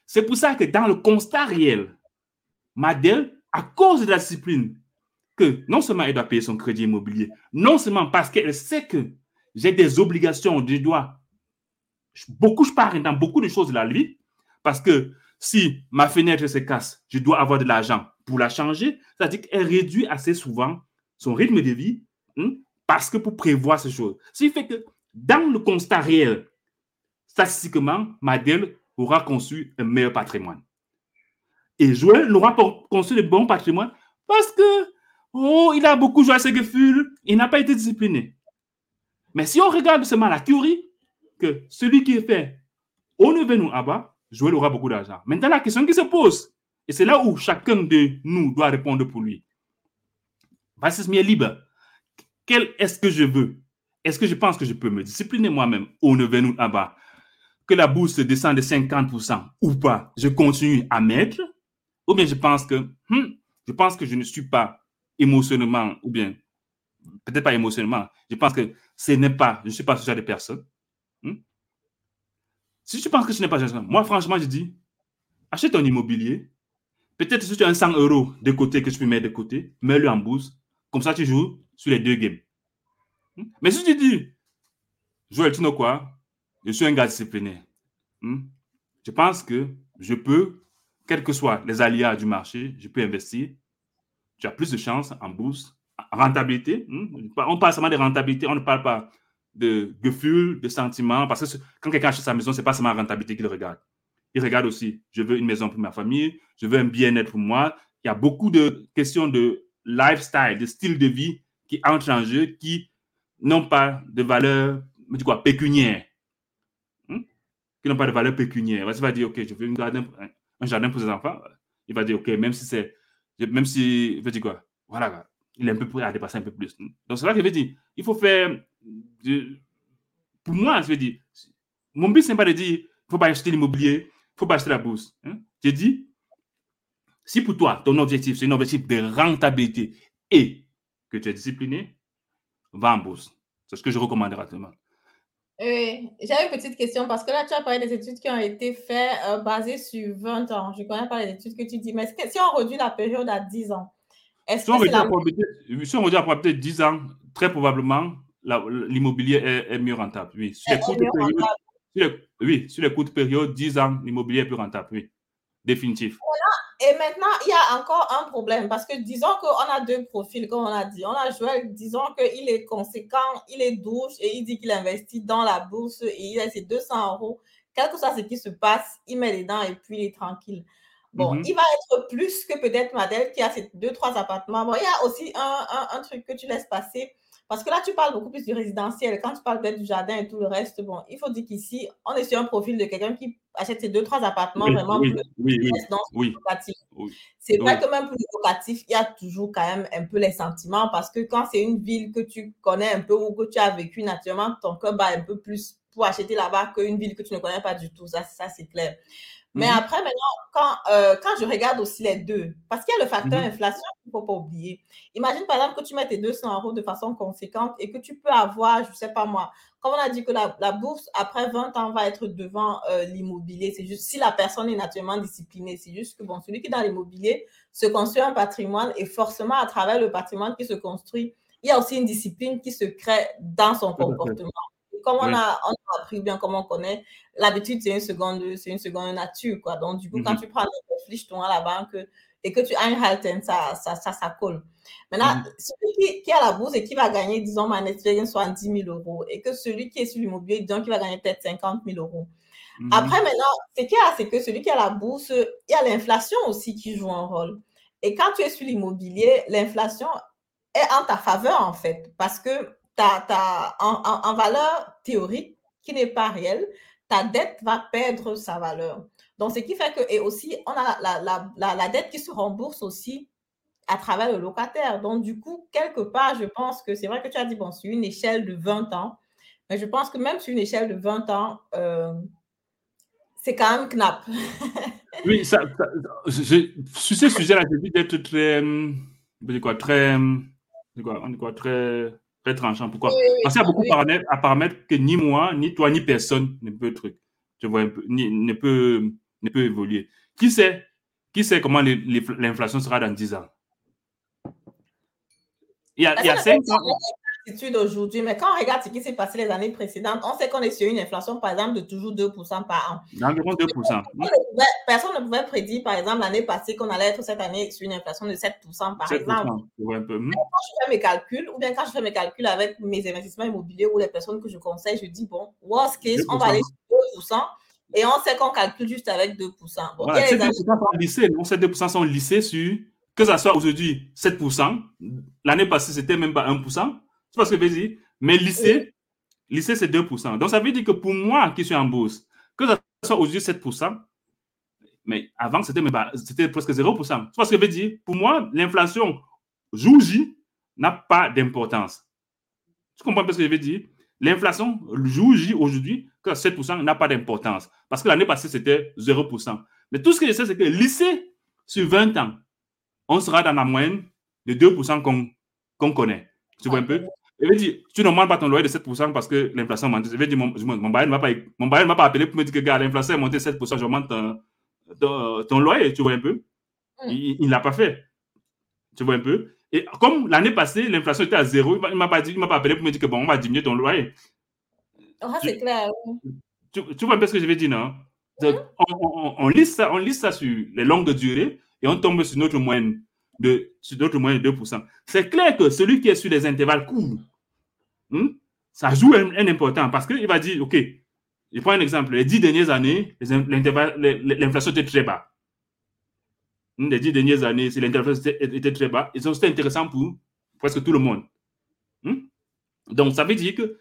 S3: C'est pour ça que dans le constat réel, Madel, à cause de la discipline, que non seulement elle doit payer son crédit immobilier, non seulement parce qu'elle sait que j'ai des obligations, je dois, beaucoup, je parle dans beaucoup de choses de la vie, parce que si ma fenêtre se casse, je dois avoir de l'argent pour la changer, c'est-à-dire qu'elle réduit assez souvent son rythme de vie, hein, parce que pour prévoir ces choses. Ce qui fait que dans le constat réel, statistiquement, Madel aura conçu un meilleur patrimoine. Et Joël n'aura pas conçu le bon patrimoine parce que, oh, il a beaucoup joué à ses gefühls, il n'a pas été discipliné. Mais si on regarde seulement la théorie, que celui qui est fait au nous bas, Joël aura beaucoup d'argent. Maintenant, la question qui se pose, et c'est là où chacun de nous doit répondre pour lui. Vassisme est libre. Quel est-ce que je veux? Est-ce que je pense que je peux me discipliner moi-même au nous bas que la bourse descend de 50% ou pas, je continue à mettre, ou bien je pense que, hmm, je pense que je ne suis pas émotionnellement, ou bien peut-être pas émotionnellement, je pense que ce n'est pas, je ne suis pas ce genre de personne. Hmm? Si tu penses que ce n'est pas ce genre moi franchement je dis, achète un immobilier, peut-être si tu as un 100 euros de côté que tu peux mettre de côté, mets-le en bourse, comme ça tu joues sur les deux games. Hmm? Mais si tu dis, Joël, tu know quoi? Je suis un gars discipliné. Hmm? Je pense que je peux, quels que soient les aléas du marché, je peux investir. Tu as plus de chances en bourse, en rentabilité. Hmm? On parle seulement de rentabilité, on ne parle pas de gefühl, de sentiments, parce que quand quelqu'un achète sa maison, ce n'est pas seulement la rentabilité qu'il regarde. Il regarde aussi, je veux une maison pour ma famille, je veux un bien-être pour moi. Il y a beaucoup de questions de lifestyle, de style de vie qui entrent en jeu, qui n'ont pas de valeur, du quoi, pécuniaire qui n'ont pas de valeur pécuniaire. Il va dire, OK, je veux un jardin, un jardin pour ses enfants. Il va dire, OK, même si c'est, même si, il veut dire quoi? Voilà, il est un peu prêt à dépasser un peu plus. Donc, c'est là que je veux dire, il faut faire, pour moi, je veux dire, mon but, c'est pas de dire, il ne faut pas acheter l'immobilier, il ne faut pas acheter la bourse. Hein. J'ai dit, si pour toi, ton objectif, c'est un objectif de rentabilité et que tu es discipliné, va en bourse. C'est ce que je recommanderais à.
S2: Oui, j'avais une petite question parce que là, tu as parlé des études qui ont été faites euh, basées sur 20 ans. Je ne connais pas les études que tu dis, mais si on réduit la période à 10 ans,
S3: est-ce si que on la... Si on réduit à peut-être 10 ans, très probablement, l'immobilier est, mieux rentable. Oui, sur les, courtes périodes, oui, sur les courtes périodes, 10 ans, l'immobilier est plus rentable. Oui, définitif.
S2: Et maintenant, il y a encore un problème parce que disons qu'on a deux profils, comme on a dit. On a Joël, disons qu'il est conséquent, il est douche et il dit qu'il investit dans la bourse et il a ses 200 euros. Quel que soit ce qui se passe, il met les dents et puis il est tranquille. Bon, mhm. il va être plus que peut-être Madel qui a ses deux, trois appartements. Bon, il y a aussi un, un, un, truc que tu laisses passer. Parce que là, tu parles beaucoup plus du résidentiel. Quand tu parles peut-être du jardin et tout le reste, bon, il faut dire qu'ici, on est sur un profil de quelqu'un qui achète deux, trois appartements vraiment
S3: oui, oui, oui,
S2: C'est vrai que même pour le locatif, il y a toujours quand même un peu les sentiments parce que quand c'est une ville que tu connais un peu ou que tu as vécu naturellement, ton cœur bat un peu plus pour acheter là-bas qu'une ville que tu ne connais pas du tout. Ça, ça c'est clair. Mais mhm. après, maintenant, quand, euh, quand je regarde aussi les deux, parce qu'il y a le facteur mhm. inflation qu'il ne faut pas oublier. Imagine par exemple que tu mets tes 200 euros de façon conséquente et que tu peux avoir, je ne sais pas moi, comme on a dit que la, la, bourse, après 20 ans, va être devant euh, l'immobilier. C'est juste si la personne est naturellement disciplinée. C'est juste que, bon, celui qui est dans l'immobilier se construit un patrimoine et forcément, à travers le patrimoine qui se construit, il y a aussi une discipline qui se crée dans son comportement comme on, a, on a appris bien, comme on connaît, l'habitude, c'est une seconde, c'est une seconde nature, quoi. Donc, du coup, quand mhm. tu prends le ton à la banque et que tu as un halten, ça, ça, ça, ça colle. Maintenant, mhm. celui qui, qui, a la bourse et qui va gagner, disons, ma expérience soit 10 000 euros et que celui qui est sur l'immobilier, disons, qui va gagner peut-être 50 000 euros. Mhm. Après, maintenant, ce qu'il y a, c'est que celui qui a la bourse, il y a l'inflation aussi qui joue un rôle. Et quand tu es sur l'immobilier, l'inflation est en ta faveur, en fait, parce que ta, en, valeur théorique qui n'est pas réelle, ta dette va perdre sa valeur. Donc, ce qui fait que, et aussi, on a la, la, la, dette qui se rembourse aussi à travers le locataire. Donc, du coup, quelque part, je pense que c'est vrai que tu as dit, bon, sur une échelle de 20 ans, mais je pense que même sur une échelle de 20 ans, euh, c'est quand même knap.
S3: oui, ça, je, sur ce sujet-là, j'ai dit d'être très, euh, quoi, très, quoi, on dit quoi, très très tranchant. Pourquoi? Parce qu'il y a beaucoup de paramètres, à paramètres que ni moi, ni toi, ni personne ne peut truc. Tu vois, ni, ne peut, ne peut évoluer. Qui sait, qui sait comment l'inflation sera dans 10 ans?
S2: Il y a, il y a 5 ans aujourd'hui, mais quand on regarde ce qui s'est passé les années précédentes, on sait qu'on est sur une inflation, par exemple, de toujours 2% par an.
S3: D'environ 2%.
S2: Personne ne pouvait prédire, par exemple, l'année passée qu'on allait être cette année sur une inflation de 7%, par exemple.
S3: Un peu. Hmm.
S2: Quand je fais mes calculs, ou bien quand je fais mes calculs avec mes investissements immobiliers ou les personnes que je conseille, je dis, bon, worst case, on va aller sur 2%. Et on sait qu'on calcule juste avec 2%.
S3: Bon, voilà, ces 2% sont lissés. ces 2% sont lissés sur, que ça soit aujourd'hui 7%, l'année passée, c'était même pas 1%, c'est pas ce que je veux dire. Mais lycée, lycée, c'est 2%. Donc, ça veut dire que pour moi qui suis en bourse, que ça soit aujourd'hui 7%, mais avant, c'était presque 0%. C'est pas ce que je veux dire. Pour moi, l'inflation, jour J, n'a pas d'importance. Tu comprends pas ce que je veux dire? L'inflation, jour J, aujourd'hui, que 7% n'a pas d'importance. Parce que l'année passée, c'était 0%. Mais tout ce que je sais, c'est que lycée, sur 20 ans, on sera dans la moyenne de 2% qu'on connaît. Tu vois un peu? Je veux dire, tu n'augmentes pas ton loyer de 7% parce que l'inflation monte. Je veux dire, mon, mon bail ne m'a pas, pas appelé pour me dire que, gars, l'inflation est montée de 7%, j'augmente ton, ton, loyer, tu vois un peu? Mm. Il ne l'a pas fait. Tu vois un peu? Et comme l'année passée, l'inflation était à zéro, il ne m'a pas, dit, il m'a pas appelé pour me dire que, bon, on va diminuer ton loyer.
S2: Ah, c'est clair.
S3: Tu, tu, vois un peu ce que je veux dire, non? Mm. On, on, on, liste ça, on liste ça sur les longues durées et on tombe sur notre moyenne de, sur d'autres moyens de 2%. C'est clair que celui qui est sur les intervalles courts, hmm, ça joue un, important parce qu'il va dire, OK, je prends un exemple, les dix dernières années, l'inflation était très bas. Hmm, les dix dernières années, si l'inflation était, très bas, c'était intéressant pour presque tout le monde. Hmm? Donc, ça veut dire que,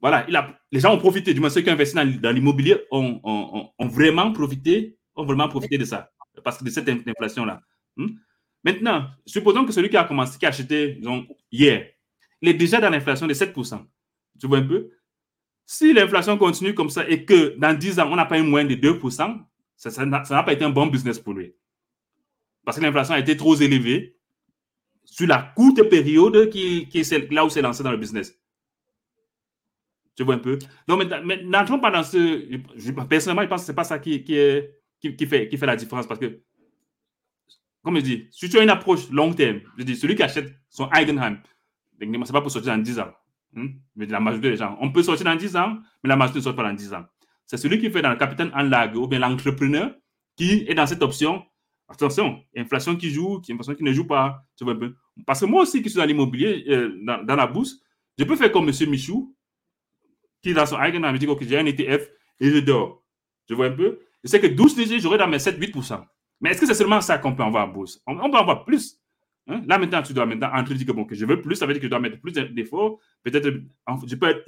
S3: voilà, les gens ont profité, du moins ceux qui ont investi dans, l'immobilier ont, vraiment profité, ont vraiment profité de ça, parce que de cette inflation-là. Maintenant, supposons que celui qui a commencé, qui a acheté disons, hier, il est déjà dans l'inflation de 7%. Tu vois un peu? Si l'inflation continue comme ça et que dans 10 ans, on n'a pas une moyenne de 2%, ça n'a pas été un bon business pour lui. Parce que l'inflation a été trop élevée sur la courte période qui, est là où c'est lancé dans le business. Tu vois un peu Donc, n'entrons pas dans ce. personnellement, je pense que ce n'est pas ça qui, qui, qui, fait, qui fait la différence parce que comme je dis, si tu as une approche long terme, je dis, celui qui achète son Eigenheim, ce n'est pas pour sortir dans 10 ans. Hmm? Mais la majorité des gens, on peut sortir dans 10 ans, mais la majorité ne sort pas dans 10 ans. C'est celui qui fait dans le capitaine en lag ou bien l'entrepreneur qui est dans cette option. Attention, inflation qui joue, inflation qui ne joue pas. Tu vois un. Parce que moi aussi, qui suis dans l'immobilier, euh, dans, la bourse, je peux faire comme M. Michou, qui dans son Eigenheim, me dit que j'ai un ETF et je dors. Tu vois un peu. Je sais que 12 DG, j'aurai dans mes 7-8%. Mais est-ce que c'est seulement ça qu'on peut avoir en bourse on, peut avoir plus. Hein? Là, maintenant, tu dois maintenant entrer dire que, bon, que je veux plus, ça veut dire que je dois mettre plus d'efforts. Peut-être, je peux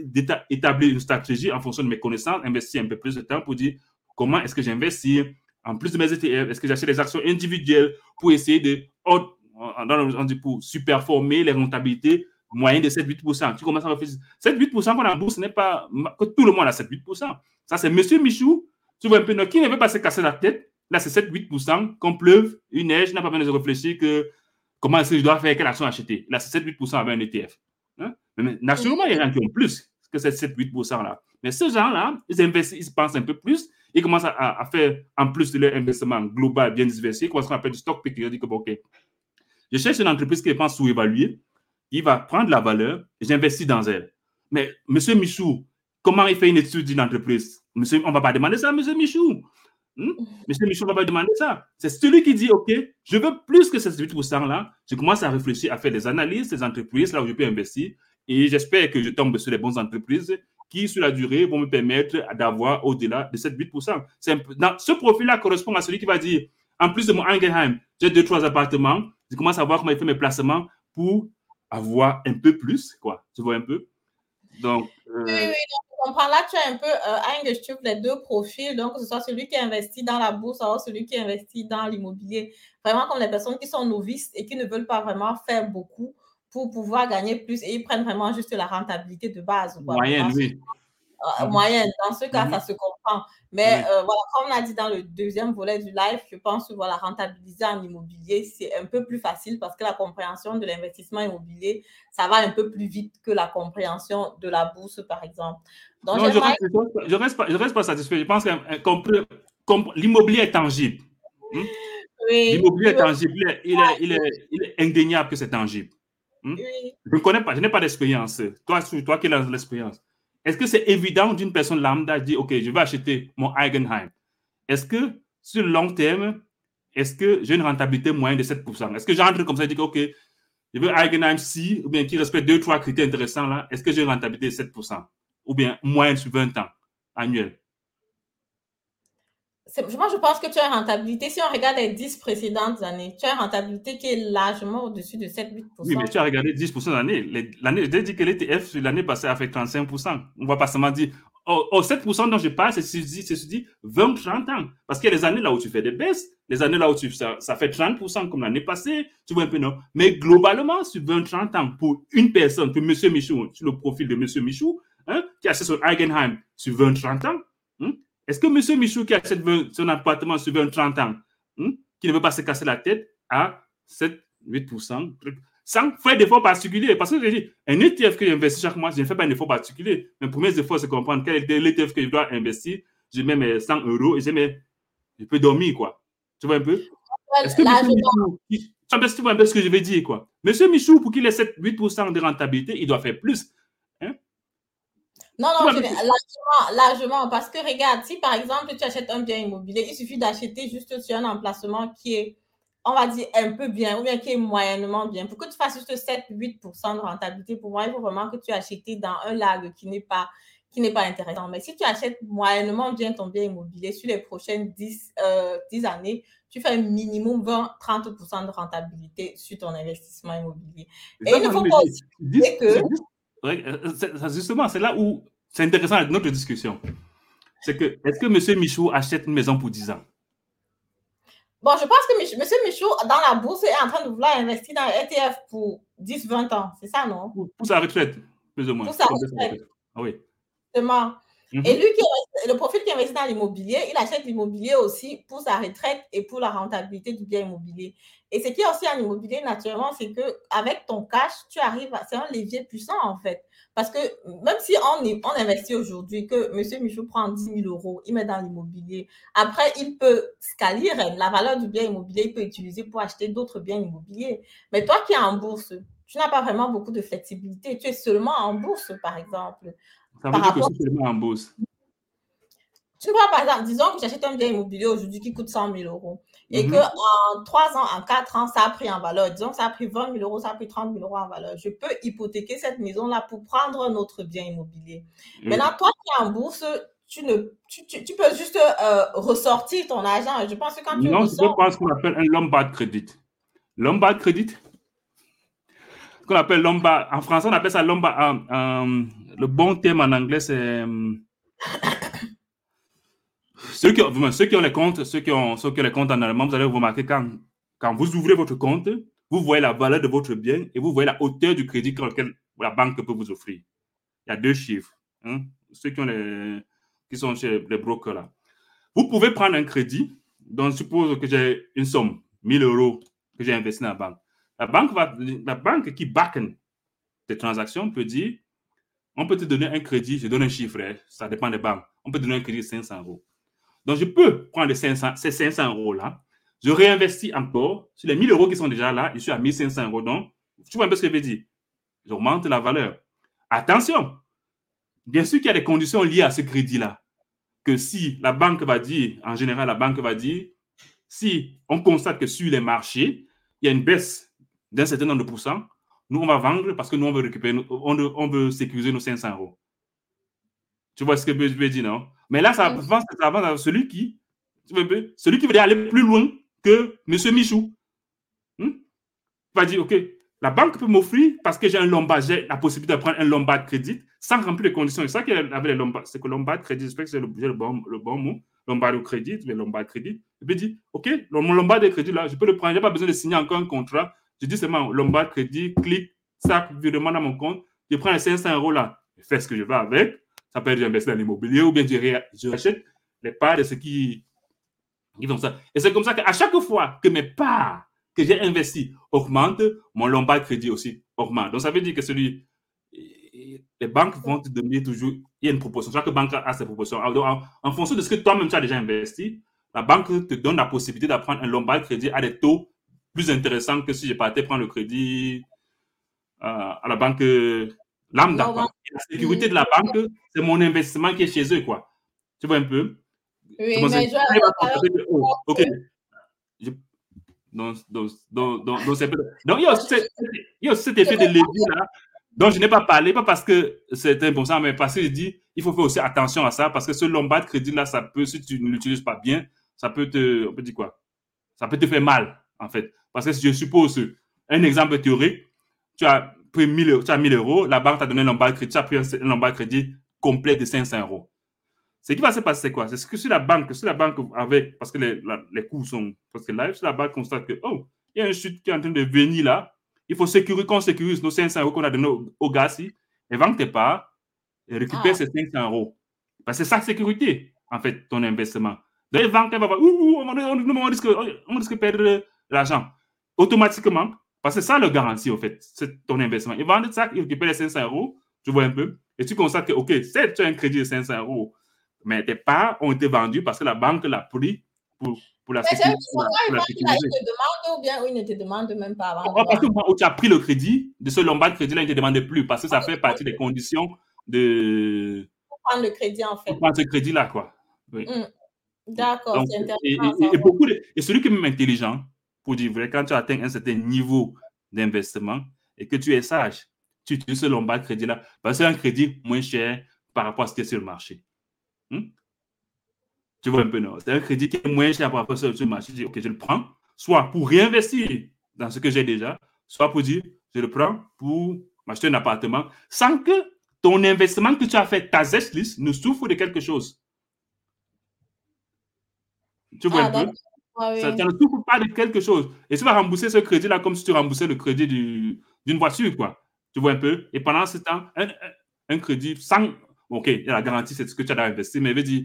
S3: établir une stratégie en fonction de mes connaissances, investir un peu plus de temps pour dire comment est-ce que j'investis? En plus de mes ETF, est-ce que j'achète des actions individuelles pour essayer de, on dit pour superformer les rentabilités moyennes de 7-8%. Tu commences à réfléchir. 7-8% qu'on a en bourse, ce n'est pas que tout le monde a 7-8%. Ça, c'est Monsieur Michou. Tu vois un peu, qui ne veut pas se casser la tête? Là, c'est 7-8%. Qu'on pleuve, une neige, n'a pas besoin de réfléchir que comment est-ce que je dois faire, quelle action acheter. Là, c'est 7-8% avec un ETF. Hein? Mais naturellement, il y a des gens qui ont plus que ces 7-8% là. Mais ces gens-là, ils investissent, ils pensent un peu plus, ils commencent à, faire, en plus de leur investissement global bien diversifié, à faire du stock pick. Ils OK, je cherche une entreprise qui pense sous-évaluée, il va prendre la valeur et j'investis dans elle. Mais, Monsieur Michou, comment il fait une étude d'une entreprise? Monsieur, On ne va pas demander ça à Monsieur Michou. Hmm? Monsieur Michou ne va pas demander ça. C'est celui qui dit, OK, je veux plus que ces 8%-là. Je commence à réfléchir, à faire des analyses des entreprises là où je peux investir. Et j'espère que je tombe sur les bonnes entreprises qui, sur la durée, vont me permettre d'avoir au-delà de 7-8%. Dans ce profil-là correspond à celui qui va dire, en plus de mon Angenheim, j'ai deux, trois appartements, je commence à voir comment il fait mes placements pour avoir un peu plus, quoi. Tu vois un peu?
S2: Donc, euh... oui, oui, on comprends. Là, tu as un peu euh, les deux profils. Donc, que ce soit celui qui investit dans la bourse ou celui qui investit dans l'immobilier. Vraiment comme les personnes qui sont novices et qui ne veulent pas vraiment faire beaucoup pour pouvoir gagner plus et ils prennent vraiment juste la rentabilité de base.
S3: Moyenne, oui.
S2: Euh, moyenne. Dans ce cas, ça se comprend. Mais euh, voilà, comme on a dit dans le deuxième volet du live, je pense que voilà, rentabiliser en immobilier, c'est un peu plus facile parce que la compréhension de l'investissement immobilier, ça va un peu plus vite que la compréhension de la bourse, par exemple.
S3: Donc, non, je ne reste, reste, pas satisfait. Je pense que l'immobilier est tangible. Hmm? Oui, l'immobilier est tangible. Il est, il, est, il est, indéniable que c'est tangible. Hmm? Je ne connais pas, je n'ai pas d'expérience. Toi, toi qui as l'expérience? Est-ce que c'est évident d'une personne lambda dire, OK, je vais acheter mon Eigenheim? Est-ce que sur le long terme, est-ce que j'ai une rentabilité moyenne de 7% Est-ce que j'entre comme ça et dis, OK, je veux Eigenheim si, ou bien qui respecte deux, trois critères intéressants là, est-ce que j'ai une rentabilité de 7% Ou bien moyenne sur 20 ans, annuel
S2: moi, je pense que tu as une rentabilité. Si on regarde les 10 précédentes années, tu as une rentabilité qui est largement au-dessus de 7-8%.
S3: Oui, mais tu as regardé 10% l'année. L'année, j'ai dit que l'ETF, l'année passée, a fait 35%. On ne va pas seulement dire, oh, 7% dont je parle, c'est se dit 20-30 ans. Parce qu'il y a des années là où tu fais des baisses, les années là où ça fait 30% comme l'année passée, tu vois un peu, non? Mais globalement, sur 20-30 ans, pour une personne, pour M. Michou, sur le profil de M. Michou, hein, qui a acheté son Eigenheim sur 20-30 ans, hein, est-ce que M. Michou qui achète son appartement sur 20, 30 ans, hmm, qui ne veut pas se casser la tête, a 7, 8%, sans faire d'efforts particuliers? Parce que j'ai dit, un ETF que j'investis chaque mois, je ne fais pas un effort particulier. Mes premiers efforts, c'est comprendre quel est l'ETF que je dois investir. Je mets mes 100 euros et je, mets, je peux dormir, quoi. Tu vois un peu? Est-ce que M. Michou, tu vois un peu ce que je veux dire, quoi? Monsieur Michou, pour qu'il ait 7, 8% de rentabilité, il doit faire plus.
S2: Non, non, largement, largement. Parce que regarde, si par exemple tu achètes un bien immobilier, il suffit d'acheter juste sur un emplacement qui est, on va dire, un peu bien ou bien qui est moyennement bien. Pour que tu fasses juste 7-8% de rentabilité, pour moi, il faut vraiment que tu achètes dans un lac qui n'est pas qui n'est pas intéressant. Mais si tu achètes moyennement bien ton bien immobilier sur les prochaines 10, 10 euh, années, tu fais un minimum 20-30% de rentabilité sur ton investissement immobilier. Et il ne faut pas oublier que
S3: justement, c'est là où c'est intéressant notre discussion. C'est que, est-ce que M. Michou achète une maison pour 10 ans?
S2: Bon, je pense que M. Michou, dans la bourse, est en train de vouloir investir dans l'ETF pour 10-20 ans. C'est ça, non?
S3: Pour, sa retraite, plus ou moins.
S2: Pour sa retraite.
S3: Ah oui.
S2: Justement. Mhm. Et lui, qui le profil qui investit dans l'immobilier, il achète l'immobilier aussi pour sa retraite et pour la rentabilité du bien immobilier. Et ce qui est aussi en immobilier, naturellement, c'est que avec ton cash, tu arrives à. C'est un levier puissant, en fait. Parce que même si on, on investit aujourd'hui, que M. Michou prend 10 000 euros, il met dans l'immobilier, après, il peut scalir la valeur du bien immobilier, il peut utiliser pour acheter d'autres biens immobiliers. Mais toi qui es en bourse, tu n'as pas vraiment beaucoup de flexibilité. Tu es seulement en bourse, par exemple.
S3: Ça veut dire que c'est seulement en bourse.
S2: Tu vois, par exemple, disons que j'achète un bien immobilier aujourd'hui qui coûte 100 000 euros et qu'en 3 ans, en 4 ans, ça a pris en valeur. Disons que ça a pris 20 000 euros, ça a pris 30 000 euros en valeur. Je peux hypothéquer cette maison-là pour prendre un autre bien immobilier. Maintenant, toi qui es en bourse, tu, ne, tu, tu, peux juste euh, ressortir ton argent. Je pense que quand tu
S3: Non, peux prendre ce qu'on appelle un Lombard Credit. Lombard Credit, ce qu'on appelle Lombard, en français, on appelle ça Lombard. Euh, le bon terme en anglais, c'est. Ceux qui, ont, ceux qui ont les comptes, ceux qui ont, ceux qui ont les comptes en allemand, vous allez remarquer quand, quand vous ouvrez votre compte, vous voyez la valeur de votre bien et vous voyez la hauteur du crédit que la banque peut vous offrir. Il y a deux chiffres. Hein. Ceux qui, ont les, qui sont chez les brokers là. Vous pouvez prendre un crédit. Donc, suppose que j'ai une somme, 1000 euros, que j'ai investi dans la banque. La banque, la banque qui back tes transactions peut dire on peut te donner un crédit, je donne un chiffre, hein, ça dépend des banques. On peut te donner un crédit de 500 euros. Donc, je peux prendre les 500, ces 500 euros-là, je réinvestis encore sur les 1000 euros qui sont déjà là, je suis à 1500 euros. Donc, tu vois un peu ce que je veux dire? J'augmente la valeur. Attention, bien sûr qu'il y a des conditions liées à ce crédit-là. Que si la banque va dire, en général, la banque va dire, si on constate que sur les marchés, il y a une baisse d'un certain nombre de pourcents, nous, on va vendre parce que nous, on veut récupérer, on veut, on veut sécuriser nos 500 euros. Tu vois ce que je veux dire, non? Mais là, ça avance, ça avance à celui qui, celui qui veut aller plus loin que M. Michou. Hmm? Va dire, OK, la banque peut m'offrir, parce que j'ai un lombard, j'ai la possibilité de prendre un lombard crédit sans remplir les conditions. C'est ça qu'il avait les lombards. C'est que lombard crédit, j'espère que c'est le, le, bon, le bon mot. Lombard de crédit, le lombard crédit. Et puis dit, OK, mon lombard de crédit là, je peux le prendre, je n'ai pas besoin de signer encore un contrat. Je dis seulement lombard crédit, clic, ça, virement dans mon compte. Je prends les 500 euros là, je fais ce que je veux avec. Ça peut être j'investis dans l'immobilier ou bien je, rachète les parts de ceux qui, qui font ça. Et c'est comme ça qu'à chaque fois que mes parts que j'ai investi augmente, mon lombard crédit aussi augmente. Donc, ça veut dire que celui, les banques vont te donner toujours, il y a une proportion. Chaque banque a ses proportions. en, fonction de ce que toi-même tu as déjà investi, la banque te donne la possibilité d'apprendre un lombard crédit à des taux plus intéressants que si je partais prendre le crédit euh, à la banque lambda. La sécurité de la banque, c'est mon investissement qui est chez eux, quoi. Tu vois un peu?
S2: Oui, mais je...
S3: oh, ok. Donc, donc, donc, donc, donc, il y a aussi, il y a aussi cet effet de levier là dont je n'ai pas parlé, pas parce que c'est un bon sens, mais parce que je dis, il faut faire aussi attention à ça, parce que ce lombard crédit là, ça peut, si tu ne l'utilises pas bien, ça peut te, on peut dire quoi? Ça peut te faire mal, en fait. Parce que si je suppose, un exemple théorique, tu as pris 1000, tu as 1000 euros, la banque t'a donné un lombard crédit, tu as pris un, lombard crédit complet de 500 euros. Ce qui va se passer, c'est quoi? C'est ce que si la banque, si la banque avec, parce que les, les coûts sont presque live, si la banque constate que, oh, il y a une chute qui est en train de venir là, il faut sécuriser, qu'on sécurise nos 500 euros qu'on a donnés au, au gars et vendre tes parts et récupérer ah. ces 500 euros. Parce que c'est ça sécurité, en fait, ton investissement. Donc, vendre, va voir, on, on, risque, on risque de perdre l'argent. Automatiquement, parce que ça le garantie, en fait, c'est ton investissement. Ils vendent ça, ils récupèrent les 500 euros, tu vois un peu, et tu constates que, OK, c'est tu as un crédit de 500 euros, mais tes parts ont été vendues parce que la banque l'a pris pour, pour la sécurité.
S2: Mais c'est te demande ou bien il ne te demande même pas avant?
S3: Parce que où tu as pris le crédit, de ce lombard crédit-là, il ne te demande plus parce que ça fait partie des conditions de.
S2: Pour prendre le crédit, en fait.
S3: Pour prendre ce crédit-là, quoi.
S2: Oui. Mm. D'accord, c'est intéressant.
S3: Et, et, beaucoup et celui qui est même intelligent, pour dire vrai, quand tu atteins un certain niveau d'investissement et que tu es sage, tu utilises ce lombard crédit-là parce que c'est un crédit moins cher par rapport à ce qui est sur le marché. Hmm? Tu vois un peu, non? C'est un crédit qui est moins cher par rapport à ce le marché. Je dis, OK, je le prends, soit pour réinvestir dans ce que j'ai déjà, soit pour dire, je le prends pour m'acheter un appartement, sans que ton investissement que tu as fait, ta list, ne souffre de quelque chose. Tu vois ah, un peu? Ça, ne souffre pas de quelque chose. Et tu vas rembourser ce crédit-là comme si tu remboursais le crédit d'une voiture, quoi. Tu vois un peu? Et pendant ce temps, un, un crédit sans OK, la garantie, c'est ce que tu as investi, mais veut dire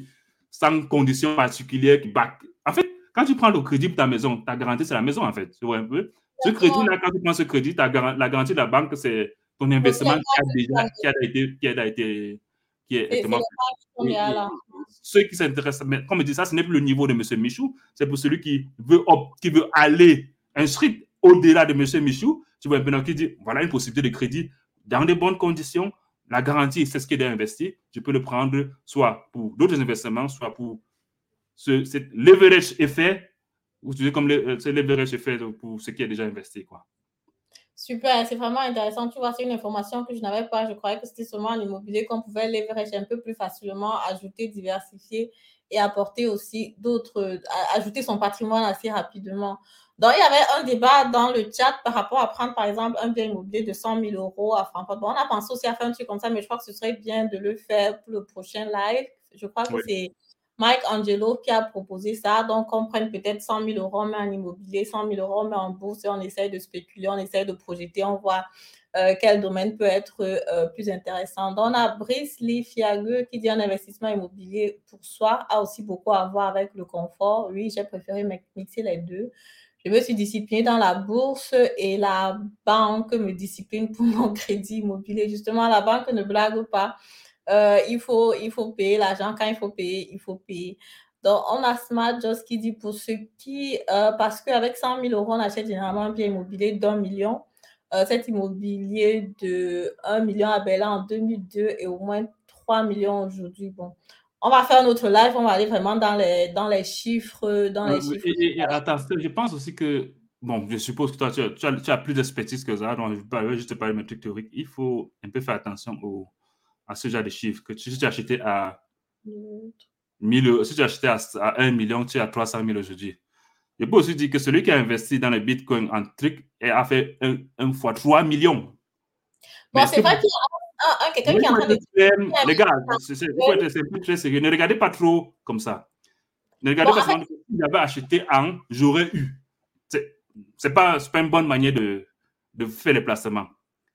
S3: sans condition particulière qui back. En fait, quand tu prends le crédit pour ta maison, ta garantie, c'est la maison, en fait. Tu vois un peu? Ce crédit-là, quand tu prends ce crédit, la garantie de la banque, c'est ton investissement qui a déjà qui a été, qui a été, qui est ceux qui s'intéressent, mais comme je dis ça, ce n'est plus le niveau de M. Michou, c'est pour celui qui veut, qui veut aller inscrire au-delà de M. Michou. Tu vois un peu qui dit, voilà une possibilité de crédit dans de bonnes conditions, la garantie, c'est ce qui est investi. Je peux le prendre soit pour d'autres investissements, soit pour ce leverage effet, ou tu comme le, ce leverage effet pour ce qui est déjà investi. Quoi.
S2: Super, c'est vraiment intéressant. Tu vois, c'est une information que je n'avais pas. Je croyais que c'était seulement l'immobilier qu'on pouvait leverage un peu plus facilement, ajouter, diversifier et apporter aussi d'autres, ajouter son patrimoine assez rapidement. Donc, il y avait un débat dans le chat par rapport à prendre, par exemple, un bien immobilier de 100 000 euros à Francfort. Bon, on a pensé aussi à faire un truc comme ça, mais je crois que ce serait bien de le faire pour le prochain live. Je crois que c'est Mike Angelo qui a proposé ça. Donc, on prenne peut-être 100 000 euros, on met en immobilier, 100 000 euros, on met en bourse et on essaye de spéculer, on essaye de projeter, on voit euh, quel domaine peut être euh, plus intéressant. Donc, on a Brice Lee Fiague qui dit un investissement immobilier pour soi a aussi beaucoup à voir avec le confort. Oui, j'ai préféré mixer les deux. Je me suis disciplinée dans la bourse et la banque me discipline pour mon crédit immobilier. Justement, la banque ne blague pas. Euh, il, faut, il faut payer l'argent. Quand il faut payer, il faut payer. Donc, on a Smart Just qui dit pour ceux qui, euh, parce qu'avec 100 000 euros, on achète généralement un bien immobilier d'un million. Euh, cet immobilier de 1 million à Bella en 2002 et au moins 3 millions aujourd'hui. Bon, on va faire notre live, on va aller vraiment dans les, dans les chiffres. Dans les chiffres.
S3: Et, attends, je pense aussi que, bon, je suppose que toi, tu as, tu as, plus d'expertise que ça, donc je vais juste parler de mes trucs théoriques. Il faut un peu faire attention au, à ce genre de chiffres. Que si tu as acheté à 1000 si tu as acheté à, 1 million, tu es à 300 000 aujourd'hui. Je peux aussi dire que celui qui a investi dans le Bitcoin en truc a fait un, un fois 3 millions.
S2: Bon, c'est vrai qu'il y a quelqu'un qui est en train de.
S3: Les gars, c'est plus très sérieux. Ne regardez pas trop comme ça. Ne regardez pas trop. Si j'avais acheté un, j'aurais eu. C'est pas, pas une bonne manière de, de faire les placements.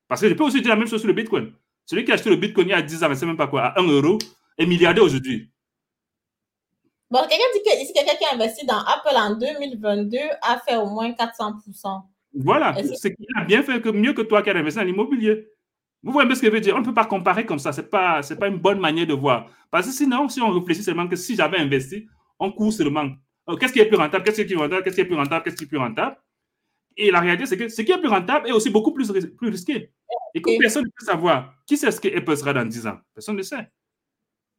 S3: Parce que je peux aussi dire la même chose sur le Bitcoin. Celui qui a acheté le Bitcoin il y a 10 ans, je ne sais même pas quoi, à 1 euro, est milliardaire aujourd'hui.
S2: Bon, quelqu'un dit que ici, quelqu'un qui a investi dans Apple en 2022 a fait au moins 400%.
S3: Voilà, c'est qu'il a bien fait que mieux que toi qui as investi dans l'immobilier. Vous voyez ce que je veux dire? On ne peut pas comparer comme ça. Ce n'est pas, pas une bonne manière de voir. Parce que sinon, si on réfléchit seulement que si j'avais investi, on court seulement. Euh, qu'est-ce qui est plus rentable? Qu'est-ce qui est plus rentable? Qu'est-ce qui est plus rentable? Qu'est-ce qui est plus rentable? Et la réalité, c'est que ce qui est plus rentable est aussi beaucoup plus, plus risqué. Et que personne ne peut savoir qui c'est ce qu'Apple sera dans 10 ans. Personne ne sait.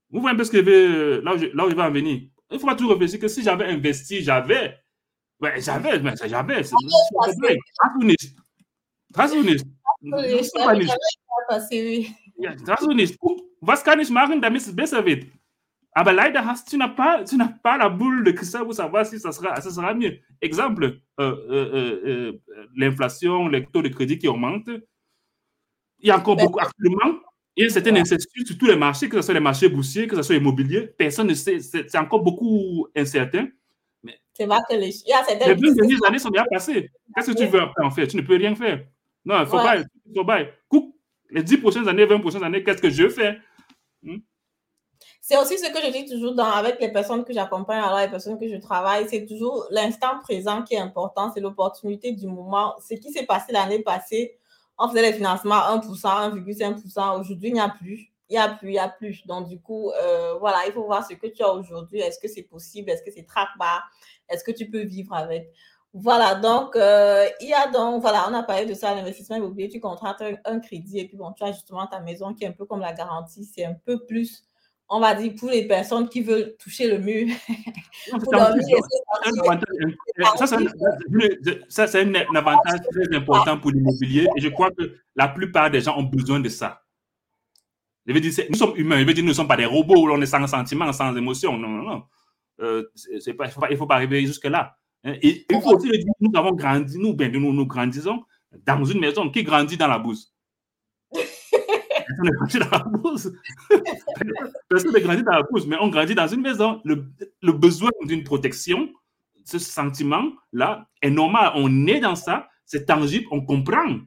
S3: Vous voyez un peu ce que je veux, là, où je, là où je vais en venir. Il faudra toujours réfléchir que si j'avais investi, j'avais. Ouais, j'avais, mais j'avais. Transunish. Transunish. Transunish. Was kann ich machen, damit es besser wird? Aber leider hast tu n'as pas, tu n'as pas la boule de cristal pour savoir si ça sera, ça sera mieux. Exemple, euh, euh, euh, l'inflation, les taux de crédit qui augmentent. Il y a encore beaucoup actuellement. Il y a une certaine incertitude sur tous les marchés, que ce soit les marchés boursiers, que ce soit immobilier. Personne ne sait. C'est encore beaucoup incertain.
S2: C'est vrai que les, il y a
S3: certaines... les deux dernières années sont bien passées. Qu'est-ce que tu veux en faire Tu ne peux rien faire. Non, il faut pas. Faut pas. Les 10 prochaines années, 20 prochaines années, qu'est-ce que je fais? Hmm?
S2: C'est aussi ce que je dis toujours dans, avec les personnes que j'accompagne, alors les personnes que je travaille, c'est toujours l'instant présent qui est important, c'est l'opportunité du moment. Ce qui s'est passé l'année passée, on faisait les financements 1%, 1,5%. Aujourd'hui, il n'y a plus. Il n'y a plus, il n'y a plus. Donc, du coup, euh, voilà, il faut voir ce que tu as aujourd'hui. Est-ce que c'est possible? Est-ce que c'est trackbar? Est-ce que tu peux vivre avec? Voilà, donc, euh, il y a donc, voilà, on a parlé de ça, l'investissement immobilier. Tu contractes un, crédit et puis, bon, tu as justement ta maison qui est un peu comme la garantie. C'est un peu plus on va dire, pour les personnes qui veulent toucher le mur.
S3: Ça, c'est un, avantage très important pour l'immobilier et je crois que la plupart des gens ont besoin de ça. Je veux dire, nous sommes humains, je veux dire, nous ne sommes pas des robots où on est sans sentiments, sans émotion. Non, non, non. Euh, pas, il ne faut, pas arriver jusque-là. Hein. Et il faut aussi le dire, nous avons grandi, nous, ben, nous, nous grandissons dans une maison qui grandit dans la bourse. Personne n'est grandi dans la bourse. Personne n'est grandi dans la bourse, mais on grandit dans une maison. Le, le besoin d'une protection, ce sentiment-là est normal. On est dans ça, c'est tangible, on comprend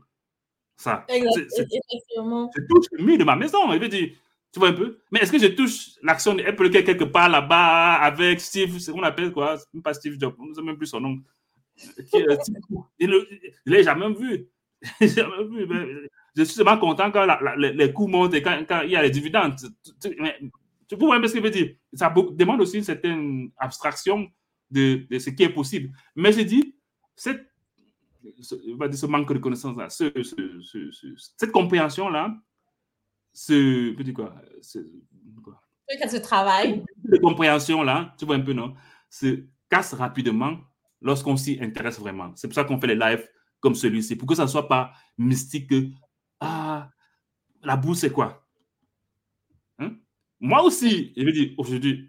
S3: ça.
S2: Exactement.
S3: Je touche le mur de ma maison. Je veux dire, tu vois un peu Mais est-ce que je touche l'action d'Apple quelque part là-bas avec Steve, c'est qu'on appelle quoi? Pas Steve Jobs, on ne sait même plus son nom. Je ne l'ai jamais vu. jamais vu. Je suis seulement content quand les coûts montent et quand, il y a les dividendes. Tu, tu, vois un peu ce que je veux dire Ça demande aussi une certaine abstraction de, ce qui est possible. Mais je dis, cette, ce, manque de connaissance-là, cette compréhension-là, ce, petit quoi, ce,
S2: quoi? Ce travail.
S3: Cette compréhension-là, tu vois un peu, non Se casse rapidement lorsqu'on s'y intéresse vraiment. C'est pour ça qu'on fait les lives comme celui-ci, pour que ça ne soit pas mystique. La bourse, c'est quoi? Hein? Moi aussi, je veux dire, aujourd'hui,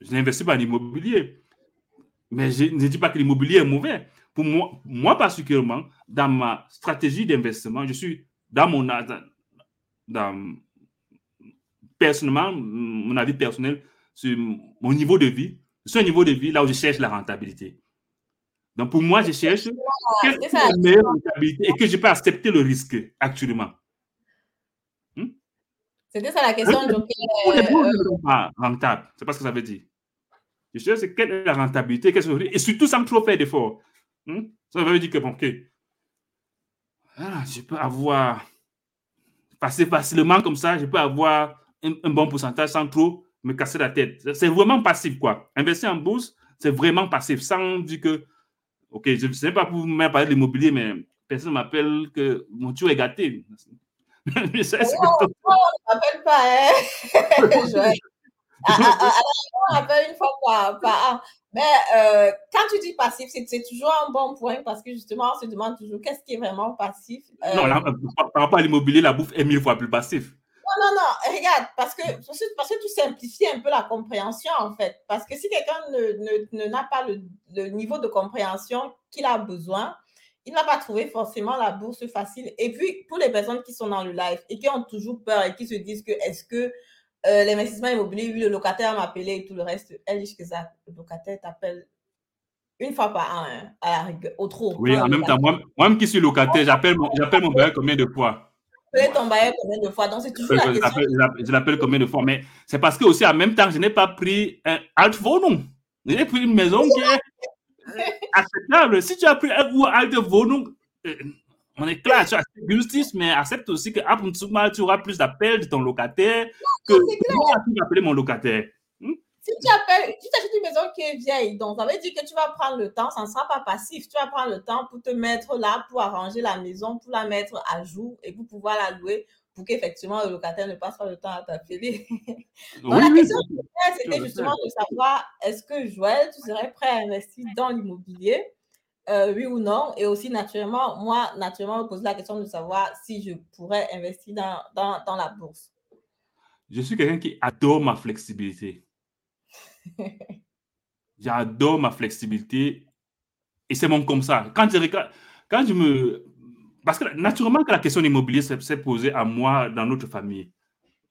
S3: je n'investis pas en immobilier. Mais je ne dis pas que l'immobilier est mauvais. Pour moi, moi particulièrement, dans ma stratégie d'investissement, je suis dans mon dans, personnellement, mon avis personnel sur mon niveau de vie, c'est un niveau de vie là où je cherche la rentabilité. Donc pour moi, je cherche quelle est la meilleure rentabilité et que je peux accepter le risque actuellement.
S2: C'était ça la question.
S3: Pour les ne pas rentable, c'est pas ce que ça veut dire. Je cherche quelle est la rentabilité, et surtout sans trop faire d'efforts. Hmm? Ça veut dire que, bon, ok, ah, je peux avoir, passer facilement comme ça, je peux avoir un, bon pourcentage sans trop me casser la tête. C'est vraiment passif, quoi. Investir en bourse, c'est vraiment passif, sans dire que, ok, je ne sais pas pour vous parler de l'immobilier, mais personne m'appelle que mon tour est gâté.
S2: mais ça, oh, oh, on ne m'appelle pas, hein? Ah, ah, ah, on appelle une fois par, an. Mais euh, quand tu dis passif, c'est toujours un bon point parce que justement, on se demande toujours qu'est-ce qui est vraiment passif.
S3: Euh, non, par, rapport à l'immobilier, la bouffe est mille fois plus passif.
S2: Non, non, non, regarde, parce que, parce que tu simplifies un peu la compréhension en fait. Parce que si quelqu'un ne, ne, n'a pas le, le, niveau de compréhension qu'il a besoin, il ne va pas trouver forcément la bourse facile. Et puis, pour les personnes qui sont dans le live et qui ont toujours peur et qui se disent que est-ce que euh, l'investissement immobilier, oui, le locataire m'appelait et tout le reste. Elle dit que ça, le locataire t'appelle une fois par an, hein, à la rigueur, au trop.
S3: Oui, en même temps, moi, moi qui suis locataire, j'appelle mon, mon bailleur combien de fois?
S2: Tu ton bailleur combien de fois? Donc, c'est toujours la question.
S3: Je l'appelle combien de fois, mais c'est parce que aussi, en même temps, je n'ai pas pris un alt volume. J'ai pris une maison qui est acceptable. Si tu as pris un alt volume, euh, on est clair, tu acceptes justice, mais accepte aussi que après tu auras plus d'appels de ton locataire que moi appeler mon locataire.
S2: Hmm? Si tu appelles, tu achètes une maison qui est vieille, donc ça veut dire que tu vas prendre le temps, ça ne sera pas passif. Tu vas prendre le temps pour te mettre là, pour arranger la maison, pour la mettre à jour et pour pouvoir la louer pour qu'effectivement le locataire ne passe pas le temps à t'appeler. donc la question c'était justement de savoir est-ce que Joël, tu serais prêt à investir dans l'immobilier? Euh, oui ou non? Et aussi, naturellement, moi, naturellement, me pose la question de savoir si je pourrais investir dans, dans, dans la bourse.
S3: Je suis quelqu'un qui adore ma flexibilité. J'adore ma flexibilité. Et c'est mon comme ça. Quand je, quand je me... Parce que naturellement, que la question immobilier s'est posée à moi dans notre famille.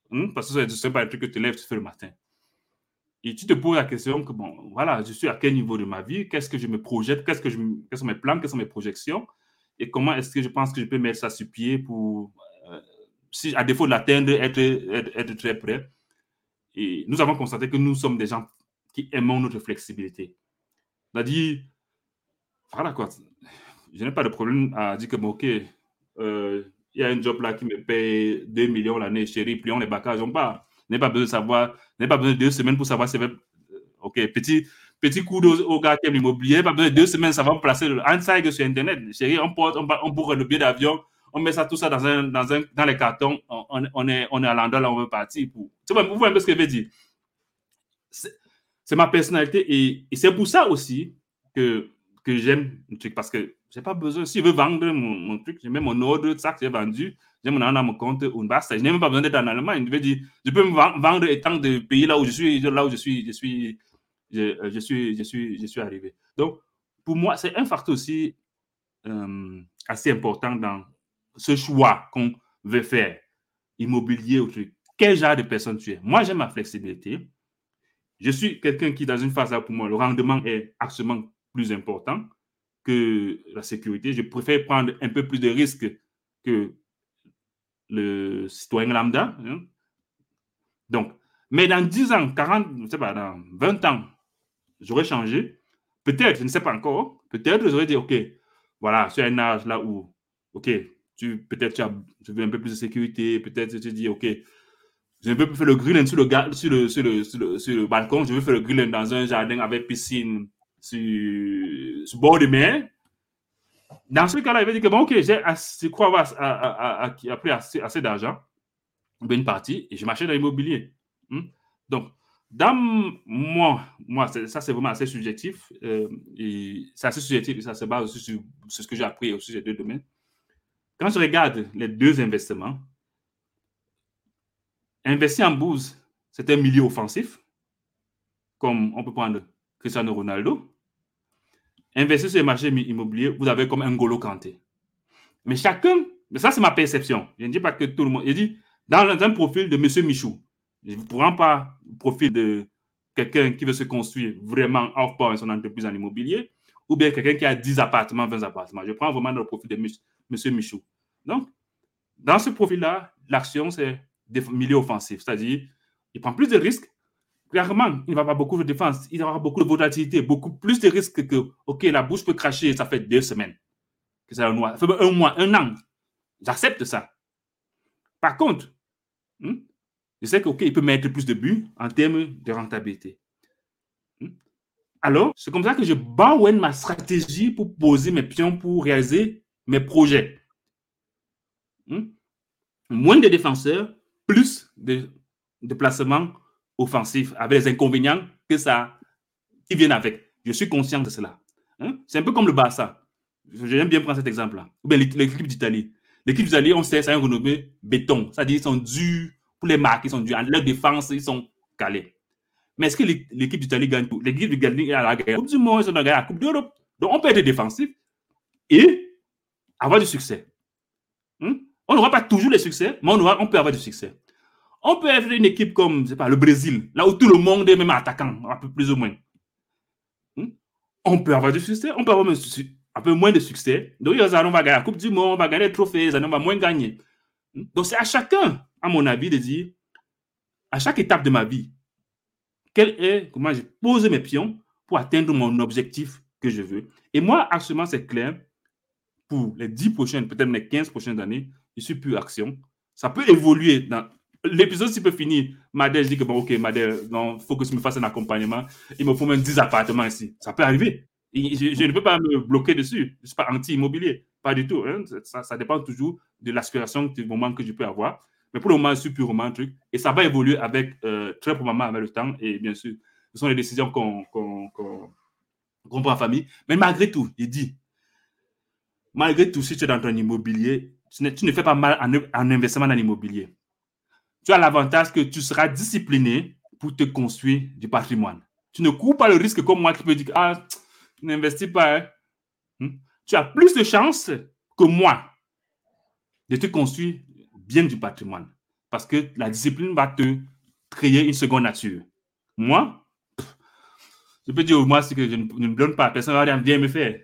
S3: Hmm? Parce que ce n'est pas un truc que tu lèves, tu fais le matin. Et tu te poses la question que, bon, voilà, je suis à quel niveau de ma vie, qu'est-ce que je me projette, qu'est-ce que je, quels sont mes plans, quelles sont mes projections, et comment est-ce que je pense que je peux mettre ça sur pied pour, euh, si à défaut de l'atteindre, être, être, très prêt. Et nous avons constaté que nous sommes des gens qui aimons notre flexibilité. C'est-à-dire, voilà quoi, je n'ai pas de problème à dire que, ok, euh, il y a un job là qui me paye 2 millions l'année, chérie, plions les bagages, on part n'ai pas besoin de savoir, n'ai pas besoin de deux semaines pour savoir si c'est OK, petit, petit coup au gars qui aime l'immobilier, pas besoin de deux semaines, ça va me placer le handshake sur Internet. Chérie, on porte, on, on bourre le billet d'avion, on met ça, tout ça dans, un, dans, un, dans les cartons, on, est, on est à l'endroit là, on veut partir. Pour... Vous voyez un peu ce que je veux dire? C'est ma personnalité et, et c'est pour ça aussi que, que j'aime le truc parce que j'ai pas besoin, si je veux vendre mon, mon truc, j'ai même mon ordre ça que j'ai vendu, j'ai mon nom compte un basta. Je n'ai même pas besoin d'être en Allemagne. Je veux dire, je peux me vendre étant de pays là où je suis, là où je suis, je suis, je, euh, suis, je suis, je suis arrivé. Donc, pour moi, c'est un facteur aussi euh, assez important dans ce choix qu'on veut faire, immobilier ou truc. Quel genre de personne tu es? Moi, j'aime ma flexibilité. Je suis quelqu'un qui, dans une phase là, pour moi, le rendement est absolument plus important que la sécurité. Je préfère prendre un peu plus de risques que le citoyen lambda. Hein. Donc, mais dans 10 ans, 40, je ne sais pas, dans 20 ans, j'aurais changé. Peut-être, je ne sais pas encore, peut-être j'aurais dit, OK, voilà, c'est un âge là où, OK, tu, peut-être tu, veux un peu plus de sécurité, peut-être tu dis, OK, je veux faire le grilling sur le, sur le, sur le, sur le, balcon, je veux faire le grilling dans un jardin avec piscine sur, sur bord de mer. Dans ce cas-là, il va dire que, bon, OK, j'ai, je crois avoir pris assez, assez d'argent, une partie, et je m'achète dans l'immobilier. Hmm? Donc, Dans moi, moi ça c'est vraiment assez subjectif. Euh, c'est assez subjectif et ça se base aussi sur, ce que j'ai appris aussi ces deux domaines. Quand je regarde les deux investissements, investir en bourse, c'est un milieu offensif, comme on peut prendre Cristiano Ronaldo. Investir sur les marchés immobiliers, vous avez comme un golo Kanté. Mais chacun, mais ça c'est ma perception. Je ne dis pas que tout le monde. Je dis, dans un profil de M. Michou, je ne prends pas le profil de quelqu'un qui veut se construire vraiment hors point son entreprise en immobilier, ou bien quelqu'un qui a 10 appartements, 20 appartements. Je prends vraiment le profil de M. Michou. Donc, dans ce profil-là, l'action, c'est des milieux offensifs, c'est-à-dire, il prend plus de risques. Clairement, il ne va pas beaucoup de défense, il va avoir beaucoup de volatilité, beaucoup plus de risques que, OK, la bouche peut cracher, ça fait deux semaines que ça fait un mois, un an. J'accepte ça. Par contre, hmm, je sais qu'il peut mettre plus de buts en termes de rentabilité. Hmm. Alors, c'est comme ça que je bats ma stratégie pour poser mes pions pour réaliser mes projets. Hmm. Moins de défenseurs, plus de, de placements offensifs avec les inconvénients que ça, qui viennent avec. Je suis conscient de cela. Hein? C'est un peu comme le Barça. J'aime bien prendre cet exemple-là. L'équipe d'Italie. L'équipe d'Italie, on sait, c'est un renommé béton. C'est-à-dire, ils sont durs pour les marques, ils sont durs. En leur défense, ils sont calés. Mais est-ce que l'équipe d'Italie gagne tout? L'équipe d'Italie a la Coupe du Monde, ils la Coupe d'Europe. Donc, on peut être défensif et avoir du succès. Hmm? On n'aura pas toujours le succès, mais on, aura, on peut avoir du succès. On peut être une équipe comme, pas, le Brésil, là où tout le monde est même attaquant, un peu plus ou moins. Hmm? On peut avoir du succès, on peut avoir un peu moins de succès. Donc, on va gagner la Coupe du Monde, on va gagner les trophées, on va moins gagner. Donc, c'est à chacun, à mon avis, de dire, à chaque étape de ma vie, quel est, comment je pose mes pions pour atteindre mon objectif que je veux. Et moi, actuellement, c'est clair, pour les 10 prochaines, peut-être les 15 prochaines années, je suis plus action. Ça peut évoluer dans l'épisode, s'il peut finir, Madel dit que bon, ok, Madel, il faut que je me fasse un accompagnement. Il me faut même 10 appartements ici. Ça peut arriver. Je, ne peux pas me bloquer dessus. Je ne suis pas anti-immobilier. Pas du tout. Hein. Ça, dépend toujours de l'aspiration du moment que je peux avoir. Mais pour le moment, je suis purement un truc. Et ça va évoluer avec, euh, très probablement avec le temps. Et bien sûr, ce sont les décisions qu'on prend en famille. Mais malgré tout, il dit, malgré tout, si tu es dans ton immobilier, tu ne, fais pas mal en, en investissement dans l'immobilier. Tu as l'avantage que tu seras discipliné pour te construire du patrimoine. Tu ne cours pas le risque comme moi qui peux dire, ah, n'investis pas, hein. hmm? tu as plus de chances que moi de te construire bien du patrimoine. Parce que la discipline va te créer une seconde nature. Moi, je peux dire au moins que je ne, me donne pas, personne ne va rien me faire.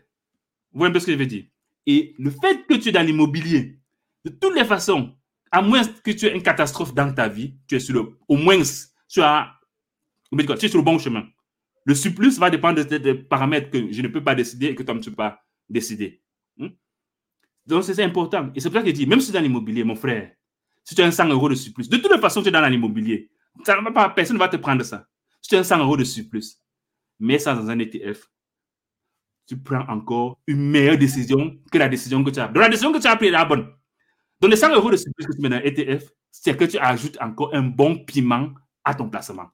S3: Vous voyez un peu ce que je veux dire. Et le fait que tu es dans l'immobilier, de toutes les façons, à moins que tu aies une catastrophe dans ta vie, tu es sur le, au moins, tu as, tu es sur le bon chemin. Le surplus va dépendre des, paramètres que je ne peux pas décider et que toi, tu ne peux pas décider. Hmm? Donc, c'est important. Et c'est pour ça que je dis, même si tu es dans l'immobilier, mon frère, si tu as un 100 euros de surplus, de toute façon, tu es dans l'immobilier. Personne ne va te prendre ça. Si tu as un 100 euros de surplus, mets ça dans un ETF, tu prends encore une meilleure décision que la décision que tu as. Donc, la décision que tu as prise est la bonne. Donc, les 100 euros de surplus que tu mets dans ETF, c'est que tu ajoutes encore un bon piment à ton placement.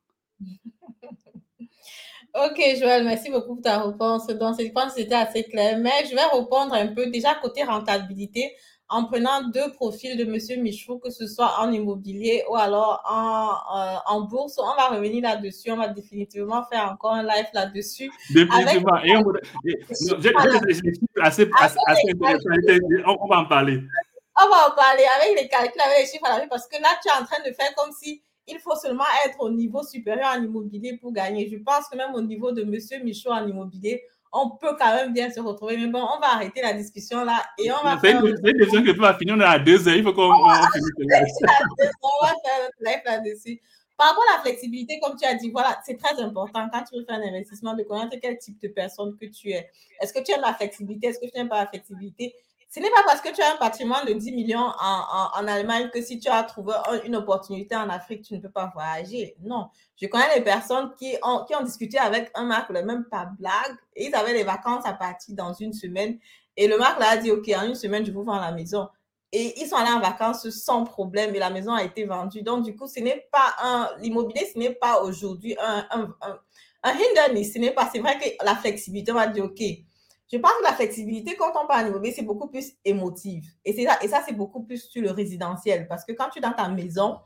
S2: Ok, Joël, merci beaucoup pour ta réponse. Donc, je pense que c'était assez clair. Mais je vais répondre un peu déjà côté rentabilité en prenant deux profils de M. Michou, que ce soit en immobilier ou alors en, euh, en bourse. On va revenir là-dessus. On va définitivement faire encore un live là-dessus. Définitivement. Avec... Et on,
S3: assez, assez, On va en parler.
S2: On va en parler avec les calculs, avec les chiffres à la parce que là, tu es en train de faire comme si il faut seulement être au niveau supérieur en immobilier pour gagner. Je pense que même au niveau de Monsieur Michaud en immobilier, on peut quand même bien se retrouver. Mais bon, on va arrêter la discussion là et on va faire.
S3: C'est une question que tu vas finir, on à deux heures. Il faut qu'on finisse.
S2: On va faire notre live là-dessus. Par rapport à la flexibilité, comme tu as dit, voilà, c'est très important quand tu veux faire un investissement de connaître quel type de personne que tu es. Est-ce que tu aimes la flexibilité? Est-ce que tu n'aimes pas la flexibilité? Ce n'est pas parce que tu as un patrimoine de 10 millions en, en, Allemagne que si tu as trouvé une opportunité en Afrique, tu ne peux pas voyager. Non. Je connais des personnes qui ont, qui ont discuté avec un Marc, le même pas blague, et ils avaient des vacances à partir dans une semaine. Et le Marc leur a dit, OK, en une semaine, je vous vends la maison. et ils sont allés en vacances sans problème et la maison a été vendue. Donc, du coup, ce n'est pas un, l'immobilier, ce n'est pas aujourd'hui un, un, un, un hindernis. Ce n'est pas, c'est vrai que la flexibilité, on va dire, OK. Je pense que la flexibilité, quand on parle d'immobilier, c'est beaucoup plus émotive. Et, ça, et ça, c'est beaucoup plus sur le résidentiel. Parce que quand tu es dans ta maison,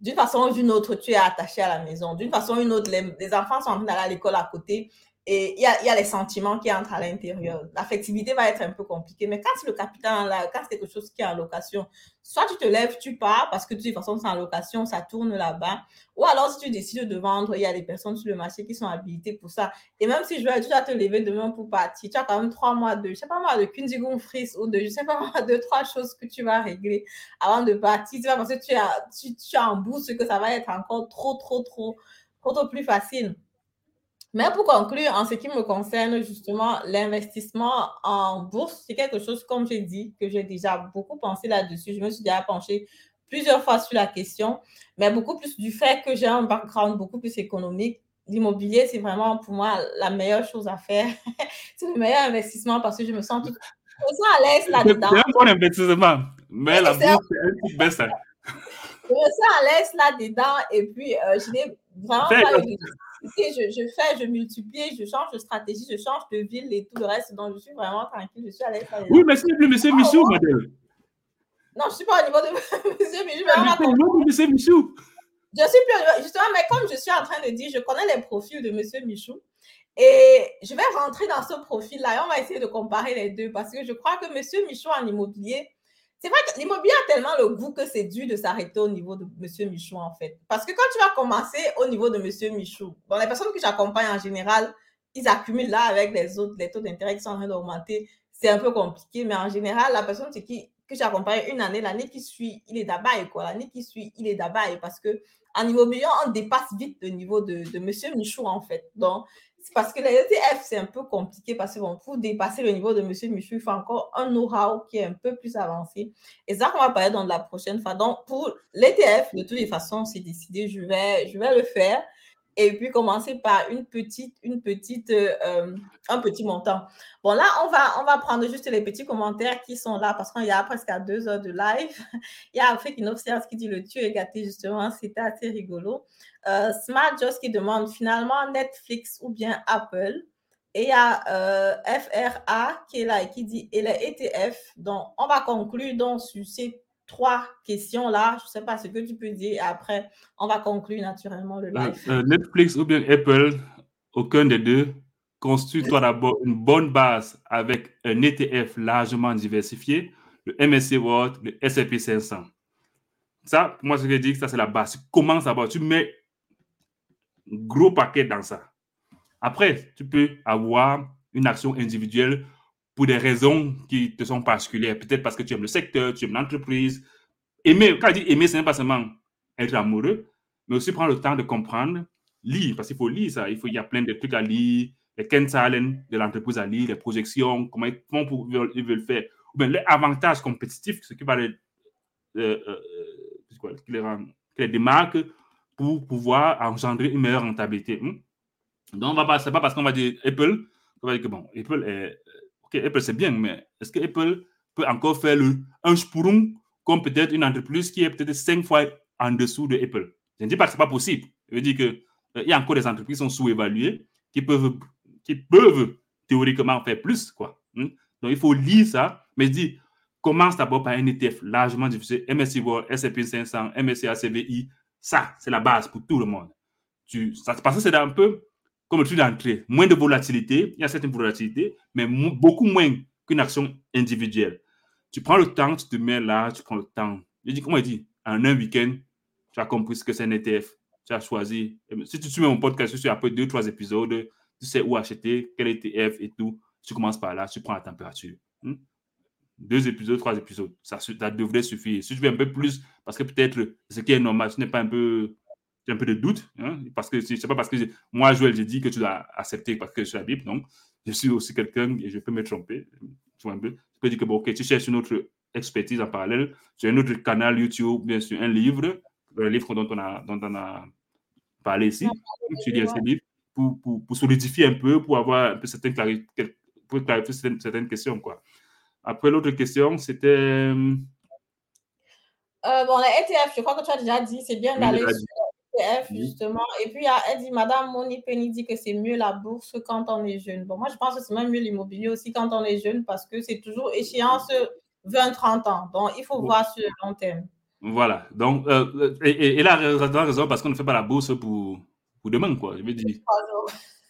S2: d'une façon ou d'une autre, tu es attaché à la maison. D'une façon ou d'une autre, les, les enfants sont en train d'aller à l'école à côté. Et il y a, les sentiments qui entrent à l'intérieur. L'affectivité va être un peu compliquée. Mais quand c'est le capital, là, quand c'est quelque chose qui est en location, soit tu te lèves, tu pars, parce que de toute façon, c'est en location, ça tourne là-bas. Ou alors, si tu décides de vendre, il y a des personnes sur le marché qui sont habilitées pour ça. Et même si je veux, tu dois te lever demain pour partir, tu as quand même trois mois de, je sais pas moi, de Kundigon Fris ou de, je sais pas moi, deux, trois choses que tu vas régler avant de partir. C'est pas parce que tu as, tu, tu as en bourse que ça va être encore trop, trop, trop, trop, trop plus facile. Mais pour conclure, en ce qui me concerne, justement, l'investissement en bourse, c'est quelque chose, comme j'ai dit, que j'ai déjà beaucoup pensé là-dessus. Je me suis déjà penchée plusieurs fois sur la question, mais beaucoup plus du fait que j'ai un background beaucoup plus économique. L'immobilier, c'est vraiment pour moi la meilleure chose à faire. c'est le meilleur investissement parce que je me sens tout, je me sens à l'aise là-dedans.
S3: C'est un bon investissement, mais la bourse, c'est un petit baisse.
S2: Je me sens à l'aise là-dedans et puis euh, je n'ai vraiment pas eu je, je, fais, je multiplie, je change de stratégie, je change de ville et tout le reste. Donc, je suis vraiment tranquille. Je suis à l'aise.
S3: Oui, mais c'est le monsieur Michou, madame.
S2: Non, je ne suis pas au niveau de monsieur Michou.
S3: Je suis au niveau de monsieur Michou.
S2: Je suis plus Justement, mais comme je suis en train de dire, je connais les profils de monsieur Michou. Et je vais rentrer dans ce profil-là et on va essayer de comparer les deux parce que je crois que monsieur Michou en immobilier, c'est vrai que l'immobilier a tellement le goût que c'est dû de s'arrêter au niveau de M. Michou, en fait. Parce que quand tu vas commencer au niveau de M. Michou, bon, les personnes que j'accompagne en général, ils accumulent là avec les autres, les taux d'intérêt qui sont en train d'augmenter. C'est un peu compliqué, mais en général, la personne qui, que j'accompagne une année, l'année qui suit, il est d'abord, quoi. L'année qui suit, il est d'abord. Parce que en immobilier, on dépasse vite le niveau de, de M. Michou, en fait. Donc, parce que les ETF, c'est un peu compliqué parce que bon, pour dépasser le niveau de M. Michou, il faut encore un know-how qui est un peu plus avancé. Et ça, on va parler dans la prochaine fois. Donc, pour l'ETF, de toutes les façons, c'est décidé, je vais, je vais le faire. Et puis commencer par une petite, une petite, euh, un petit montant. Bon, là, on va, on va prendre juste les petits commentaires qui sont là parce qu'il y a presque à deux heures de live. Il y a Afrique Inobserve qui dit le tu est gâté, justement, c'était assez rigolo. Euh, Smart Just qui demande finalement Netflix ou bien Apple? Et il y a euh, FRA qui est là et qui dit et les ETF. Donc, on va conclure donc sur ces trois questions-là. Je ne sais pas ce que tu peux dire. Après, on va conclure naturellement le live.
S3: Euh, Netflix ou bien Apple, aucun des deux. Construis-toi d'abord une bonne base avec un ETF largement diversifié, le MSC World, le S&P 500. Ça, moi, ce que je dis, ça, c'est la base. Tu commences d'abord, tu mets gros paquet dans ça. Après, tu peux avoir une action individuelle pour des raisons qui te sont particulières. Peut-être parce que tu aimes le secteur, tu aimes l'entreprise. Aimer, quand je dis aimer, ce n'est pas seulement être amoureux, mais aussi prendre le temps de comprendre, lire, parce qu'il faut lire ça. Il, faut, il y a plein de trucs à lire, les Kensalen de l'entreprise à lire, les projections, comment ils, comment ils veulent faire. Ou bien les avantages compétitifs, ce qui va les, euh, euh, qui les, rend, qui les démarque pour pouvoir engendrer une meilleure rentabilité. Hmm? Donc, ce n'est pas parce qu'on va dire Apple, qu'on va dire que bon, Apple est. Apple c'est bien, mais est-ce que Apple peut encore faire le, un sprung comme peut-être une entreprise qui est peut-être cinq fois en dessous de Apple? Je ne dis pas que ce n'est pas possible. Je veux dire qu'il euh, y a encore des entreprises qui sont sous-évaluées, qui peuvent, qui peuvent théoriquement faire plus. Quoi. Hmm? Donc, il faut lire ça, mais je dis, commence d'abord par un ETF largement diffusé, MSCI World, S&P 500, MSCI ACVI, ça, c'est la base pour tout le monde. Tu, ça, parce que c'est un peu comme le truc d'entrée. Moins de volatilité, il y a certaines volatilités, mais beaucoup moins qu'une action individuelle. Tu prends le temps, tu te mets là, tu prends le temps. Je dis, comment il dit? En un week-end, tu as compris ce que c'est un ETF. Tu as choisi. Si tu suis mon podcast, tu après deux, trois épisodes, tu sais où acheter, quel ETF et tout. Tu commences par là, tu prends la température. Hmm? deux épisodes, trois épisodes. Ça, ça, devrait suffire. Si je veux un peu plus, parce que peut-être ce qui est normal, ce n'est pas un peu, un peu de doute, hein, parce que c'est pas parce que moi, Joël, j'ai dit que tu dois accepter parce que je suis la Bible, donc je suis aussi quelqu'un et je peux me tromper. Tu vois un peu. Je peux dire que, bon, ok, tu cherches une autre expertise en parallèle, sur un autre canal YouTube, bien sûr, un livre, un livre dont on a, dont on a parlé ici. Tu lis ce livre pour, pour, pour, solidifier un peu, pour avoir un peu certaines, pour clarifier certaines, certaines questions, quoi. Après, l'autre question, c'était.
S2: Euh, bon, les ETF, je crois que tu as déjà dit, c'est bien d'aller sur justement. Et puis, elle dit, Madame Moni Penny dit que c'est mieux la bourse quand on est jeune. Bon, moi, je pense que c'est même mieux l'immobilier aussi quand on est jeune parce que c'est toujours échéance 20-30 ans. Donc, il faut voir sur le long terme.
S3: Voilà. Donc, euh, et, et, là, raison parce qu'on ne fait pas la bourse pour, pour demain, quoi. Je veux dire.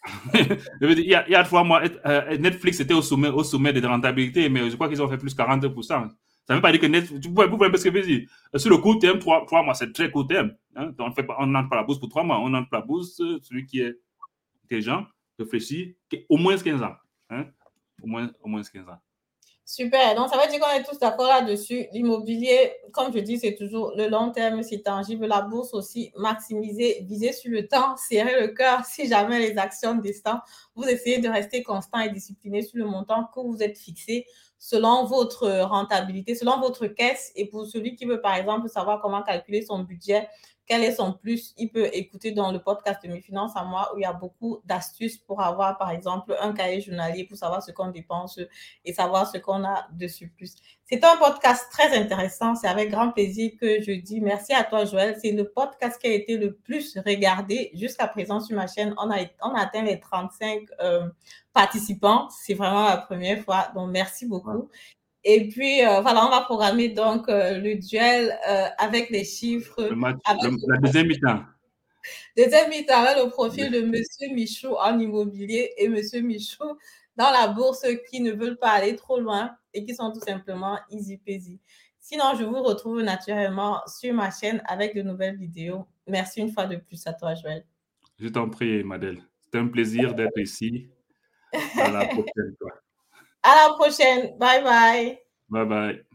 S3: je veux dire, il y a, il y a trois mois, euh, Netflix était au sommet, au sommet de rentabilité, mais je crois qu'ils ont fait plus 40%. Ça ne veut pas dire que Netflix, tu pouvez, vous ce que je veux dire. Sur le court terme, trois, trois mois, c'est très court terme. Hein? On fait pas, on pas la bourse pour trois mois, on entre la bourse, celui qui est intelligent, réfléchit, au moins 15 ans. Hein? Au moins, au moins 15 ans.
S2: Super. Donc, ça veut dire qu'on est tous d'accord là-dessus. L'immobilier, comme je dis, c'est toujours le long terme, c'est tangible. La bourse aussi, maximiser, viser sur le temps, serrer le cœur. Si jamais les actions descendent, vous essayez de rester constant et discipliné sur le montant que vous êtes fixé selon votre rentabilité, selon votre caisse. Et pour celui qui veut, par exemple, savoir comment calculer son budget, quel est son plus, il peut écouter dans le podcast de mes finances à moi où il y a beaucoup d'astuces pour avoir, par exemple, un cahier journalier pour savoir ce qu'on dépense et savoir ce qu'on a de surplus. C'est un podcast très intéressant. C'est avec grand plaisir que je dis merci à toi, Joël. C'est le podcast qui a été le plus regardé jusqu'à présent sur ma chaîne. On a, atteint les 35 euh, participants. C'est vraiment la première fois. Donc, merci beaucoup. Et puis, euh, voilà, on va programmer donc euh, le duel euh, avec les chiffres.
S3: Le match, la deuxième mi-temps.
S2: Deuxième mi-temps avec le profil de Monsieur Michaud en immobilier et Monsieur Michaud dans la bourse qui ne veulent pas aller trop loin et qui sont tout simplement easy peasy. Sinon, je vous retrouve naturellement sur ma chaîne avec de nouvelles vidéos. Merci une fois de plus à toi, Joël.
S3: Je t'en prie, Madeleine. C'est un plaisir d'être ici. À la prochaine fois.
S2: À la prochaine. Bye bye.
S3: Bye bye.